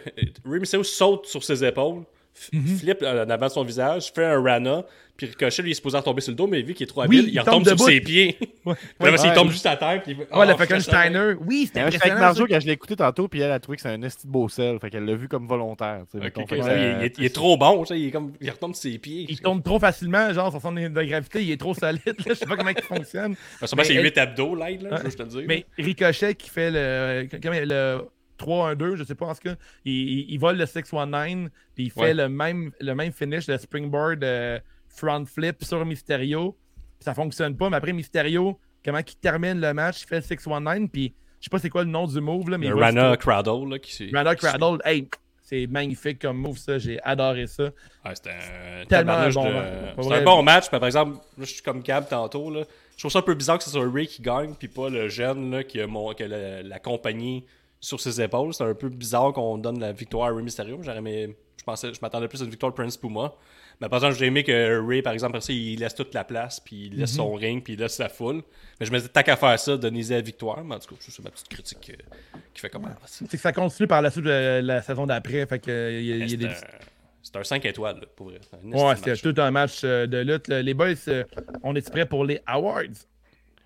[SPEAKER 2] Rey Mysterio saute sur ses épaules, f- flippe euh, en avant de son visage, fait un Rana. Puis Ricochet, lui, il est supposé retomber sur le dos, mais vu qu'il est trop
[SPEAKER 1] Oui,
[SPEAKER 2] habile,
[SPEAKER 1] il
[SPEAKER 2] il,
[SPEAKER 1] tombe
[SPEAKER 2] retombe sur ses pieds.
[SPEAKER 1] Ouais.
[SPEAKER 2] Là, (laughs)
[SPEAKER 1] Ouais.
[SPEAKER 2] il tombe juste à terre. Puis fait,
[SPEAKER 1] Ouais, le
[SPEAKER 2] Oh,
[SPEAKER 1] Frankensteiner. Oui, c'était
[SPEAKER 3] Mais Avec
[SPEAKER 1] impressionnant.
[SPEAKER 3] Marjo, quand je l'ai écouté tantôt, puis elle a trouvé que c'est un esti de beau sel. Fait qu'elle l'a vu comme volontaire. mettons.
[SPEAKER 2] ouais,
[SPEAKER 3] euh,
[SPEAKER 2] il, est, il est trop bon, il, est comme, il retombe sur ses pieds.
[SPEAKER 1] Il tombe trop facilement, genre, son centre de gravité, il est trop solide. Là. Je sais pas comment il fonctionne.
[SPEAKER 2] Sûrement, c'est
[SPEAKER 1] Mais-
[SPEAKER 2] 8 abdos, l'aide, là,
[SPEAKER 1] Ouais.
[SPEAKER 2] je te le dire.
[SPEAKER 1] Mais Ricochet qui fait le, le 3-1-2, je sais pas en tout cas, il, il, il vole le 6-1-9, puis il fait
[SPEAKER 2] Ouais.
[SPEAKER 1] le, même, le même finish, le springboard euh, front flip sur Mysterio. Puis ça fonctionne pas, mais après Mysterio, comment il termine le match, il fait le 6-1-9, puis je sais pas c'est quoi le nom du move, là, mais
[SPEAKER 2] Le Rana Cradle, là, qui s'est-
[SPEAKER 1] Rana Cradle. Hey, c'est magnifique comme move, ça. J'ai adoré ça.
[SPEAKER 2] C'était un
[SPEAKER 1] Tellement un bon
[SPEAKER 2] de- un bon match. mais par exemple, je suis comme Gab tantôt. Là. Je trouve ça un peu bizarre que ce soit Ray qui gagne, puis pas le jeune là, qui a, mon... la, la compagnie sur ses épaules. C'est un peu bizarre qu'on donne la victoire à Ray Mysterio. J'aurais aimé- Je pensais, je m'attendais plus à une victoire de Prince Puma. Mais par exemple, j'ai aimé que Ray, par exemple, il laisse toute la place, puis il laisse
[SPEAKER 1] Mhm.
[SPEAKER 2] son ring, puis il laisse sa foule. Mais je me disais, tant qu'à faire ça, donnez la victoire. Mais en tout cas, c'est ma petite critique euh, qui fait comme. Ah, c'est-
[SPEAKER 1] C'est que ça continue par la suite de la saison d'après. Fait que, euh, il y a- il y a
[SPEAKER 2] C'est
[SPEAKER 1] des
[SPEAKER 2] un, c'est un 5 étoiles, là, pour vrai. C'est
[SPEAKER 1] Ouais,
[SPEAKER 2] match.
[SPEAKER 1] tout un match euh, de lutte. Les boys, on est prêts pour les awards?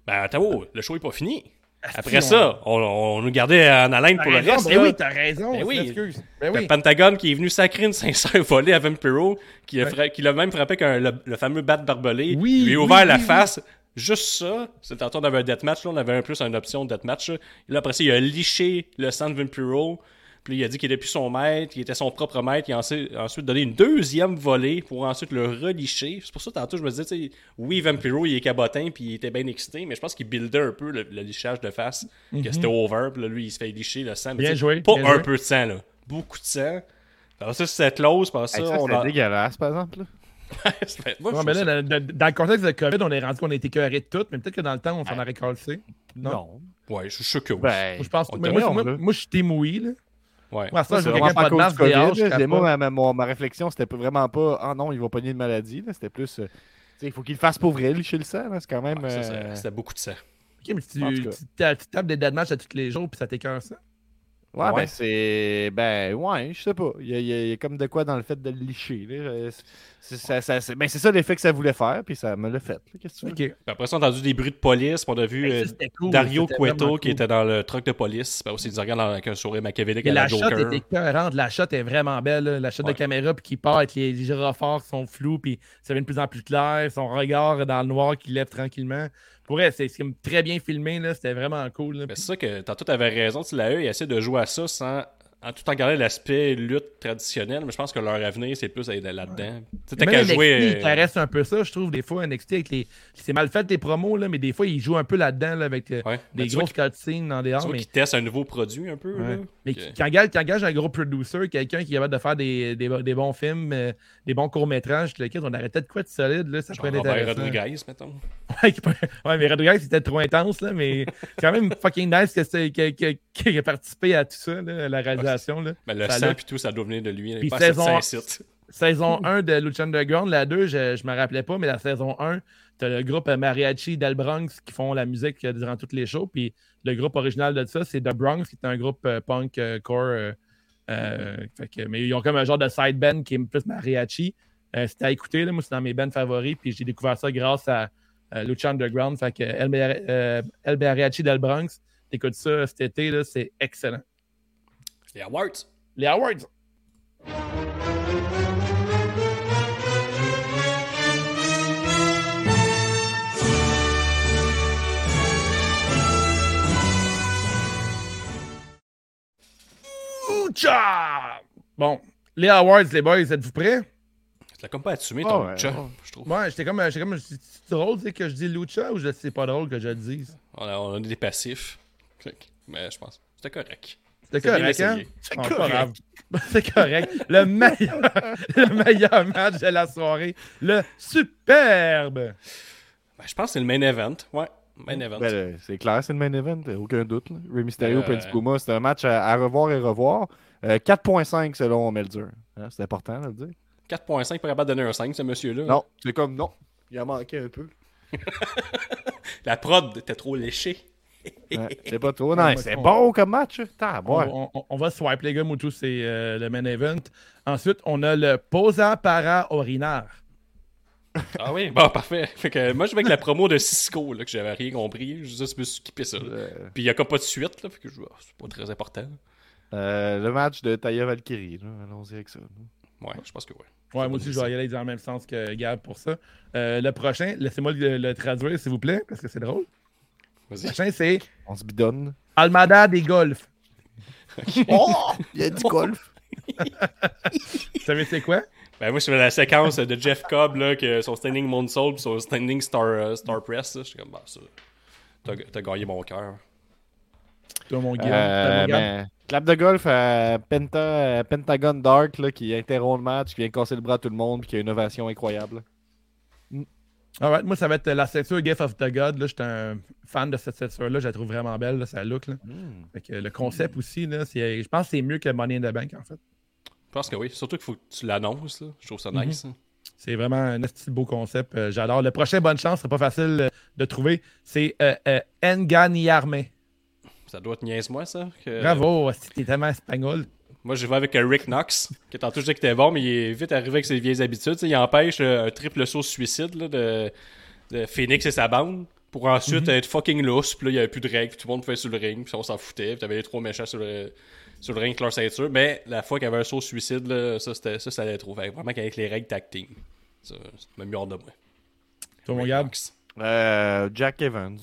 [SPEAKER 2] Ben, attends, le show est pas fini. Après
[SPEAKER 1] on-
[SPEAKER 2] ça, on, on nous gardait en haleine pour le reste.
[SPEAKER 1] ben oui, t'as raison.
[SPEAKER 2] Ben oui.
[SPEAKER 1] Ben
[SPEAKER 2] Le
[SPEAKER 1] oui.
[SPEAKER 2] Pentagon qui est venu sacrer une (laughs) sincère volée à Vampiro, qui,
[SPEAKER 1] Ouais.
[SPEAKER 2] l'a même frappé avec un- le, le fameux bat barbelé.
[SPEAKER 1] Oui,
[SPEAKER 2] lui a
[SPEAKER 1] oui,
[SPEAKER 2] ouvert la face. Juste ça, c'est tantôt on avait un deathmatch, là, on avait un plus une option de deathmatch. Là, après ça, il a liché le sang de Vampiro. Puis il a dit qu'il était plus son maître, qu'il était son propre maître. Il a ensuite, donné une deuxième volée pour ensuite le relicher. C'est pour ça, tantôt, je me disais, tu sais, oui, Vampiro, il est cabotin, puis il était bien excité, mais je pense qu'il buildait un peu le, le lichage de face, que c'était over. Puis là, lui, il se fait licher le sang. Mais
[SPEAKER 1] Bien joué,
[SPEAKER 2] Pas
[SPEAKER 1] bien
[SPEAKER 2] un
[SPEAKER 1] joué.
[SPEAKER 2] peu de sang, là. Beaucoup de sang. Alors ça, c'est close, parce que
[SPEAKER 3] Hey,
[SPEAKER 2] ça,
[SPEAKER 3] ça,
[SPEAKER 2] on
[SPEAKER 3] c'est
[SPEAKER 2] a...
[SPEAKER 3] dégueulasse, par exemple. Là. (laughs)
[SPEAKER 2] Moi,
[SPEAKER 1] Ouais, mais là, dans, dans- le contexte de COVID, on est rendu qu'on a été écœurés de tout, mais peut-être que dans le temps, on s'en aurait calcé. Non?
[SPEAKER 3] Non.
[SPEAKER 2] Ouais, je suis sûr que oui.
[SPEAKER 3] Ben,
[SPEAKER 1] je pense mais moi, je suis team oui, là.
[SPEAKER 2] Ouais.
[SPEAKER 1] Moi, ça,
[SPEAKER 3] c'est
[SPEAKER 1] je quelqu'un
[SPEAKER 3] pas
[SPEAKER 1] de masque
[SPEAKER 3] du COVID. Moi, ma, ma- ma réflexion, c'était pas vraiment pas Ah non, il va pogner une maladie. C'était plus euh, il faut qu'il le fasse pour vrai, licher le sang. C'est quand même.
[SPEAKER 2] Ouais,
[SPEAKER 3] euh,
[SPEAKER 2] C'était beaucoup de sang.
[SPEAKER 1] Ok, mais si tu, tu tu tapes des deathmatchs à tous les jours, puis ça t'écœure ça?
[SPEAKER 3] Ouais,
[SPEAKER 2] Ouais.
[SPEAKER 3] ben c'est. Ben ouais, je sais pas. Il y, a, il y comme de quoi dans le fait de le licher. là. Euh, C'est ça, ça- c'est- ben, c'est ça l'effet que ça voulait faire, puis ça me l'a fait. là. Qu'est-ce que tu veux?
[SPEAKER 1] Ok.
[SPEAKER 2] Puis après ça, on a entendu des bruits de police. puis on a vu
[SPEAKER 1] Hey,
[SPEAKER 2] euh,
[SPEAKER 1] ça, c'était cool,
[SPEAKER 2] Dario Cueto qui était dans le truck de police. Ben aussi, il regarde avec un sourire machiavélique
[SPEAKER 1] Et
[SPEAKER 2] à la,
[SPEAKER 1] la shot
[SPEAKER 2] Joker.
[SPEAKER 1] La shot est vraiment belle. là. La shot
[SPEAKER 2] Ouais.
[SPEAKER 1] de caméra puis qui part avec les, les gyrophares qui sont flous puis ça devient de plus en plus clair. Son regard dans le noir qui lève tranquillement. Pour vrai, c'est très bien filmé. là. C'était vraiment cool.
[SPEAKER 2] Ben, c'est ça que tantôt, tu avais raison. Tu l'as eu, ils essaient de jouer à ça sans. En tout en gardant l'aspect lutte traditionnelle, mais je pense que leur avenir, c'est plus là-dedans. Tu qu'à jouer.
[SPEAKER 1] il
[SPEAKER 2] euh,
[SPEAKER 1] caresse un peu ça, je trouve, des fois, NXT, avec les... c'est mal fait les promos, là, mais des fois, il joue un peu là-dedans, là, avec euh,
[SPEAKER 2] ouais.
[SPEAKER 1] Des grosses cutscenes dans des
[SPEAKER 2] vois
[SPEAKER 1] mais,
[SPEAKER 2] qu'ils testent un nouveau produit un peu.
[SPEAKER 1] Ouais.
[SPEAKER 2] là.
[SPEAKER 1] mais
[SPEAKER 2] Que-
[SPEAKER 1] qui, qui engage, qui engage un gros producer, quelqu'un qui est capable de faire des, des, des bons films, euh, des bons courts-métrages, lequel on arrêtait de quoi de solide, là, ça
[SPEAKER 2] Genre
[SPEAKER 1] pourrait être intéressant.
[SPEAKER 2] Rodriguez, mettons. (laughs)
[SPEAKER 1] Ouais, qui mais Rodriguez, c'était trop intense, là, mais c'est quand même fucking nice que c'est- que- que- qu'il ait participé à tout ça, là, la réalisation. Là.
[SPEAKER 2] Mais le
[SPEAKER 1] Ça
[SPEAKER 2] sang et tout, ça doit venir de lui.
[SPEAKER 1] Puis saison-. (laughs) Saison 1 de Lucha Underground, la 2, je, je me rappelais pas, mais la saison 1, t'as le groupe Mariachi del Bronx qui font la musique euh, durant toutes les shows. Puis le groupe original de ça, c'est The Bronx, qui est un groupe euh, punk euh, core. euh, euh, fait que- mais ils ont comme un genre de side band qui est plus mariachi. C'était à écouter, là, moi, c'est dans mes bands favoris. Puis j'ai découvert ça grâce à Lucha Underground. Fait que El, Mar- El Mariachi del Bronx, t'écoutes ça cet été, là, c'est excellent.
[SPEAKER 2] Les Awards.
[SPEAKER 1] Les Awards! Oucha! Bon, les Awards, les boys, êtes-vous prêts?
[SPEAKER 2] Tu l'as comme pas assumé
[SPEAKER 3] Ah
[SPEAKER 2] ton
[SPEAKER 3] ouais,
[SPEAKER 2] chat,
[SPEAKER 3] ouais.
[SPEAKER 2] je trouve.
[SPEAKER 1] Ouais, j'étais comme, j'étais comme, c'est c'est drôle tu sais, que je dis Lucha ou c'est pas drôle que je le dise?
[SPEAKER 2] On a, on a des passifs. Mais je pense. C'était correct. C'est
[SPEAKER 1] correct, hein? Ah, (laughs) c'est pas correct. Le meilleur, (laughs) le meilleur match de la soirée. Le superbe.
[SPEAKER 2] Ben, je pense que c'est le main event. Ouais, main event.
[SPEAKER 3] Ben, euh, c'est clair, c'est le main event, euh, aucun doute. là. Rey Mysterio,
[SPEAKER 2] Euh,
[SPEAKER 3] Prince Puma, c'est un match à, à revoir et revoir. Euh, 4.5 selon Melzer. Hein, c'est important de le dire.
[SPEAKER 2] 4.5 pour de donner un 5, ce monsieur-là.
[SPEAKER 3] Non, c'est comme non. Il en manquait un peu. (laughs)
[SPEAKER 2] La prod était trop léchée.
[SPEAKER 3] Ouais, (laughs) c'est pas trop.
[SPEAKER 1] Moi,
[SPEAKER 3] c'est
[SPEAKER 1] on-
[SPEAKER 3] bon comme match. T'as
[SPEAKER 1] On,
[SPEAKER 3] ouais.
[SPEAKER 1] on- on va swipe, les gars. Moutou, c'est euh, le main event. Ensuite, on a le Posa para Orinar.
[SPEAKER 2] Ah oui, bon, parfait. Fait que moi, je vais avec la promo de Cisco, là, que j'avais rien compris. Je juste me suis skippé ça.
[SPEAKER 3] Euh,
[SPEAKER 2] Puis il y a comme pas de suite, là. Fait que je c'est pas très important.
[SPEAKER 3] euh, le match de Taya Valkyrie. Allons-y avec ça.
[SPEAKER 2] Ouais, je pense que ouais.
[SPEAKER 1] Ouais, moi aussi, je vais y aller dans le même sens que Gab pour ça. Euh, le prochain, laissez-moi le, le traduire, s'il vous plaît, parce que c'est drôle. Prochain, c'est
[SPEAKER 3] On se bidonne.
[SPEAKER 1] Almada des Golf. (laughs)
[SPEAKER 3] Oh! Il y a du golf. (laughs)
[SPEAKER 1] Vous savez c'est quoi?
[SPEAKER 2] Ben moi, je fais la séquence de Jeff Cobb, là, que son standing Moonsault pis son standing Star, euh, Star Press. là. J'étais comme, bah, ça. T'as t'as gagné mon cœur.
[SPEAKER 1] Toi, mon.
[SPEAKER 3] Euh,
[SPEAKER 1] Gab.
[SPEAKER 3] ben, clap de golf à Penta, Pentagon Dark là, qui interrompt le match, qui vient casser le bras à tout le monde, puis qui a une ovation incroyable.
[SPEAKER 1] Alright, moi, ça va être la ceinture Gift of the God. Là, j'étais un fan de cette ceinture-là. Je la trouve vraiment belle, là, ça look. Là. Fait que le concept aussi, là, c'est- je pense que c'est mieux que Money in the Bank, en fait.
[SPEAKER 2] Je pense que oui. Surtout qu'il faut que tu l'annonces, là. Je trouve ça nice. hein.
[SPEAKER 1] C'est vraiment un de beau concept. euh, J'adore. Le prochain, bonne chance, c'est pas facile euh, de trouver. C'est euh, euh, Enganiarme.
[SPEAKER 2] Ça doit être niaise-moi, ça. que-
[SPEAKER 1] Bravo, t'es tellement espagnol.
[SPEAKER 2] Moi, je vais avec euh, Rick Knox, qui tantôt je disais qu'il était bon, mais il est vite arrivé avec ses vieilles habitudes. Il empêche euh, un triple saut suicide là, de, de Phoenix et sa bande pour ensuite être fucking lousse. Puis là, il n'y avait plus de règles, puis tout le monde pouvait sur le ring, puis on s'en foutait. Puis t'avais les trois méchants sur le, sur le ring avec leur ceinture. Mais la fois qu'il y avait un saut suicide, là, ça, c'était, ça, ça allait trop. Fait vraiment qu'avec les règles tag team. Ça, m'a mis hors de moi.
[SPEAKER 1] Toi, mon
[SPEAKER 2] Rick
[SPEAKER 1] Gab.
[SPEAKER 2] Knox.
[SPEAKER 3] Euh, Jack Evans.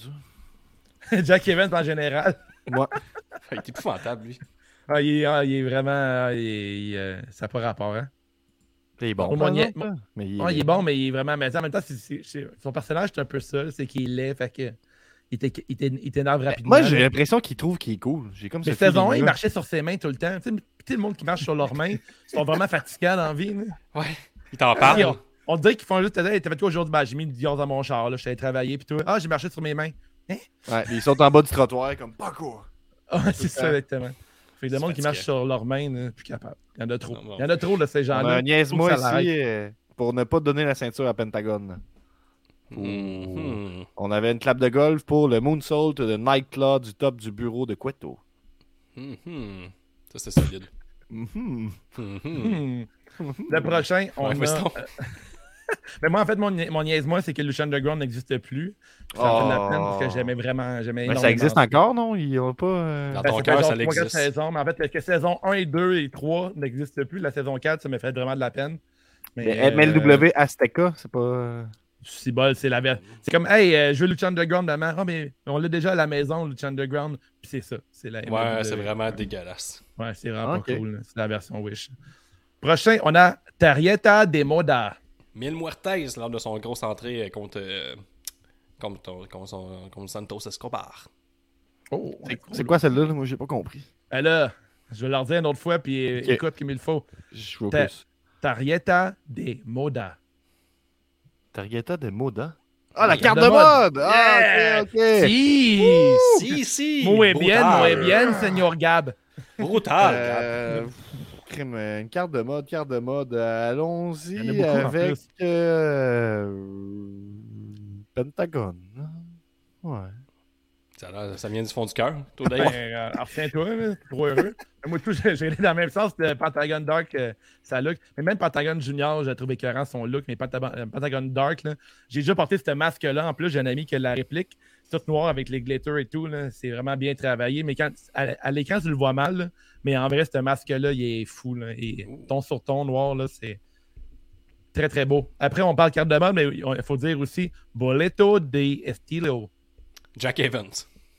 [SPEAKER 3] (laughs)
[SPEAKER 1] Jack Evans en général.
[SPEAKER 3] Moi. (laughs)
[SPEAKER 2] Il est épouvantable, lui.
[SPEAKER 1] Ah, il, est, ah, il est vraiment. ah, il est- il, euh, ça n'a pas rapport, hein?
[SPEAKER 3] Il est bon.
[SPEAKER 1] Mon
[SPEAKER 3] exemple. Mais il,
[SPEAKER 1] Ah, il est bon, mais il est vraiment. Mais en même temps, son personnage, c'est un peu ça. C'est qu'il est laid, fait que. Il t'é- il t'é- il t'énerve rapidement.
[SPEAKER 3] Moi, j'ai l'impression qu'il trouve qu'il est cool. J'ai comme
[SPEAKER 1] Mais saison 1, il marchait sur ses mains tout le temps. Tu sais, le monde qui marche sur leurs mains, ils sont vraiment fatigants dans la vie. là.
[SPEAKER 2] Ouais. Il t'en
[SPEAKER 1] Puis
[SPEAKER 2] parle.
[SPEAKER 1] on, on dirait qu'ils font juste. T'as fait quoi aujourd'hui? Ben, j'ai mis une Dior dans mon char, là. J'allais travailler, puis tout. Ah, j'ai marché sur mes mains.
[SPEAKER 3] Ouais, ils sont en bas du trottoir comme pas court.
[SPEAKER 1] Ah, c'est ça, exactement. Fait que le
[SPEAKER 2] C'est
[SPEAKER 1] monde qui
[SPEAKER 2] fatigant.
[SPEAKER 1] marche sur leurs mains, là, plus capable. Il y en a trop. Il y en a trop de ces
[SPEAKER 3] On
[SPEAKER 1] gens-là.
[SPEAKER 3] niaise-moi ici euh, pour ne pas donner la ceinture à Pentagone.
[SPEAKER 2] Mhm.
[SPEAKER 3] On avait une clap de golf pour le Moonsault de Nightclaw du top du bureau de Cueto.
[SPEAKER 2] Mhm. Ça, c'est solide. (laughs)
[SPEAKER 1] Hmm. Le prochain, on
[SPEAKER 2] Ouais,
[SPEAKER 1] a... (laughs) (laughs) (laughs) Mais moi, en fait, mon, mon niaise-moi, c'est que Lucha Underground n'existe plus. Ça me fait de la peine parce que
[SPEAKER 3] Oh.
[SPEAKER 1] j'aimais vraiment. J'aimais
[SPEAKER 3] Mais ça existe encore, non? Ils ont pas. euh,
[SPEAKER 2] Dans
[SPEAKER 1] Ben,
[SPEAKER 2] ton cœur, ça existe.
[SPEAKER 1] saisons, mais en fait, que saison 1 et 2 et 3 n'existent plus. La saison 4, ça me fait vraiment de la peine. Mais,
[SPEAKER 3] Mais
[SPEAKER 1] euh,
[SPEAKER 3] MLW Azteca, c'est pas.
[SPEAKER 1] C'est bol, c'est la C'est comme, hey, euh, je veux Lucha Underground demain. Ah, mais on l'a déjà à la maison, Lucha Underground. Puis c'est ça. C'est la
[SPEAKER 2] Ouais,
[SPEAKER 1] MLW.
[SPEAKER 2] c'est vraiment dégueulasse.
[SPEAKER 1] Ouais, c'est vraiment cool. C'est la version Wish. Prochain, on a Tarieta de Moda.
[SPEAKER 2] Mil Muertes, lors de son grosse entrée contre, euh, contre, contre, son- contre Santos Escobar.
[SPEAKER 1] Oh,
[SPEAKER 3] c'est- C'est quoi celle-là? là? Moi, j'ai pas compris.
[SPEAKER 1] Eh là, je vais leur dire une autre fois, puis euh, écoute comme il faut.
[SPEAKER 3] Je.
[SPEAKER 1] Tarieta de Moda.
[SPEAKER 3] Targeta de Moda? Ah, la carte de
[SPEAKER 1] de
[SPEAKER 3] mode!
[SPEAKER 1] Yeah!
[SPEAKER 3] Ah, ok, ok.
[SPEAKER 1] Si!
[SPEAKER 2] Si, si!
[SPEAKER 1] Muy bien, muy bien, señor Gab.
[SPEAKER 2] Brutal!
[SPEAKER 3] Euh, euh, une carte de mode, carte de mode. Euh, Allons-y avec euh, Pentagone. Ouais.
[SPEAKER 2] Ça, vient du fond du cœur, toi
[SPEAKER 1] Ben,
[SPEAKER 2] d'ailleurs.
[SPEAKER 1] euh, alors, tiens-toi, là, t'es trop heureux. (laughs) Moi, tout, j'ai allé dans le même sens que Pentagon Dark, euh, ça look. Mais même Pentagon Junior, j'ai trouvé écœurant son look. Mais Pentagon, euh, Pentagon Dark, là, j'ai déjà porté ce masque-là. En plus, j'ai un ami qui a la réplique, toute noire avec les glitters et tout. là. C'est vraiment bien travaillé. Mais quand, à, à l'écran, tu le vois mal. là. Mais en vrai, ce masque-là, il est fou. Là. Et ton sur ton noir, là, c'est très, très beau. Après, on parle carte de mode, mais il faut dire aussi Boleto de Estilo.
[SPEAKER 2] Jack Evans.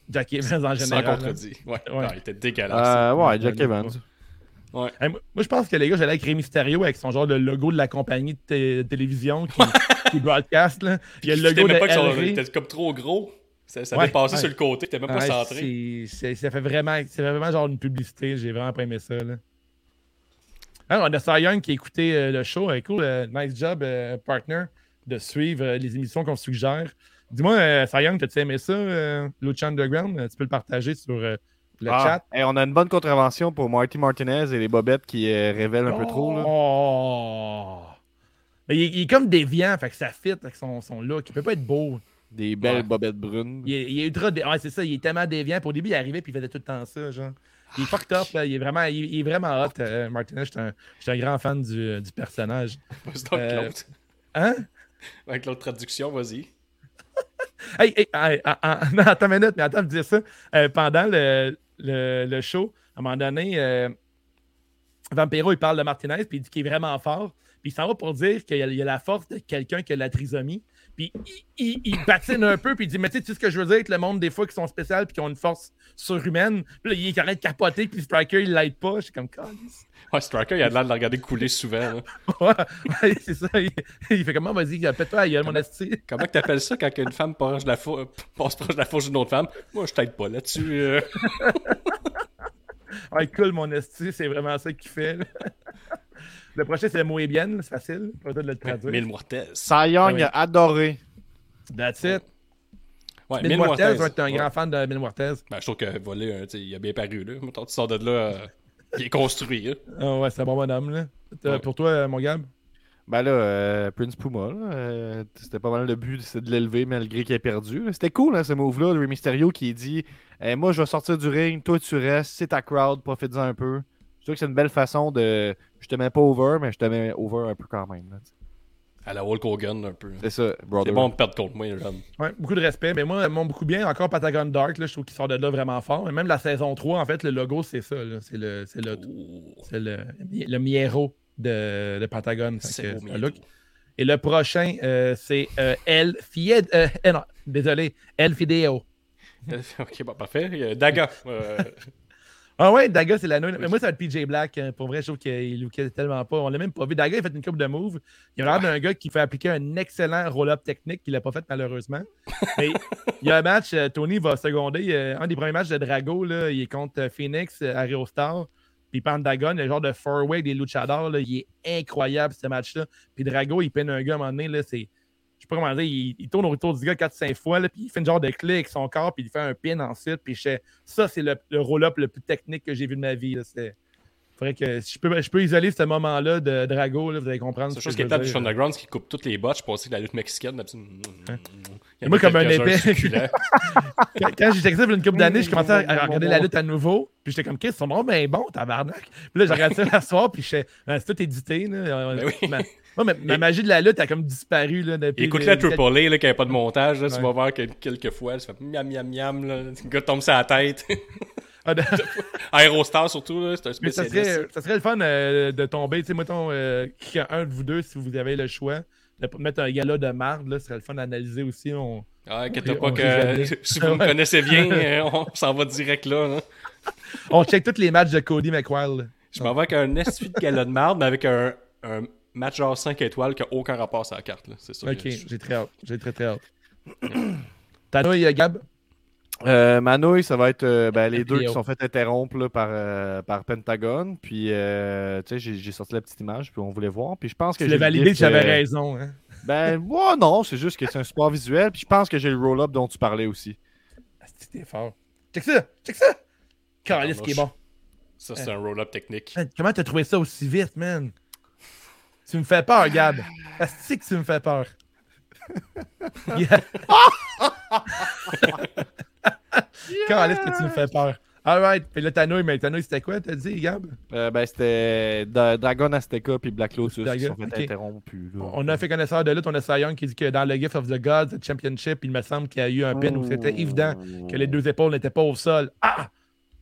[SPEAKER 1] Jack Evans en
[SPEAKER 2] Sans
[SPEAKER 1] général. là.
[SPEAKER 2] contredit. Ouais,
[SPEAKER 1] Ouais.
[SPEAKER 2] non, il était dégueulasse.
[SPEAKER 3] Euh, ouais, Jack
[SPEAKER 1] Ouais,
[SPEAKER 3] Evans.
[SPEAKER 2] Ouais.
[SPEAKER 1] Hey, moi, je pense que les gars, j'allais avec Rémi Mysterio avec son genre de logo de la compagnie de té- télévision qui, qui broadcast. Là. Il y a le logo de
[SPEAKER 2] pas que son-
[SPEAKER 1] LV.
[SPEAKER 2] il était comme trop gros? Ça, ça
[SPEAKER 1] Ouais,
[SPEAKER 2] dépassait
[SPEAKER 1] ouais.
[SPEAKER 2] sur le côté, t'étais même pas
[SPEAKER 1] Ouais,
[SPEAKER 2] centré.
[SPEAKER 1] ça fait vraiment, c'est vraiment genre une publicité. J'ai vraiment pas aimé ça. Là. Ah, on a Cy Young qui a écouté euh, le show. Euh, cool, euh, nice job, euh, partner, de suivre euh, les émissions qu'on suggère. Dis-moi, euh, Cy Young, t'as-tu aimé ça, euh, Lucha Underground? Tu peux le partager sur euh, le
[SPEAKER 3] Ah,
[SPEAKER 1] chat.
[SPEAKER 3] hey, on a une bonne contravention pour Marty Martinez et les bobettes qui euh, révèlent un peu trop. Là.
[SPEAKER 1] Oh! Mais il, est- il est comme déviant, fait que ça fit avec son, son look. Il peut pas être beau.
[SPEAKER 3] Des belles
[SPEAKER 2] Ouais.
[SPEAKER 3] bobettes brunes.
[SPEAKER 1] Il est, il est ultra. dé- Ouais, c'est ça, il est tellement déviant. Puis au début, il arrivait puis il faisait tout le temps ça, genre. Il est fucked up, là. Il est vraiment, il, il est vraiment hot, euh, Martinez. J'étais un, j'étais un grand fan du, du personnage. (laughs) Euh. Hein?
[SPEAKER 2] Avec l'autre traduction, vas-y. (laughs)
[SPEAKER 1] Hey, hey, hey, ah, ah, (laughs) non, attends une minute, mais attends de dire ça. Euh, pendant le, le, le show, à un moment donné, euh, Vampiro, il parle de Martinez, puis il dit qu'il est vraiment fort. Puis il s'en va pour dire qu'il y a la force de quelqu'un qui a la trisomie. Puis il, il, il patine un peu, puis il dit Mais tu sais, ce que je veux dire avec le monde, des fois, qui sont spéciales, puis qui ont une force surhumaine. Puis là, il est arrête de capoter, puis Striker, il l'aide pas. Je suis comme, Calice.
[SPEAKER 2] Ouais, Striker, il a l'air de le regarder couler souvent. là.
[SPEAKER 1] ouais, ouais, c'est ça. Il, il fait comment, vas-y, pète-toi, la gueule, mon esti.
[SPEAKER 2] Comment que t'appelles ça quand une femme passe, la fou- passe proche de la fourche d'une autre femme? Moi, je t'aide pas là-dessus. euh. (laughs)
[SPEAKER 1] Ouais, cool, mon esti, c'est vraiment ça qu'il fait. Le prochain, c'est Muy bien, c'est facile. Pas besoin de le traduire.
[SPEAKER 2] Mille Muertes.
[SPEAKER 3] Cy Young
[SPEAKER 1] Ah oui.
[SPEAKER 3] a adoré.
[SPEAKER 1] That's it.
[SPEAKER 2] Ouais,
[SPEAKER 1] Mil
[SPEAKER 2] Mil
[SPEAKER 1] Muertes,
[SPEAKER 2] Muertes.
[SPEAKER 1] ouais, t'es un
[SPEAKER 2] Ouais.
[SPEAKER 1] grand fan de Mil Muertes.
[SPEAKER 2] Ben, je trouve que voler, tu sais, il a bien paru. Là. Mettons, tu sors de là, euh, il est construit.
[SPEAKER 1] Ah ouais, c'est un bon bonhomme, là.
[SPEAKER 2] Ouais.
[SPEAKER 1] Pour toi, euh, mon Gab?
[SPEAKER 3] Ben là, euh, Prince Puma, euh, c'était pas mal le but, c'est de l'élever malgré qu'il ait perdu. C'était cool, hein, ce move-là, de Rey Mysterio qui dit Eh, Moi, je vais sortir du ring, toi, tu restes, c'est ta crowd, profite-en un peu. Je trouve que c'est une belle façon de. Je te mets pas over, mais je te mets over un peu quand même. là.
[SPEAKER 2] À la Hulk Hogan, un peu.
[SPEAKER 3] C'est ça,
[SPEAKER 2] C'est bon de perdre contre moi, jeune.
[SPEAKER 1] Ouais, beaucoup de respect. Mais moi, mon beaucoup bien, encore Patagon Dark, là, je trouve qu'il sort de là vraiment fort. Et même la saison 3, en fait, le logo, c'est ça. C'est le, c'est le,
[SPEAKER 2] Ouh,
[SPEAKER 1] c'est le, le miero de, de Patagon.
[SPEAKER 2] C'est
[SPEAKER 1] un look. Et le prochain, euh, c'est euh, El Fied. euh, eh non, désolé, El Fideo. (laughs)
[SPEAKER 2] ok, bon, parfait. A Daga. (laughs)
[SPEAKER 1] Ah ouais, Daga, c'est la nouille. Mais moi, ça va être PJ Black. hein. Pour vrai, je trouve qu'il lookait tellement pas. On l'a même pas vu. Daga, il a fait une coupe de move. Il a l'air d'un gars qui fait appliquer un excellent roll-up technique qu'il n'a pas fait malheureusement. (laughs) Mais il y a un match, euh, Tony va seconder. euh, un des premiers matchs de Drago, là, il est contre euh, Phoenix, Aerostar. Puis Pentagon, le genre de four-way des luchadors, là, il est incroyable ce match-là. Puis Drago, il peine un gars à un moment donné, là, c'est. Je sais pas comment dire, il, il tourne autour du gars 4-5 fois, là, puis il fait une genre de clé avec son corps, puis il fait un pin ensuite, puis je sais- ça, c'est le, le roll-up le plus technique que j'ai vu de ma vie. là. C'est- Faudrait que si je peux, je peux isoler ce moment-là de Drago, là, vous allez comprendre.
[SPEAKER 2] C'est
[SPEAKER 1] ce
[SPEAKER 2] chose qui est du. Underground, c'est qu'il coupe toutes les bottes. Je pensais que la lutte mexicaine, d'habitude.
[SPEAKER 1] Hein?
[SPEAKER 2] Il y en
[SPEAKER 1] Moi, comme un épais. (laughs) (laughs) Quand, quand j'étais ça une couple d'années, je commençais à, à regarder la lutte à nouveau. Puis j'étais comme, qu'est-ce qu'ils sont vraiment bien bons, tabarnak. Puis là, je regardais ça la soir, puis je sais, c'est tout édité. Là.
[SPEAKER 2] Ben oui.
[SPEAKER 1] Ma, moi, ma, ma magie de la lutte a comme disparu. Là, depuis
[SPEAKER 2] Écoute la Triple A, là, qui n'avait pas de montage, là, tu
[SPEAKER 1] Ouais.
[SPEAKER 2] vas voir que quelques fois, ça fait miam miam miam, là. Le gars tombe sur la tête.
[SPEAKER 1] Ah,
[SPEAKER 2] Aerostar, (laughs) surtout, c'est un
[SPEAKER 1] Mais ça
[SPEAKER 2] spécialiste.
[SPEAKER 1] serait, ça serait le fun euh, de tomber. Tu sais, mettons, euh, un de vous deux, si vous avez le choix, de mettre un gala de marde, là, ce serait le fun d'analyser aussi. On...
[SPEAKER 2] Ah, inquiète pas que (laughs) si vous me
[SPEAKER 1] Ouais.
[SPEAKER 2] connaissez bien, (laughs) euh, on s'en va direct là. hein.
[SPEAKER 1] on check tous les matchs de Cody McWild.
[SPEAKER 2] Je m'en vais avec un esti de galop de marde, mais avec un, un match genre 5 étoiles qui n'a aucun rapport à la carte. là. C'est ça.
[SPEAKER 1] Ok, j'ai très hâte. J'ai très très hâte. (coughs) T'as nouille, Gab?
[SPEAKER 3] Euh, Manouille, ça va être euh, ben, les deux qui sont fait interrompre là, par, euh, par Pentagon. Puis, euh, tu sais, j'ai- j'ai sorti la petite image, puis on voulait voir. Puis je pense que
[SPEAKER 1] Tu
[SPEAKER 3] j'ai
[SPEAKER 1] l'as validé que j'avais raison. Hein?
[SPEAKER 3] Ben, moi, non, c'est juste que c'est un support visuel. Puis je pense que j'ai le roll-up dont tu parlais aussi.
[SPEAKER 1] Asti, t'es fort. Check ça! Check ça! Calice qui est bon.
[SPEAKER 2] Ça, c'est un roll-up technique.
[SPEAKER 1] Man, comment t'as trouvé ça aussi vite, man? Tu me fais peur, Gab. Asti que tu me fais peur? (laughs) Yeah. Calice que tu me fais peur? Alright. Puis là, Tanouille, mais Tanouille, c'était quoi, t'as dit, Gab?
[SPEAKER 3] Euh, ben, c'était Da- Dragon Azteca puis Black Lotus qui
[SPEAKER 1] Dragon,
[SPEAKER 3] sont fait
[SPEAKER 1] ok.
[SPEAKER 3] interrompus. là.
[SPEAKER 1] On a fait connaisseur de lutte, on a Cy Young qui dit que dans le Gift of the Gods Championship, il me semble qu'il y a eu un pin où c'était évident que les deux épaules n'étaient pas au sol. Ah!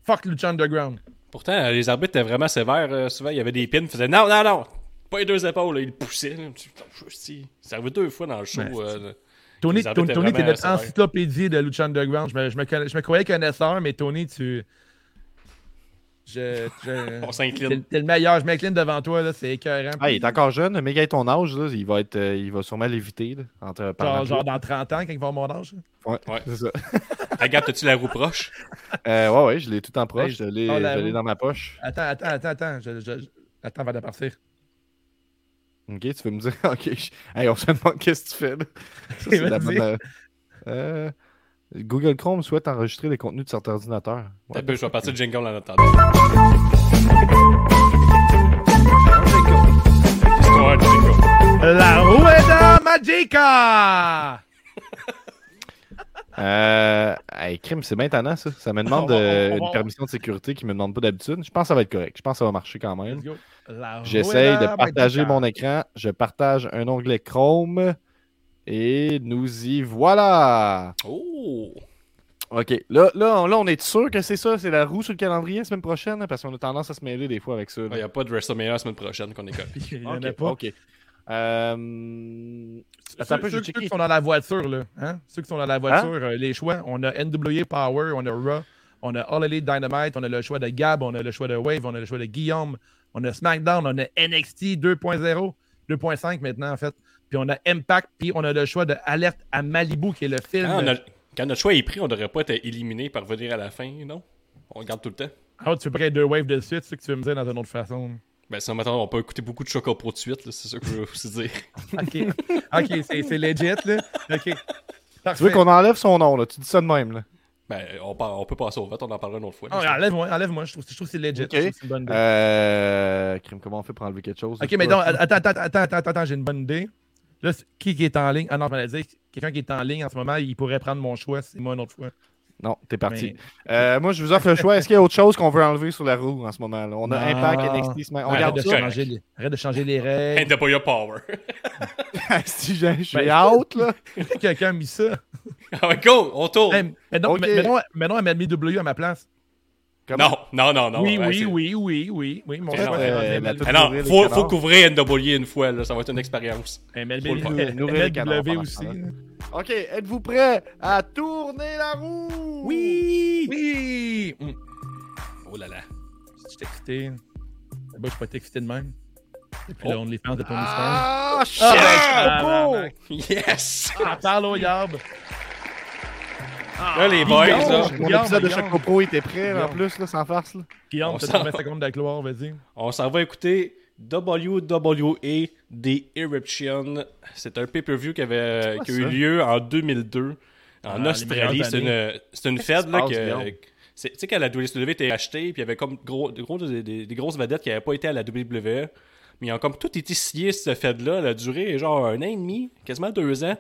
[SPEAKER 1] Fuck Lucha Underground.
[SPEAKER 2] Pourtant, euh, les arbitres étaient vraiment sévères. euh, souvent, il y avait des pins. Ils faisaient non, non, non, pas les deux épaules. là. Là. Putain, si. Ça arrivait deux fois dans le show. Euh,
[SPEAKER 1] Tony, Tony, Tony, t'es notre encyclopédie de Lucha Underground. Je me, je me, conna- je me croyais connaisseur, mais Tony, tu. Je. je- (laughs)
[SPEAKER 2] on s'incline.
[SPEAKER 1] t'es le meilleur. Je m'incline devant toi, là, c'est écœurant.
[SPEAKER 3] Ah, il est encore jeune, mais gars, ton âge, là, il, va être, euh, il va sûrement l'éviter. Entre,
[SPEAKER 1] genre, dans 30 ans, quand il va avoir mon âge. là.
[SPEAKER 3] Ouais,
[SPEAKER 2] Ouais.
[SPEAKER 3] c'est ça. (laughs)
[SPEAKER 2] Regarde, t'as-tu la roue proche? (laughs)
[SPEAKER 3] Euh, ouais, ouais, je l'ai tout en proche. Je l'ai
[SPEAKER 1] oh,
[SPEAKER 3] dans ma poche.
[SPEAKER 1] Attends, attends, attends, attends. Je, je- je- Attends avant de partir.
[SPEAKER 3] Ok, tu veux me dire. (laughs) Ok. je- Hey, on se demande qu'est-ce que tu fais. Là. (laughs) Ça, c'est la
[SPEAKER 1] Vas-y.
[SPEAKER 3] bonne, euh, Google Chrome souhaite enregistrer les contenus de cet ordinateur. Ouais.
[SPEAKER 2] Un peu, je vais partir de jingle en attendant. Histoire de jingle.
[SPEAKER 1] La Rueda Magica!
[SPEAKER 3] Euh, hey, crime, c'est bien tannant, ça. Ça me demande (laughs)
[SPEAKER 1] On va-
[SPEAKER 3] euh,
[SPEAKER 1] on va-
[SPEAKER 3] une permission de sécurité qui me demande pas d'habitude. Je pense que ça va être correct. Je pense que ça va marcher quand même.
[SPEAKER 1] Let's go.
[SPEAKER 3] J'essaye de partager mon écran. Je partage un onglet Chrome. Et nous y voilà.
[SPEAKER 2] Oh!
[SPEAKER 3] OK. Là, là, on- là on est sûr que c'est ça? C'est la roue sur le calendrier la semaine prochaine? hein, Parce qu'on a tendance à se mêler des fois avec ça.
[SPEAKER 2] Il n'y a pas de WrestleMania la semaine prochaine qu'on est comme. (laughs)
[SPEAKER 1] Il y en
[SPEAKER 3] OK.
[SPEAKER 1] a pas.
[SPEAKER 3] OK. Euh... Attends
[SPEAKER 1] Ceux, ceux- ceux qui sont dans la voiture, là, hein? ceux qui sont dans la voiture, euh, les choix, on a NWA Power, on a Raw, on a All Elite Dynamite, on a le choix de Gab, on a le choix de Wave, on a le choix de Guillaume, on a SmackDown, on a NXT 2.0, 2.5 maintenant en fait, puis on a Impact, puis on a le choix de Alerte à Malibu qui est le film.
[SPEAKER 2] Quand, a- quand notre choix est pris, on devrait pas être éliminé par venir à la fin, non? On regarde tout le temps.
[SPEAKER 1] Ah, tu veux pas être deux waves de suite, c'est ce que tu veux me dire dans une autre façon.
[SPEAKER 2] Ben, si on m'attend, on peut écouter beaucoup de Choco Pro de suite, là, c'est ça que je veux aussi dire. (laughs)
[SPEAKER 1] Ok, ok, c'est legit là. Ok.
[SPEAKER 3] Tu veux qu'on enlève son nom, là? Tu dis ça de même, là.
[SPEAKER 2] Ben, on, par- on peut passer au vote, on en parlera une autre fois.
[SPEAKER 1] Ah, enlève-moi, enlève-moi, je trouve, je trouve que c'est legit.
[SPEAKER 3] Ok.
[SPEAKER 1] je trouve que c'est une bonne idée.
[SPEAKER 3] Euh... Crime, comment on fait pour enlever quelque chose?
[SPEAKER 1] Ok, mais donc, attends, attends, attends, attends, attends, attends, j'ai une bonne idée. Là, qui est en ligne? Ah non, je m'allais dire, quelqu'un qui est en ligne en ce moment, il pourrait prendre mon choix, c'est moi une autre fois.
[SPEAKER 3] Non, t'es parti.
[SPEAKER 1] Mais-
[SPEAKER 3] Euh, moi, je vous offre le choix. Est-ce qu'il y a autre chose qu'on veut enlever sur la roue en ce moment? Là? On a
[SPEAKER 1] Non.
[SPEAKER 3] Impact, NXT, On
[SPEAKER 1] arrête, de
[SPEAKER 2] ça,
[SPEAKER 1] changer les, arrête de changer les règles.
[SPEAKER 2] NWA Power. (laughs)
[SPEAKER 3] si j'ai- je
[SPEAKER 1] Ben,
[SPEAKER 3] suis out, là. (laughs)
[SPEAKER 1] Quelqu'un a mis ça.
[SPEAKER 2] ah ouais, go, on tourne.
[SPEAKER 1] Hey, mais non, mais, mais non, mais non, elle m'a mis W à ma place.
[SPEAKER 3] Comment?
[SPEAKER 2] Non, non, non, non.
[SPEAKER 1] oui,
[SPEAKER 2] ouais,
[SPEAKER 1] oui, oui, oui, oui, oui. Mon
[SPEAKER 2] non,
[SPEAKER 1] c'est
[SPEAKER 3] euh,
[SPEAKER 1] MLB.
[SPEAKER 2] Ah non, faut, faut couvrir NW une fois, là, ça va être une expérience.
[SPEAKER 1] MLB, MLB
[SPEAKER 3] pendant
[SPEAKER 1] aussi.
[SPEAKER 3] OK, êtes-vous prêts à tourner la roue?
[SPEAKER 1] Oui! Oui! Hum,
[SPEAKER 2] Oh là là.
[SPEAKER 1] Je suis excité. Là-bas, je suis pas excité de même. Et puis
[SPEAKER 2] Oh.
[SPEAKER 1] là, on les fans de Tony Stark.
[SPEAKER 3] Ah, shit!
[SPEAKER 1] Ah, tabarnak.
[SPEAKER 2] Yes!
[SPEAKER 1] Ah, parle au Yarb.
[SPEAKER 2] Là, les boys,
[SPEAKER 1] Guillaume,
[SPEAKER 2] là,
[SPEAKER 3] Mon
[SPEAKER 1] Guillaume,
[SPEAKER 3] épisode de
[SPEAKER 1] Guillaume.
[SPEAKER 3] Choc Pro était prêt, là, en plus, là, sans farce. Là.
[SPEAKER 1] Guillaume,
[SPEAKER 2] On
[SPEAKER 1] t'as
[SPEAKER 2] s'en-
[SPEAKER 1] 30 secondes de gloire, vas-y.
[SPEAKER 2] on s'en va écouter WWE The Eruption. C'est un pay-per-view qui, avait,
[SPEAKER 3] quoi
[SPEAKER 2] qui a eu
[SPEAKER 3] ça?
[SPEAKER 2] lieu en 2002 en
[SPEAKER 1] Ah, les
[SPEAKER 2] Australie. C'est une, c'est une fête là,
[SPEAKER 3] passe,
[SPEAKER 2] que.
[SPEAKER 3] Guillaume?
[SPEAKER 2] c'est- Tu sais, quand la WWE était achetée, puis il y avait comme gros, des, gros- des- des- des grosses vedettes qui n'avaient pas été à la WWE. Mais ils ont comme tout été signé, cette fête-là. Elle a duré genre un an et demi, quasiment deux ans.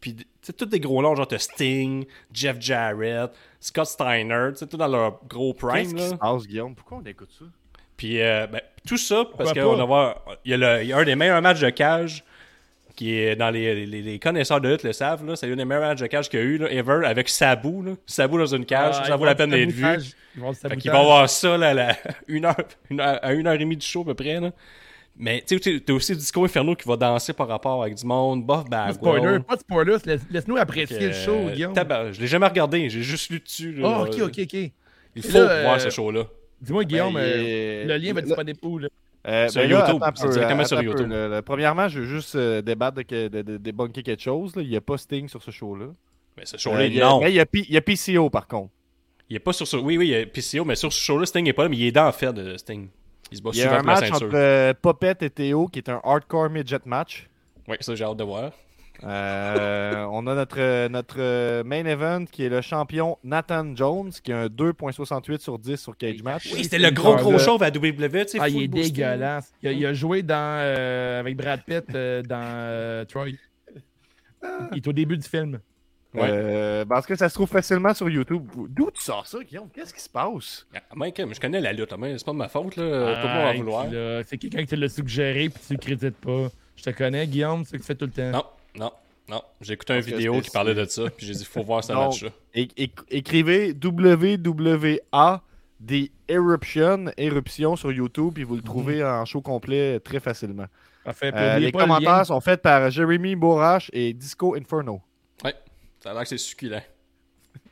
[SPEAKER 2] Puis, tu sais, tous des gros noms, genre Sting, Jeff Jarrett, Scott Steiner, tu sais, tout dans leur gros
[SPEAKER 3] Qu'est-ce
[SPEAKER 2] prime.
[SPEAKER 3] qui
[SPEAKER 2] là.
[SPEAKER 3] se passe, Guillaume? Pourquoi on écoute ça?
[SPEAKER 2] Puis euh, ben, tout ça, parce qu'il y, a le- il y a un des meilleurs matchs de cage qui est dans les, les- les connaisseurs de lutte le savent. là. C'est un des meilleurs matchs de cage qu'il y a eu, là, ever, avec Sabu. Là. Sabu dans une cage,
[SPEAKER 1] Ah,
[SPEAKER 2] ça vaut la peine d'être vu.
[SPEAKER 1] Ils vont
[SPEAKER 2] avoir ça là, à la- (laughs) une heure, une heure- à une heure et demie du show à peu près. Là. Mais tu sais, t'as aussi Disco Inferno qui va danser par rapport avec du monde, Buff
[SPEAKER 1] Pas de spoiler, pas de spoilers. Laisse- Laisse-nous apprécier le show,
[SPEAKER 2] Euh,
[SPEAKER 1] Guillaume.
[SPEAKER 2] je l'ai jamais regardé, j'ai juste lu dessus.
[SPEAKER 1] Ah, ok, ok, ok.
[SPEAKER 2] Il
[SPEAKER 1] Et
[SPEAKER 2] faut
[SPEAKER 1] là,
[SPEAKER 2] voir
[SPEAKER 1] euh,
[SPEAKER 2] ce show-là.
[SPEAKER 1] Dis-moi, Guillaume,
[SPEAKER 3] Ben, il
[SPEAKER 1] euh, le lien va
[SPEAKER 3] le-
[SPEAKER 1] disponible où, là?
[SPEAKER 3] Euh,
[SPEAKER 2] Sur
[SPEAKER 3] ben là,
[SPEAKER 2] YouTube, c'est
[SPEAKER 3] peu,
[SPEAKER 2] directement sur
[SPEAKER 3] peu,
[SPEAKER 2] YouTube.
[SPEAKER 3] là. Là, Premièrement, je veux juste euh, débattre de, que- de, de, débunker quelque chose. là. Il n'y a pas Sting sur ce show-là.
[SPEAKER 2] Mais ce
[SPEAKER 3] Euh,
[SPEAKER 2] show-là,
[SPEAKER 3] il y a-
[SPEAKER 2] non.
[SPEAKER 3] mais il y, a P- il y a PCO, par contre.
[SPEAKER 2] Il est pas sur ce. Oui, oui, il y a PCO, mais sur ce show-là, Sting n'est pas là, mais il est dans le fait de Sting. Il se bat
[SPEAKER 3] Il y
[SPEAKER 2] souvent
[SPEAKER 3] a un
[SPEAKER 2] pour la
[SPEAKER 3] match
[SPEAKER 2] ceinture.
[SPEAKER 3] entre euh, Popette et Théo qui est un hardcore midget match.
[SPEAKER 2] Oui, ça, j'ai hâte de voir.
[SPEAKER 3] Euh, on a notre, euh, notre euh, main event qui est le champion Nathan Jones qui a un 2.68 sur 10 sur Cage Match.
[SPEAKER 2] Oui, c'était le gros, gros
[SPEAKER 1] le-
[SPEAKER 2] chauve à WWE, tu sais.
[SPEAKER 1] Ah, il est dégueulasse. Il a, il a joué dans, euh, avec Brad Pitt euh, dans euh, Troy. (laughs) Il est au début du film.
[SPEAKER 2] Ouais.
[SPEAKER 3] Euh, parce que ça se trouve facilement sur YouTube. D'où tu sors ça, Guillaume? Qu'est-ce qui se passe?
[SPEAKER 2] Ah, Mike, je connais la lutte, mais c'est pas de ma faute, là. Vouloir.
[SPEAKER 1] C'est quelqu'un qui te l'a suggéré puis tu le crédites pas. Je te connais, Guillaume, c'est ce que tu fais tout le temps.
[SPEAKER 2] Non, non, non. J'ai écouté une vidéo qui parlait de ça, puis j'ai dit, faut voir ce (laughs)
[SPEAKER 3] Donc,
[SPEAKER 2] match-là.
[SPEAKER 3] Écrivez WWA The Eruption, Éruption sur YouTube, puis vous le trouvez en show complet très facilement.
[SPEAKER 1] Parfait.
[SPEAKER 3] Euh, les
[SPEAKER 1] le
[SPEAKER 3] commentaires sont faits par Jeremy Borash et Disco Inferno.
[SPEAKER 2] Ça a l'air que c'est succulent.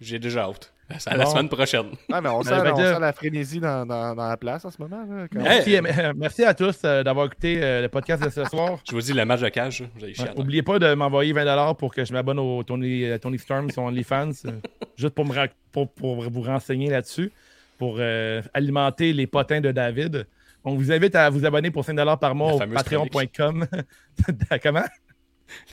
[SPEAKER 2] J'ai déjà hâte. C'est à la
[SPEAKER 1] Bon.
[SPEAKER 2] semaine prochaine.
[SPEAKER 3] Ah, mais on sent,
[SPEAKER 1] Ben, fait
[SPEAKER 3] on sent la frénésie dans, dans- dans la place en ce moment. là, quand-
[SPEAKER 1] Merci, euh, merci à tous euh, d'avoir écouté euh, le podcast de ce (laughs) soir.
[SPEAKER 2] Je vous dis, le match de cage, là, vous allez
[SPEAKER 1] Ouais,
[SPEAKER 2] chier.
[SPEAKER 1] Oubliez pas de m'envoyer 20$ pour que je m'abonne au Tony, euh, Tony Storm sur OnlyFans, euh, (laughs) juste pour, me ra- pour, pour vous renseigner là-dessus, pour euh, alimenter les potins de David. On vous invite à vous abonner pour 5$ par mois
[SPEAKER 2] La
[SPEAKER 1] au patreon.com. (laughs) Comment?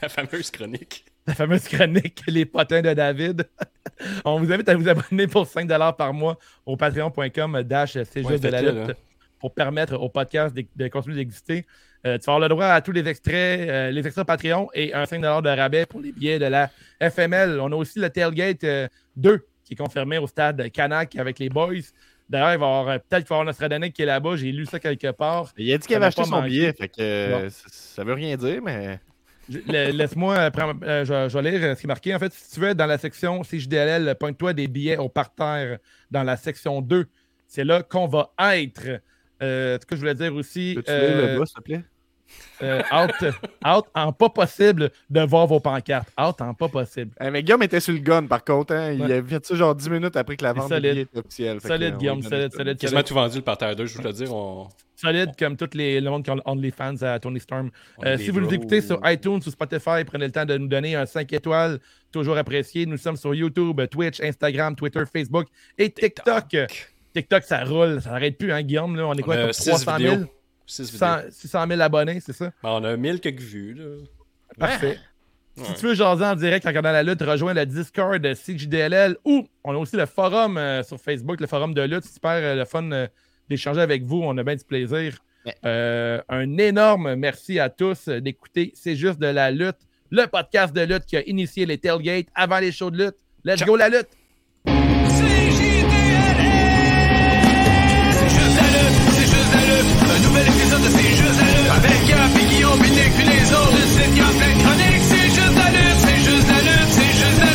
[SPEAKER 2] La fameuse chronique.
[SPEAKER 1] La fameuse chronique (laughs) Les potins de David. (laughs) On vous invite à vous abonner pour 5$ par mois au patreon.com dash c'est juste de la lutte
[SPEAKER 2] là.
[SPEAKER 1] pour permettre au podcast de, de continuer d'exister. Euh, tu vas avoir le droit à tous les extraits, euh, les extraits Patreon et un 5$ de rabais pour les billets de la FML. On a aussi le Tailgate euh, 2 qui est confirmé au stade Canac avec les boys. D'ailleurs, il va y avoir euh, peut-être qu'il va y avoir Nostradanic qui est là-bas. J'ai lu ça quelque part.
[SPEAKER 3] Il a dit qu'il avait acheté
[SPEAKER 1] pas
[SPEAKER 3] son
[SPEAKER 1] manqué.
[SPEAKER 3] billet, fait que euh, ça veut rien dire, mais.
[SPEAKER 1] Laisse-moi, euh, euh, je, je vais lire euh, ce qui est marqué. En fait, si tu veux, dans la section CJDLL, pointe-toi des billets au parterre dans la section 2. C'est là qu'on va être. Euh, ce que je voulais dire aussi,
[SPEAKER 3] Peux-tu lire
[SPEAKER 1] euh,
[SPEAKER 3] le bas, s'il te plaît?
[SPEAKER 1] euh, out, out en pas possible de voir vos pancartes. Out en pas possible.
[SPEAKER 3] Eh, mais Guillaume était sur le gun, par contre. Hein? Il
[SPEAKER 1] Ouais.
[SPEAKER 3] a fait ça genre 10 minutes après que la vente des
[SPEAKER 1] solide.
[SPEAKER 3] billets était officielle. Que,
[SPEAKER 1] Solide, Guillaume, solide, solide,
[SPEAKER 2] Quasiment tout vendu le parterre 2, je veux te dire. On...
[SPEAKER 1] Solide comme tous les, le monde qui ont OnlyFans à Tony Storm.
[SPEAKER 2] on
[SPEAKER 1] Euh, si vous nous écoutez sur iTunes ou Spotify, prenez le temps de nous donner un 5 étoiles, toujours apprécié. Nous sommes sur YouTube, Twitch, Instagram, Twitter, Facebook et TikTok. TikTok, ça roule, ça n'arrête plus, hein, Guillaume? Là, on est
[SPEAKER 2] On
[SPEAKER 1] quoi,
[SPEAKER 2] six
[SPEAKER 1] 300 000?
[SPEAKER 2] vidéos. Six vidéos.
[SPEAKER 1] 600, 600 000 abonnés, c'est ça?
[SPEAKER 2] Ben, on a 1000 quelques vues. Là.
[SPEAKER 1] Parfait. Si tu veux jaser en direct en regardant la lutte, rejoins le Discord de CJDLL ou on a aussi le forum euh, sur Facebook, le forum de lutte. Super euh, le fun euh, d'échanger avec vous. On a bien du plaisir. Euh, un énorme merci à tous d'écouter C'est juste de la lutte, le podcast de lutte qui a initié les tailgates avant les shows de lutte. Let's
[SPEAKER 2] Ciao.
[SPEAKER 1] go la lutte!